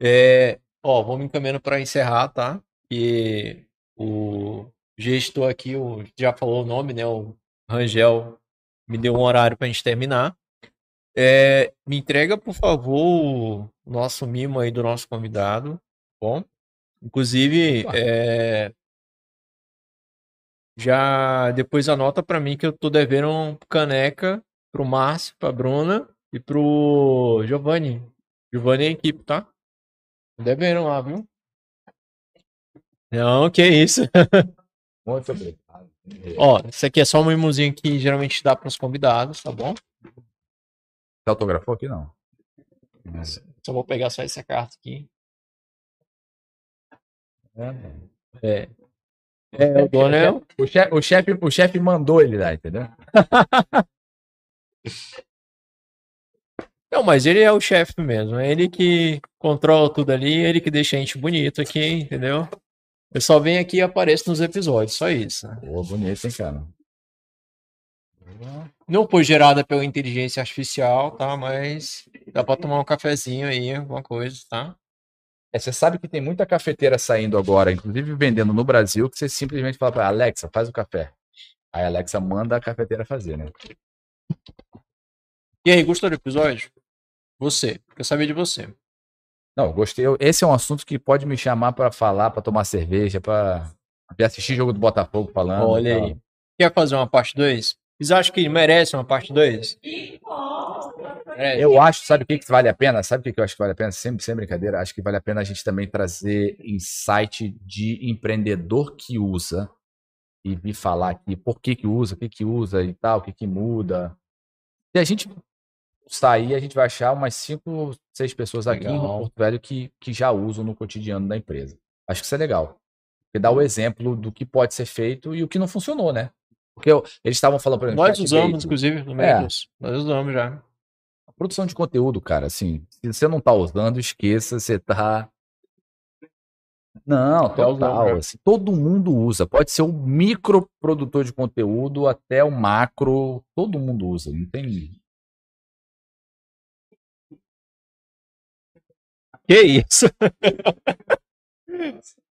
É, ó, vamos encaminhando para encerrar, tá? E o gestor aqui, o, já falou o nome, né? O Rangel me deu um horário para a gente terminar. É, me entrega, por favor, o nosso mimo aí do nosso convidado. tá Bom, inclusive, é, já depois anota para mim que eu tô devendo um caneca pro Márcio, pra Bruna e pro Giovanni. Giovanni é a equipe, tá? Devendo lá, viu? Não, que isso. Muito obrigado. Ó, isso aqui é só um mimozinho que geralmente dá pros convidados, tá bom? Você autografou aqui, não? Só vou pegar só essa carta aqui. É. É. É, o dono é o- O chefe, o chefe, o chefe mandou ele lá, entendeu? Não, mas ele é o chefe mesmo. É ele que controla tudo ali, ele que deixa a gente bonito aqui, entendeu? Eu só venho aqui e apareço nos episódios, só isso. né? Pô, bonito, hein, cara? Não foi gerada pela inteligência artificial, tá? Mas dá pra tomar um cafezinho aí, alguma coisa, tá? É, você sabe que tem muita cafeteira saindo agora, inclusive vendendo no Brasil, que você simplesmente fala pra Alexa, faz o café. Aí a Alexa manda a cafeteira fazer, né? E aí, gostou do episódio? Você, quero saber de você. Não, gostei. Eu- Esse é um assunto que pode me chamar pra falar, pra tomar cerveja, pra pra assistir jogo do Botafogo falando. Olha aí. Quer fazer uma parte 2? Vocês acham que merece uma parte 2? Eu acho, sabe o que, que vale a pena? Sabe o que, que eu acho que vale a pena? Sempre, sem brincadeira, acho que vale a pena a gente também trazer insight de empreendedor que usa e vir falar aqui por que, que usa, o que, que usa e tal, o que, que muda. Se a gente sair, a gente vai achar umas cinco, seis pessoas aqui Legal. Porto Velho que, que já usam no cotidiano da empresa. Acho que isso é legal. Porque dá o exemplo do que pode ser feito e o que não funcionou, né? Porque eu- eles estavam falando, por exemplo, Nós usamos, inclusive, no É. Mentos. Nós usamos já. Produção de conteúdo, cara, assim, se você não tá usando, esqueça, você tá. Não, Tá usando, total. cara. assim, todo mundo usa. Pode ser o micro produtor de conteúdo até o macro, todo mundo usa. Não tem. Que isso?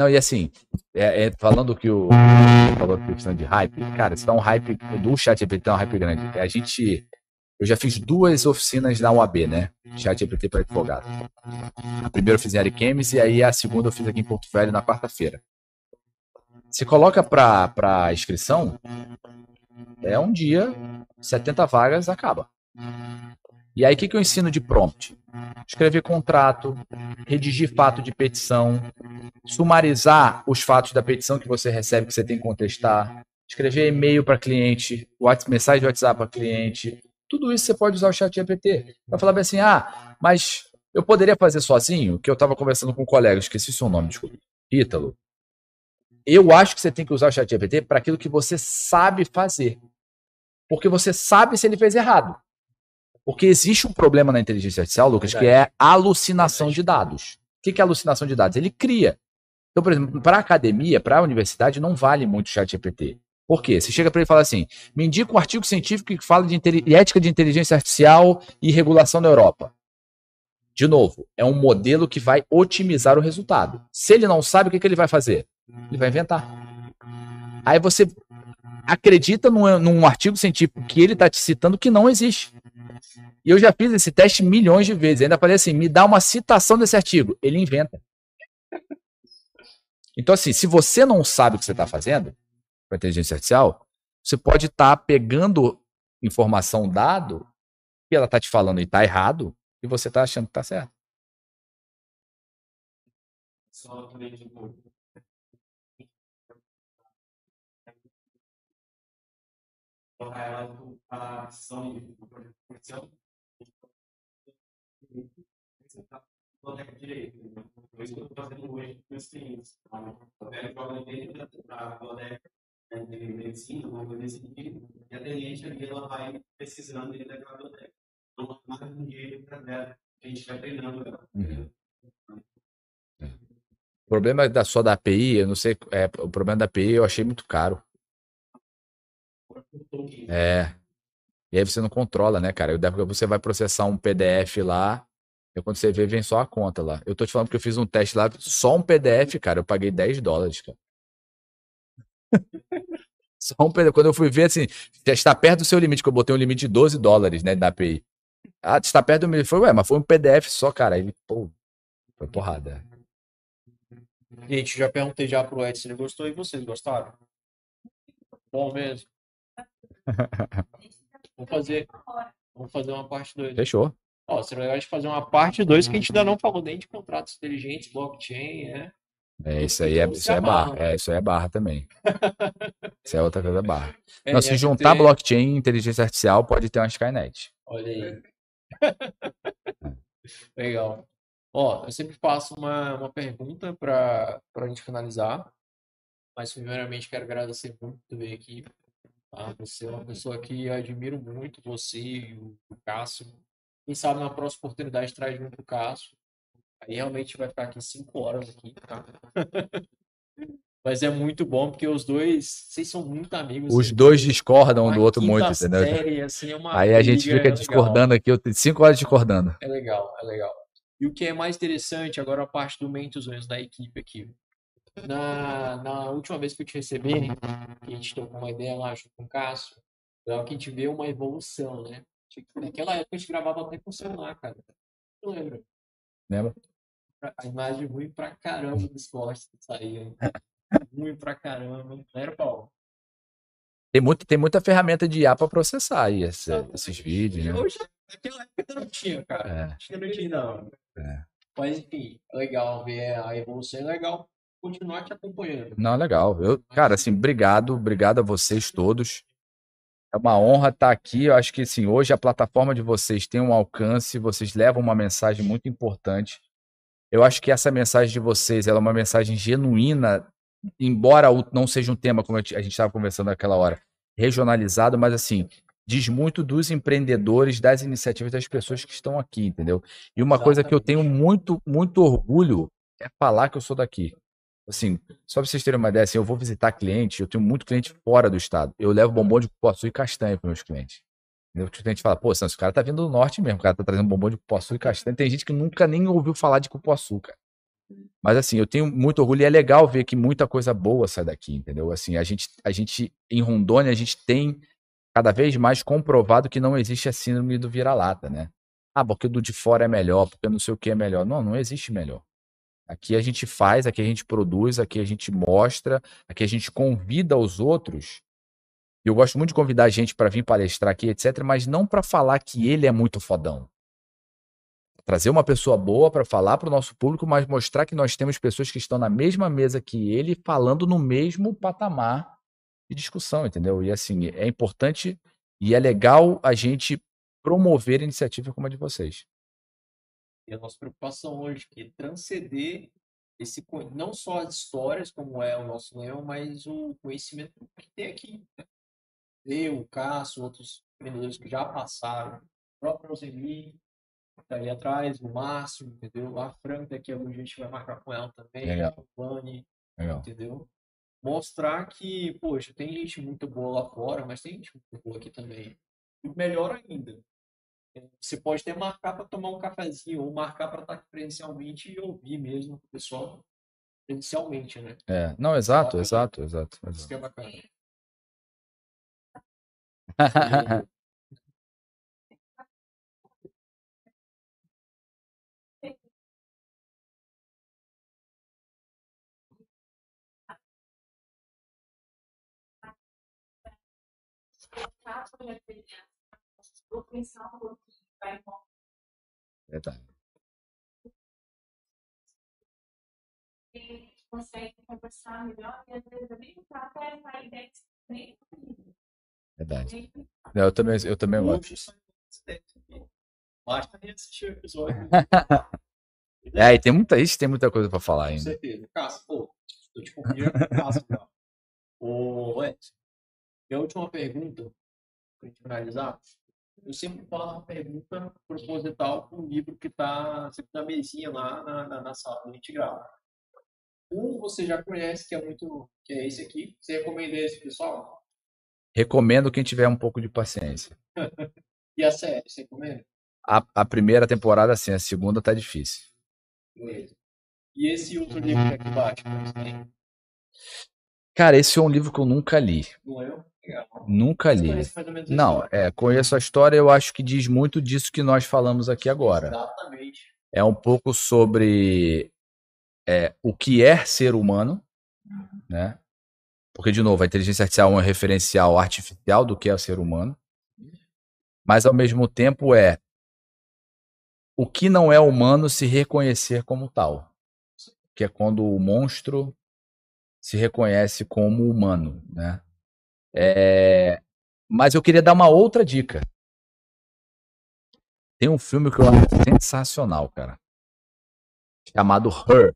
Não, e assim, é, é, falando que o falou que questão de hype, cara, isso é um hype do ChatGPT é um hype grande. A gente, eu já fiz duas oficinas na UAB, né? ChatGPT para advogado. A primeira eu fiz em Ariquemes e aí a segunda eu fiz aqui em Porto Velho na quarta-feira. Se coloca para inscrição, é um dia, 70 vagas acaba. E aí o que, que eu ensino de prompt? Escrever contrato, redigir fato de petição, sumarizar os fatos da petição que você recebe que você tem que contestar, escrever e-mail para cliente, mensagem de WhatsApp para cliente, tudo isso você pode usar o chat GPT. Vai falar bem assim, ah, mas eu poderia fazer sozinho, que eu estava conversando com um colega, esqueci seu nome, desculpa, Ítalo. Eu acho que você tem que usar o chat GPT para aquilo que você sabe fazer. Porque você sabe se ele fez errado. Porque existe um problema na inteligência artificial, Lucas, que é alucinação de dados. O que é alucinação de dados? Ele cria. Então, por exemplo, para a academia, para a universidade, não vale muito o chat GPT. Por quê? Você chega para ele e fala assim: me indica um artigo científico que fala de ética de inteligência artificial e regulação na Europa. De novo, é um modelo que vai otimizar o resultado. Se ele não sabe, o que, que ele vai fazer? Ele vai inventar. Aí você acredita num, num artigo científico que ele está te citando que não existe. E eu já fiz esse teste milhões de vezes. Ainda falei assim: me dá uma citação desse artigo. Ele inventa. Então, assim, se você não sabe o que você está fazendo com a inteligência artificial, você pode estar pegando informação, dado, que ela está te falando e está errado, e você está achando que está certo. Só tipo, colocar ela a decisão de comercial. De direito. né? Por isso que eu estou fazendo hoje com meus clientes. Eu pego jogo dentro da de medicina, alguma coisa nesse sentido, e a atendente ali ela vai pesquisando dentro daquela biblioteca. Então, marca um dinheiro para ela, a vai treinando. Uhum. O problema da, só da API, eu não sei, é, o problema da API eu achei muito caro. É. E aí você não controla, né, cara? Daí Você vai processar um PDF lá, e quando você vê, vem só a conta lá. Eu tô te falando que eu fiz um teste lá, só um PDF, cara, eu paguei 10 dólares, cara. Só um PDF. Quando eu fui ver, assim, já está perto do seu limite, que eu botei um limite de 12 dólares, né, da API. Ah, está perto do meu. Foi, ué, mas foi um PDF só, cara. Aí, pô, foi porrada. Gente, já perguntei já pro Ed se ele gostou e vocês gostaram? Bom mesmo. Vamos fazer, vamos fazer uma parte 2. Fechou. Ó, seria legal de fazer uma parte 2 que a gente ainda não falou nem de contratos inteligentes, blockchain, né? É, isso aí é, isso é barra. É, isso aí é barra também. Isso é outra coisa barra. É, Não, se juntar blockchain e inteligência artificial, pode ter uma Skynet. Olha aí. Legal. Ó, eu sempre faço uma, uma pergunta para a gente finalizar. Mas, primeiramente, quero agradecer muito por vir aqui. Tá? Você é uma pessoa que eu admiro muito, você e o Cássio. Quem sabe na próxima oportunidade traz junto o Cássio. Aí realmente vai ficar aqui cinco horas aqui, tá? Mas é muito bom, porque os dois, vocês são muito amigos. Os assim, dois discordam um do outro muito, entendeu? série, assim, é Aí a gente fica legal. discordando aqui, eu tenho cinco horas discordando. É legal, é legal. E o que é mais interessante, agora a parte do Mentos da equipe aqui. Na, na última vez que eu te recebi, que a gente trocou uma ideia lá junto com o Cássio, que a gente vê uma evolução, né? Tipo, Naquela época a gente gravava até com o celular, cara. Eu lembro. Lembra? A imagem ruim pra caramba dos cortes que saíam. Ruim pra caramba. Não era, Paulo? Tem, muito, tem muita ferramenta de IA para processar aí esse- esses vídeos, né? Hoje, naquela época não tinha, cara. É. Acho que não tinha, não. É. Mas, enfim, legal ver a evolução, é legal continuar te acompanhando. Não, legal. Eu, cara, assim, obrigado, obrigado a vocês todos. É uma honra estar aqui. Eu acho que, assim, hoje a plataforma de vocês tem um alcance, vocês levam uma mensagem muito importante. Eu acho que essa mensagem de vocês, ela é uma mensagem genuína, embora não seja um tema, como a gente estava conversando naquela hora, regionalizado, mas, assim, diz muito dos empreendedores, das iniciativas das pessoas que estão aqui, entendeu? E uma coisa que eu tenho muito, muito orgulho é falar que eu sou daqui. Assim, só pra vocês terem uma ideia, assim, eu vou visitar clientes, eu tenho muito cliente fora do estado. Eu levo bombom de cupuaçu e castanha para meus clientes. O cliente fala, pô, Sam, esse cara tá vindo do norte mesmo, o cara tá trazendo bombom de cupuaçu e castanha. Tem gente que nunca nem ouviu falar de cupuaçu, cara. Mas assim, eu tenho muito orgulho e é legal ver que muita coisa boa sai daqui, entendeu? Assim, a gente, a gente em Rondônia, a gente tem cada vez mais comprovado que não existe a síndrome do vira-lata, né? Ah, porque o do de fora é melhor, porque não sei o que é melhor. Não, não existe melhor. Aqui a gente faz, aqui a gente produz, aqui a gente mostra, aqui a gente convida os outros. Eu gosto muito de convidar a gente para vir palestrar aqui, etc., mas não para falar que ele é muito fodão. Trazer uma pessoa boa para falar para o nosso público, mas mostrar que nós temos pessoas que estão na mesma mesa que ele, falando no mesmo patamar de discussão, entendeu? E assim, é importante e é legal a gente promover iniciativa como a de vocês. E a nossa preocupação hoje que é transcender esse não só as histórias como é o nosso leão, mas o conhecimento que tem aqui. né? Eu, o Cássio, outros empreendedores que já passaram, o próprio que tá ali atrás, o Márcio, entendeu? A Fran, daqui a algum dia a gente vai marcar com ela também, Legal. o Vani, entendeu? Mostrar que, poxa, tem gente muito boa lá fora, mas tem gente muito boa aqui também. E melhor ainda, você pode até marcar para tomar um cafezinho ou marcar para estar presencialmente e ouvir mesmo o pessoal presencialmente, né? É, não, exato, bacana. exato, exato. Isso exato. que é bacana. Vou pensar um pouquinho, vai Verdade. a gente consegue conversar melhor e às vezes nem café sai 10 nem Verdade. Não, eu também, eu também gosto. Texto aqui. Basta reassistir o episódio. É, e tem muita, isso tem muita coisa pra falar Com ainda. certeza. Cássio, pô, tô te convidando pro Cássio, já. Ô, Edson, e a última pergunta, pra gente finalizar. Eu sempre faço uma pergunta proposital para um livro que tá sempre na mesinha lá na, na, na sala, a gente grava. Um você já conhece, que é muito. que é esse aqui. Você recomenda esse, pessoal? Recomendo quem tiver um pouco de paciência. E a série, você recomenda? A, a primeira temporada, sim, a segunda tá difícil. Beleza. E esse outro livro que é aqui embaixo, que você tem? Cara, esse é um livro que eu nunca li. Não é? Nunca li. Não, é, conheço a história, eu acho que diz muito disso que nós falamos aqui agora. Exatamente. É um pouco sobre é, o que é ser humano, né? Porque, de novo, a inteligência artificial é um referencial artificial do que é o ser humano. Mas, ao mesmo tempo, é o que não é humano se reconhecer como tal. Que é quando o monstro se reconhece como humano, né? É, Mas eu queria dar uma outra dica. Tem um filme que eu acho sensacional, cara. Chamado Her.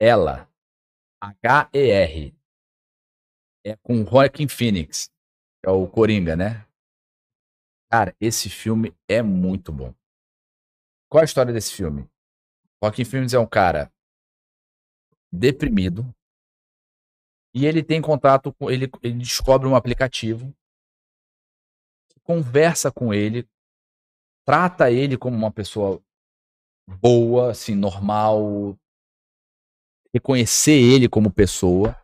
Ela. H-E-R. É com Joaquin Phoenix. É o Coringa, né? Cara, esse filme é muito bom. Qual a história desse filme? Joaquin Phoenix é um cara deprimido. E ele tem contato com. Ele, ele descobre um aplicativo. Conversa com ele. Trata ele como uma pessoa boa, assim, normal. Reconhecer ele como pessoa.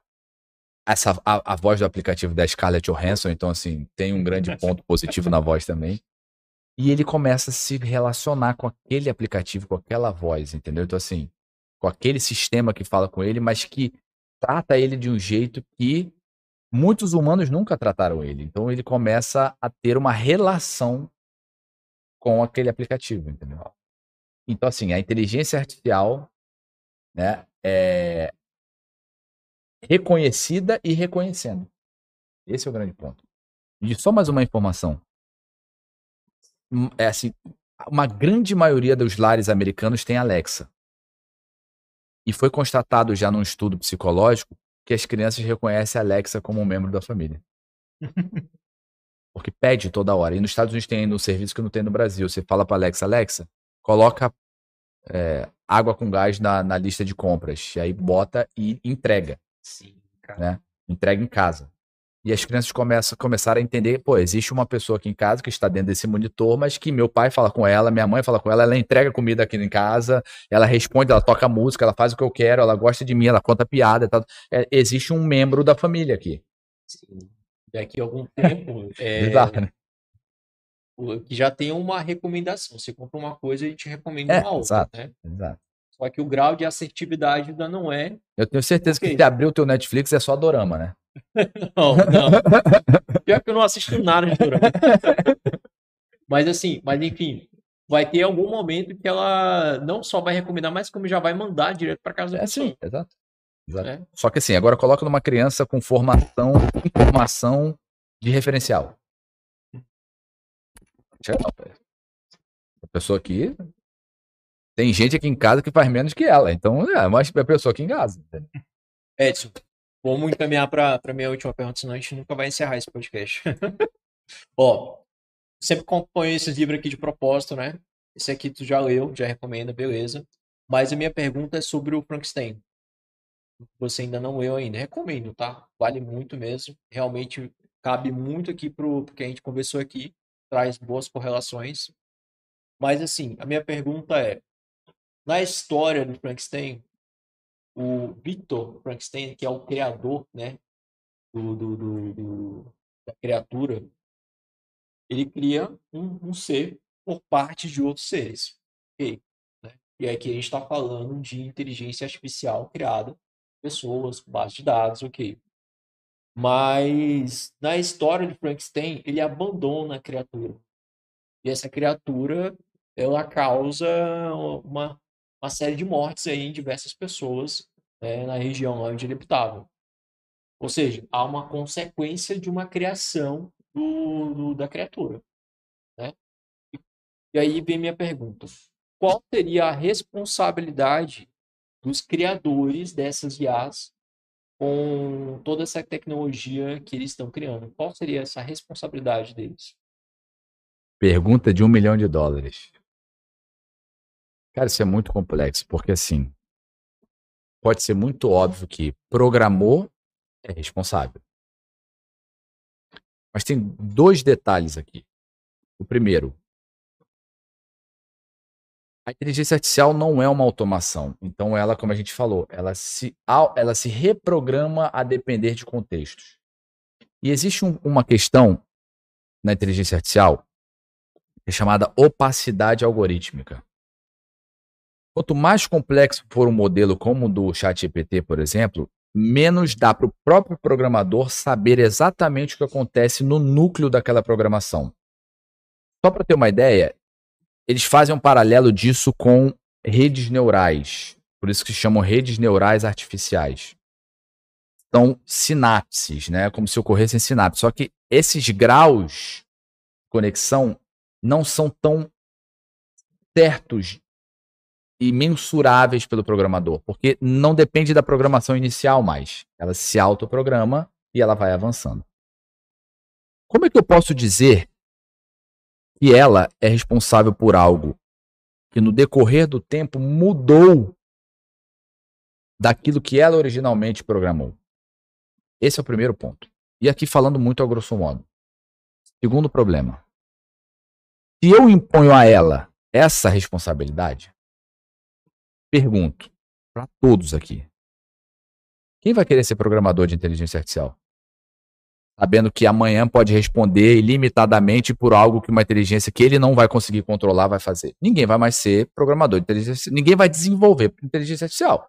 Essa, a, a voz do aplicativo da Scarlett Johansson, então, assim, tem um grande ponto positivo na voz também. E ele começa a se relacionar com aquele aplicativo, com aquela voz, entendeu? Então, assim, com aquele sistema que fala com ele, mas que trata ele de um jeito que muitos humanos nunca trataram ele. Então, ele começa a ter uma relação com aquele aplicativo, entendeu? Então, assim, a inteligência artificial, né, é reconhecida e reconhecendo. Esse é o grande ponto. E só mais uma informação. Hum, É assim, uma grande maioria dos lares americanos tem Alexa. E foi constatado já num estudo psicológico que as crianças reconhecem a Alexa como um membro da família. Porque pede toda hora. E nos Estados Unidos tem ainda um serviço que não tem no Brasil. Você fala para Alexa, Alexa, coloca é, água com gás na, na lista de compras. E aí bota e entrega. Sim, cara. Né? Entrega em casa. E as crianças começam, começaram a entender, pô, existe uma pessoa aqui em casa que está dentro desse monitor, mas que meu pai fala com ela, minha mãe fala com ela, ela entrega comida aqui em casa, ela responde, ela toca música, ela faz o que eu quero, ela gosta de mim, ela conta piada e tal. É, existe um membro da família aqui. Daqui a algum tempo, é, Exato, né? já tem uma recomendação. Você compra uma coisa e te recomenda É, uma outra, exato. né? Exato. Só que o grau de assertividade ainda não é. Eu tenho certeza que se abrir o teu Netflix é só dorama, né? Não, não. Pior que eu não assisto nada de dorama. Mas assim, mas enfim, vai ter algum momento que ela não só vai recomendar, mas como já vai mandar direto para casa É sim, exato. Exato. É. Só que assim, agora coloca numa criança com formação, informação de referencial. Tchau, velho. A pessoa aqui. Tem gente aqui em casa que faz menos que ela. Então, é, mas a pessoa aqui em casa. Edson, vamos encaminhar para a minha última pergunta, senão a gente nunca vai encerrar esse podcast. Ó, sempre acompanho esses livros aqui de propósito, né? Esse aqui tu já leu, já recomenda, beleza. Mas a minha pergunta é sobre o Frankenstein. Você ainda não leu ainda. Recomendo, tá? Vale muito mesmo. Realmente cabe muito aqui pro porque a gente conversou aqui, traz boas correlações. Mas assim, a minha pergunta é: na história do Frankenstein, o Victor Frankenstein, que é o criador, né, do, do, do- do- da criatura, ele cria um, um ser por parte de outros seres. Ok? Né? E aqui a gente está falando de inteligência artificial criada, pessoas, base de dados, ok. Mas na história de Frankenstein, ele abandona a criatura. E essa criatura, ela causa uma, uma série de mortes aí em diversas pessoas né, na região onde ele habitava. Ou seja, há uma consequência de uma criação do, do- da criatura. Né? E, e aí vem minha pergunta: qual seria a responsabilidade dos criadores dessas IAs com toda essa tecnologia que eles estão criando? Qual seria essa responsabilidade deles? Pergunta de um milhão de dólares. Cara, isso é muito complexo, porque assim, pode ser muito óbvio que programou é responsável. Mas tem dois detalhes aqui. O primeiro, a inteligência artificial não é uma automação. Então, ela, como a gente falou, ela se, ela se reprograma a depender de contextos. E existe um- uma questão na inteligência artificial que é chamada opacidade algorítmica. Quanto mais complexo for um modelo como o do ChatGPT, por exemplo, menos dá para o próprio programador saber exatamente o que acontece no núcleo daquela programação. Só para ter uma ideia, eles fazem um paralelo disso com redes neurais. Por isso que chamam redes neurais artificiais. São sinapses, né? Como se ocorressem sinapses. Só que esses graus de conexão não são tão certos e mensuráveis pelo programador, porque não depende da programação inicial mais. Ela se autoprograma e ela vai avançando. Como é que eu posso dizer que ela é responsável por algo que no decorrer do tempo mudou daquilo que ela originalmente programou? Esse é o primeiro ponto. E aqui falando muito a grosso modo. Segundo problema. Se eu imponho a ela essa responsabilidade, pergunto para todos aqui: quem vai querer ser programador de inteligência artificial? Sabendo que amanhã pode responder ilimitadamente por algo que uma inteligência que ele não vai conseguir controlar vai fazer. Ninguém vai mais ser programador de inteligência artificial. Ninguém vai desenvolver inteligência artificial.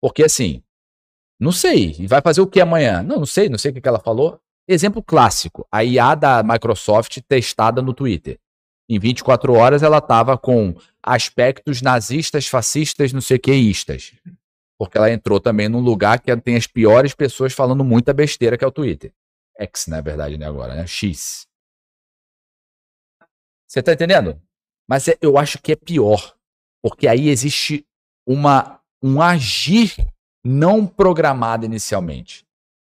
Porque assim, não sei. E vai fazer o que amanhã? Não, não sei, não sei o que ela falou. Exemplo clássico: a IA da Microsoft testada no Twitter. Em 24 horas ela estava com aspectos nazistas, fascistas, não sei queístas. Porque ela entrou também num lugar que tem as piores pessoas falando muita besteira, que é o Twitter. X, na verdade, né, agora, né? X. Você tá entendendo? Mas é- eu acho que é pior. Porque aí existe uma, um agir não programado inicialmente.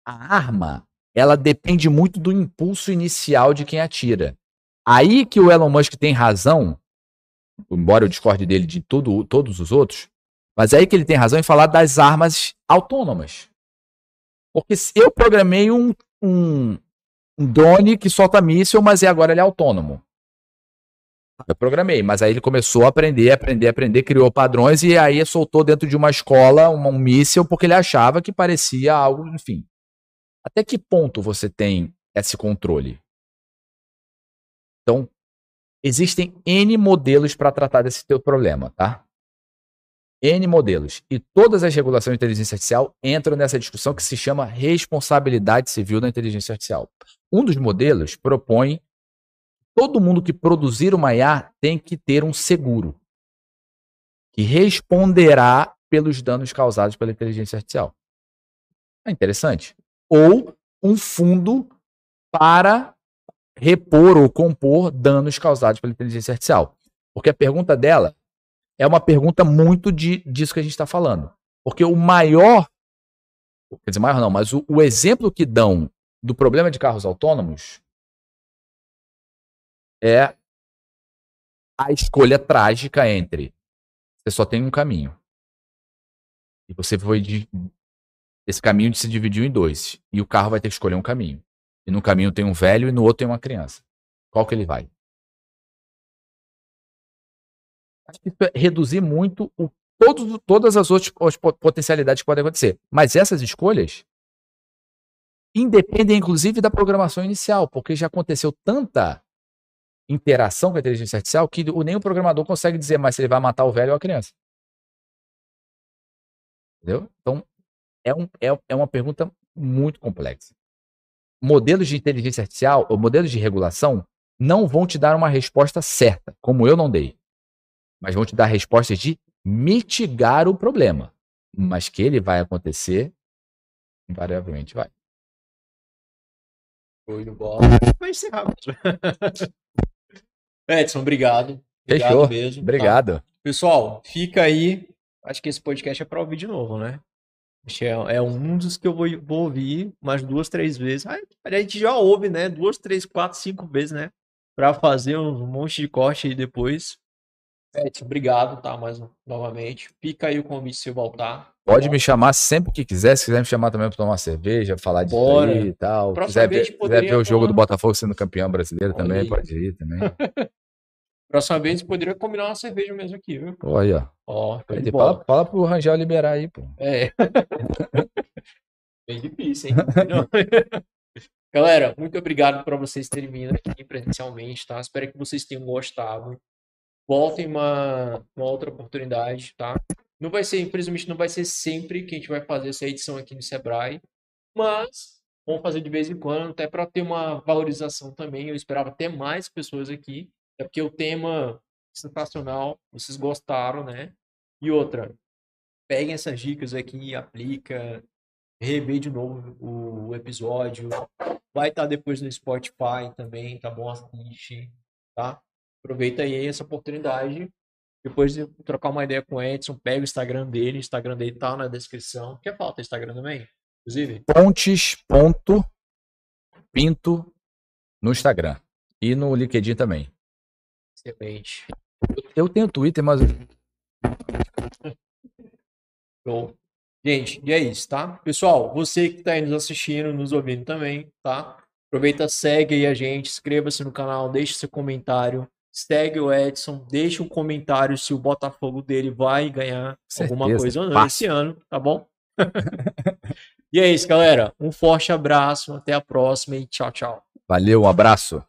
A arma, ela depende muito do impulso inicial de quem atira. Aí que o Elon Musk tem razão, embora eu discorde dele de tudo, todos os outros, mas é aí que ele tem razão em falar das armas autônomas. Porque se eu programei um, um, um drone que solta míssil, mas é agora ele é autônomo. Eu programei, mas aí ele começou a aprender, aprender, aprender, criou padrões e aí soltou dentro de uma escola um, um míssil porque ele achava que parecia algo, enfim. Até que ponto você tem esse controle? Então, existem N modelos para tratar desse teu problema, tá? N modelos. E todas as regulações de inteligência artificial entram nessa discussão que se chama responsabilidade civil da inteligência artificial. Um dos modelos propõe todo mundo que produzir uma IA tem que ter um seguro que responderá pelos danos causados pela inteligência artificial. É interessante. Ou um fundo para repor ou compor danos causados pela inteligência artificial. Porque a pergunta dela é uma pergunta muito de, disso que a gente está falando. Porque o maior, quer dizer, maior não, mas o, o exemplo que dão do problema de carros autônomos é a escolha trágica entre você só tem um caminho. E você foi de, esse caminho se dividiu em dois. E o carro vai ter que escolher um caminho. E no caminho tem um velho e no outro tem uma criança. Qual que ele vai? Acho que isso é reduzir muito o, todos, todas as outras as po- potencialidades que podem acontecer. Mas essas escolhas independem, inclusive, da programação inicial, porque já aconteceu tanta interação com a inteligência artificial que nem o programador consegue dizer mais se ele vai matar o velho ou a criança. Entendeu? Então, é, um, é, é uma pergunta muito complexa. Modelos de inteligência artificial ou modelos de regulação não vão te dar uma resposta certa, como eu não dei. Mas vão te dar respostas de mitigar o problema. Mas que ele vai acontecer, invariavelmente vai. Show de bola. Vai encerrar. Edson, obrigado. Obrigado Fechou. mesmo. tá? Obrigado. Pessoal, fica aí. Acho que esse podcast é pra ouvir de novo, né? É, é um dos que eu vou, vou ouvir umas duas, três vezes. A gente já ouve, né? Duas, três, quatro, cinco vezes, né? Pra fazer um monte de corte aí depois. Edson, obrigado, tá? Mais novamente. Fica aí o convite se eu voltar. Pode me chamar sempre que quiser. Se quiser me chamar também para tomar cerveja, falar aí e tal. Próxima Quiser ver, quiser ver o jogo tomar- do Botafogo sendo campeão brasileiro Olha também, aí. pode ir também. Próxima vez poderia combinar uma cerveja mesmo aqui, viu? Aí, ó. De fala, fala pro Rangel liberar aí, pô. É. Bem difícil, hein? Galera, muito obrigado por vocês terem vindo aqui presencialmente, tá? Espero que vocês tenham gostado. Voltem uma, uma outra oportunidade, tá? Não vai ser, infelizmente, não vai ser sempre que a gente vai fazer essa edição aqui no Sebrae, mas vamos fazer de vez em quando, até para ter uma valorização também. Eu esperava ter mais pessoas aqui, é porque o tema sensacional, vocês gostaram, né? E outra, peguem essas dicas aqui aplica, rever de novo o, episódio. Vai estar depois no Spotify também, tá bom? Assiste, tá? Aproveita aí essa oportunidade. Depois de trocar uma ideia com o Edson, pega o Instagram dele, o Instagram dele tá na descrição. Quer falar o Instagram também? Inclusive? Pontes.pinto no Instagram. E no LinkedIn também. Excelente. Eu tenho Twitter, mas Show. Gente, e é isso, tá? Pessoal, você que tá aí nos assistindo, nos ouvindo também, tá? Aproveita, segue aí a gente, inscreva-se no canal, deixe seu comentário, segue o Edson, deixa um comentário se o Botafogo dele vai ganhar alguma Certeza, coisa ou não esse ano, tá bom? e é isso, galera. Um forte abraço, até a próxima e tchau, tchau. valeu, um abraço.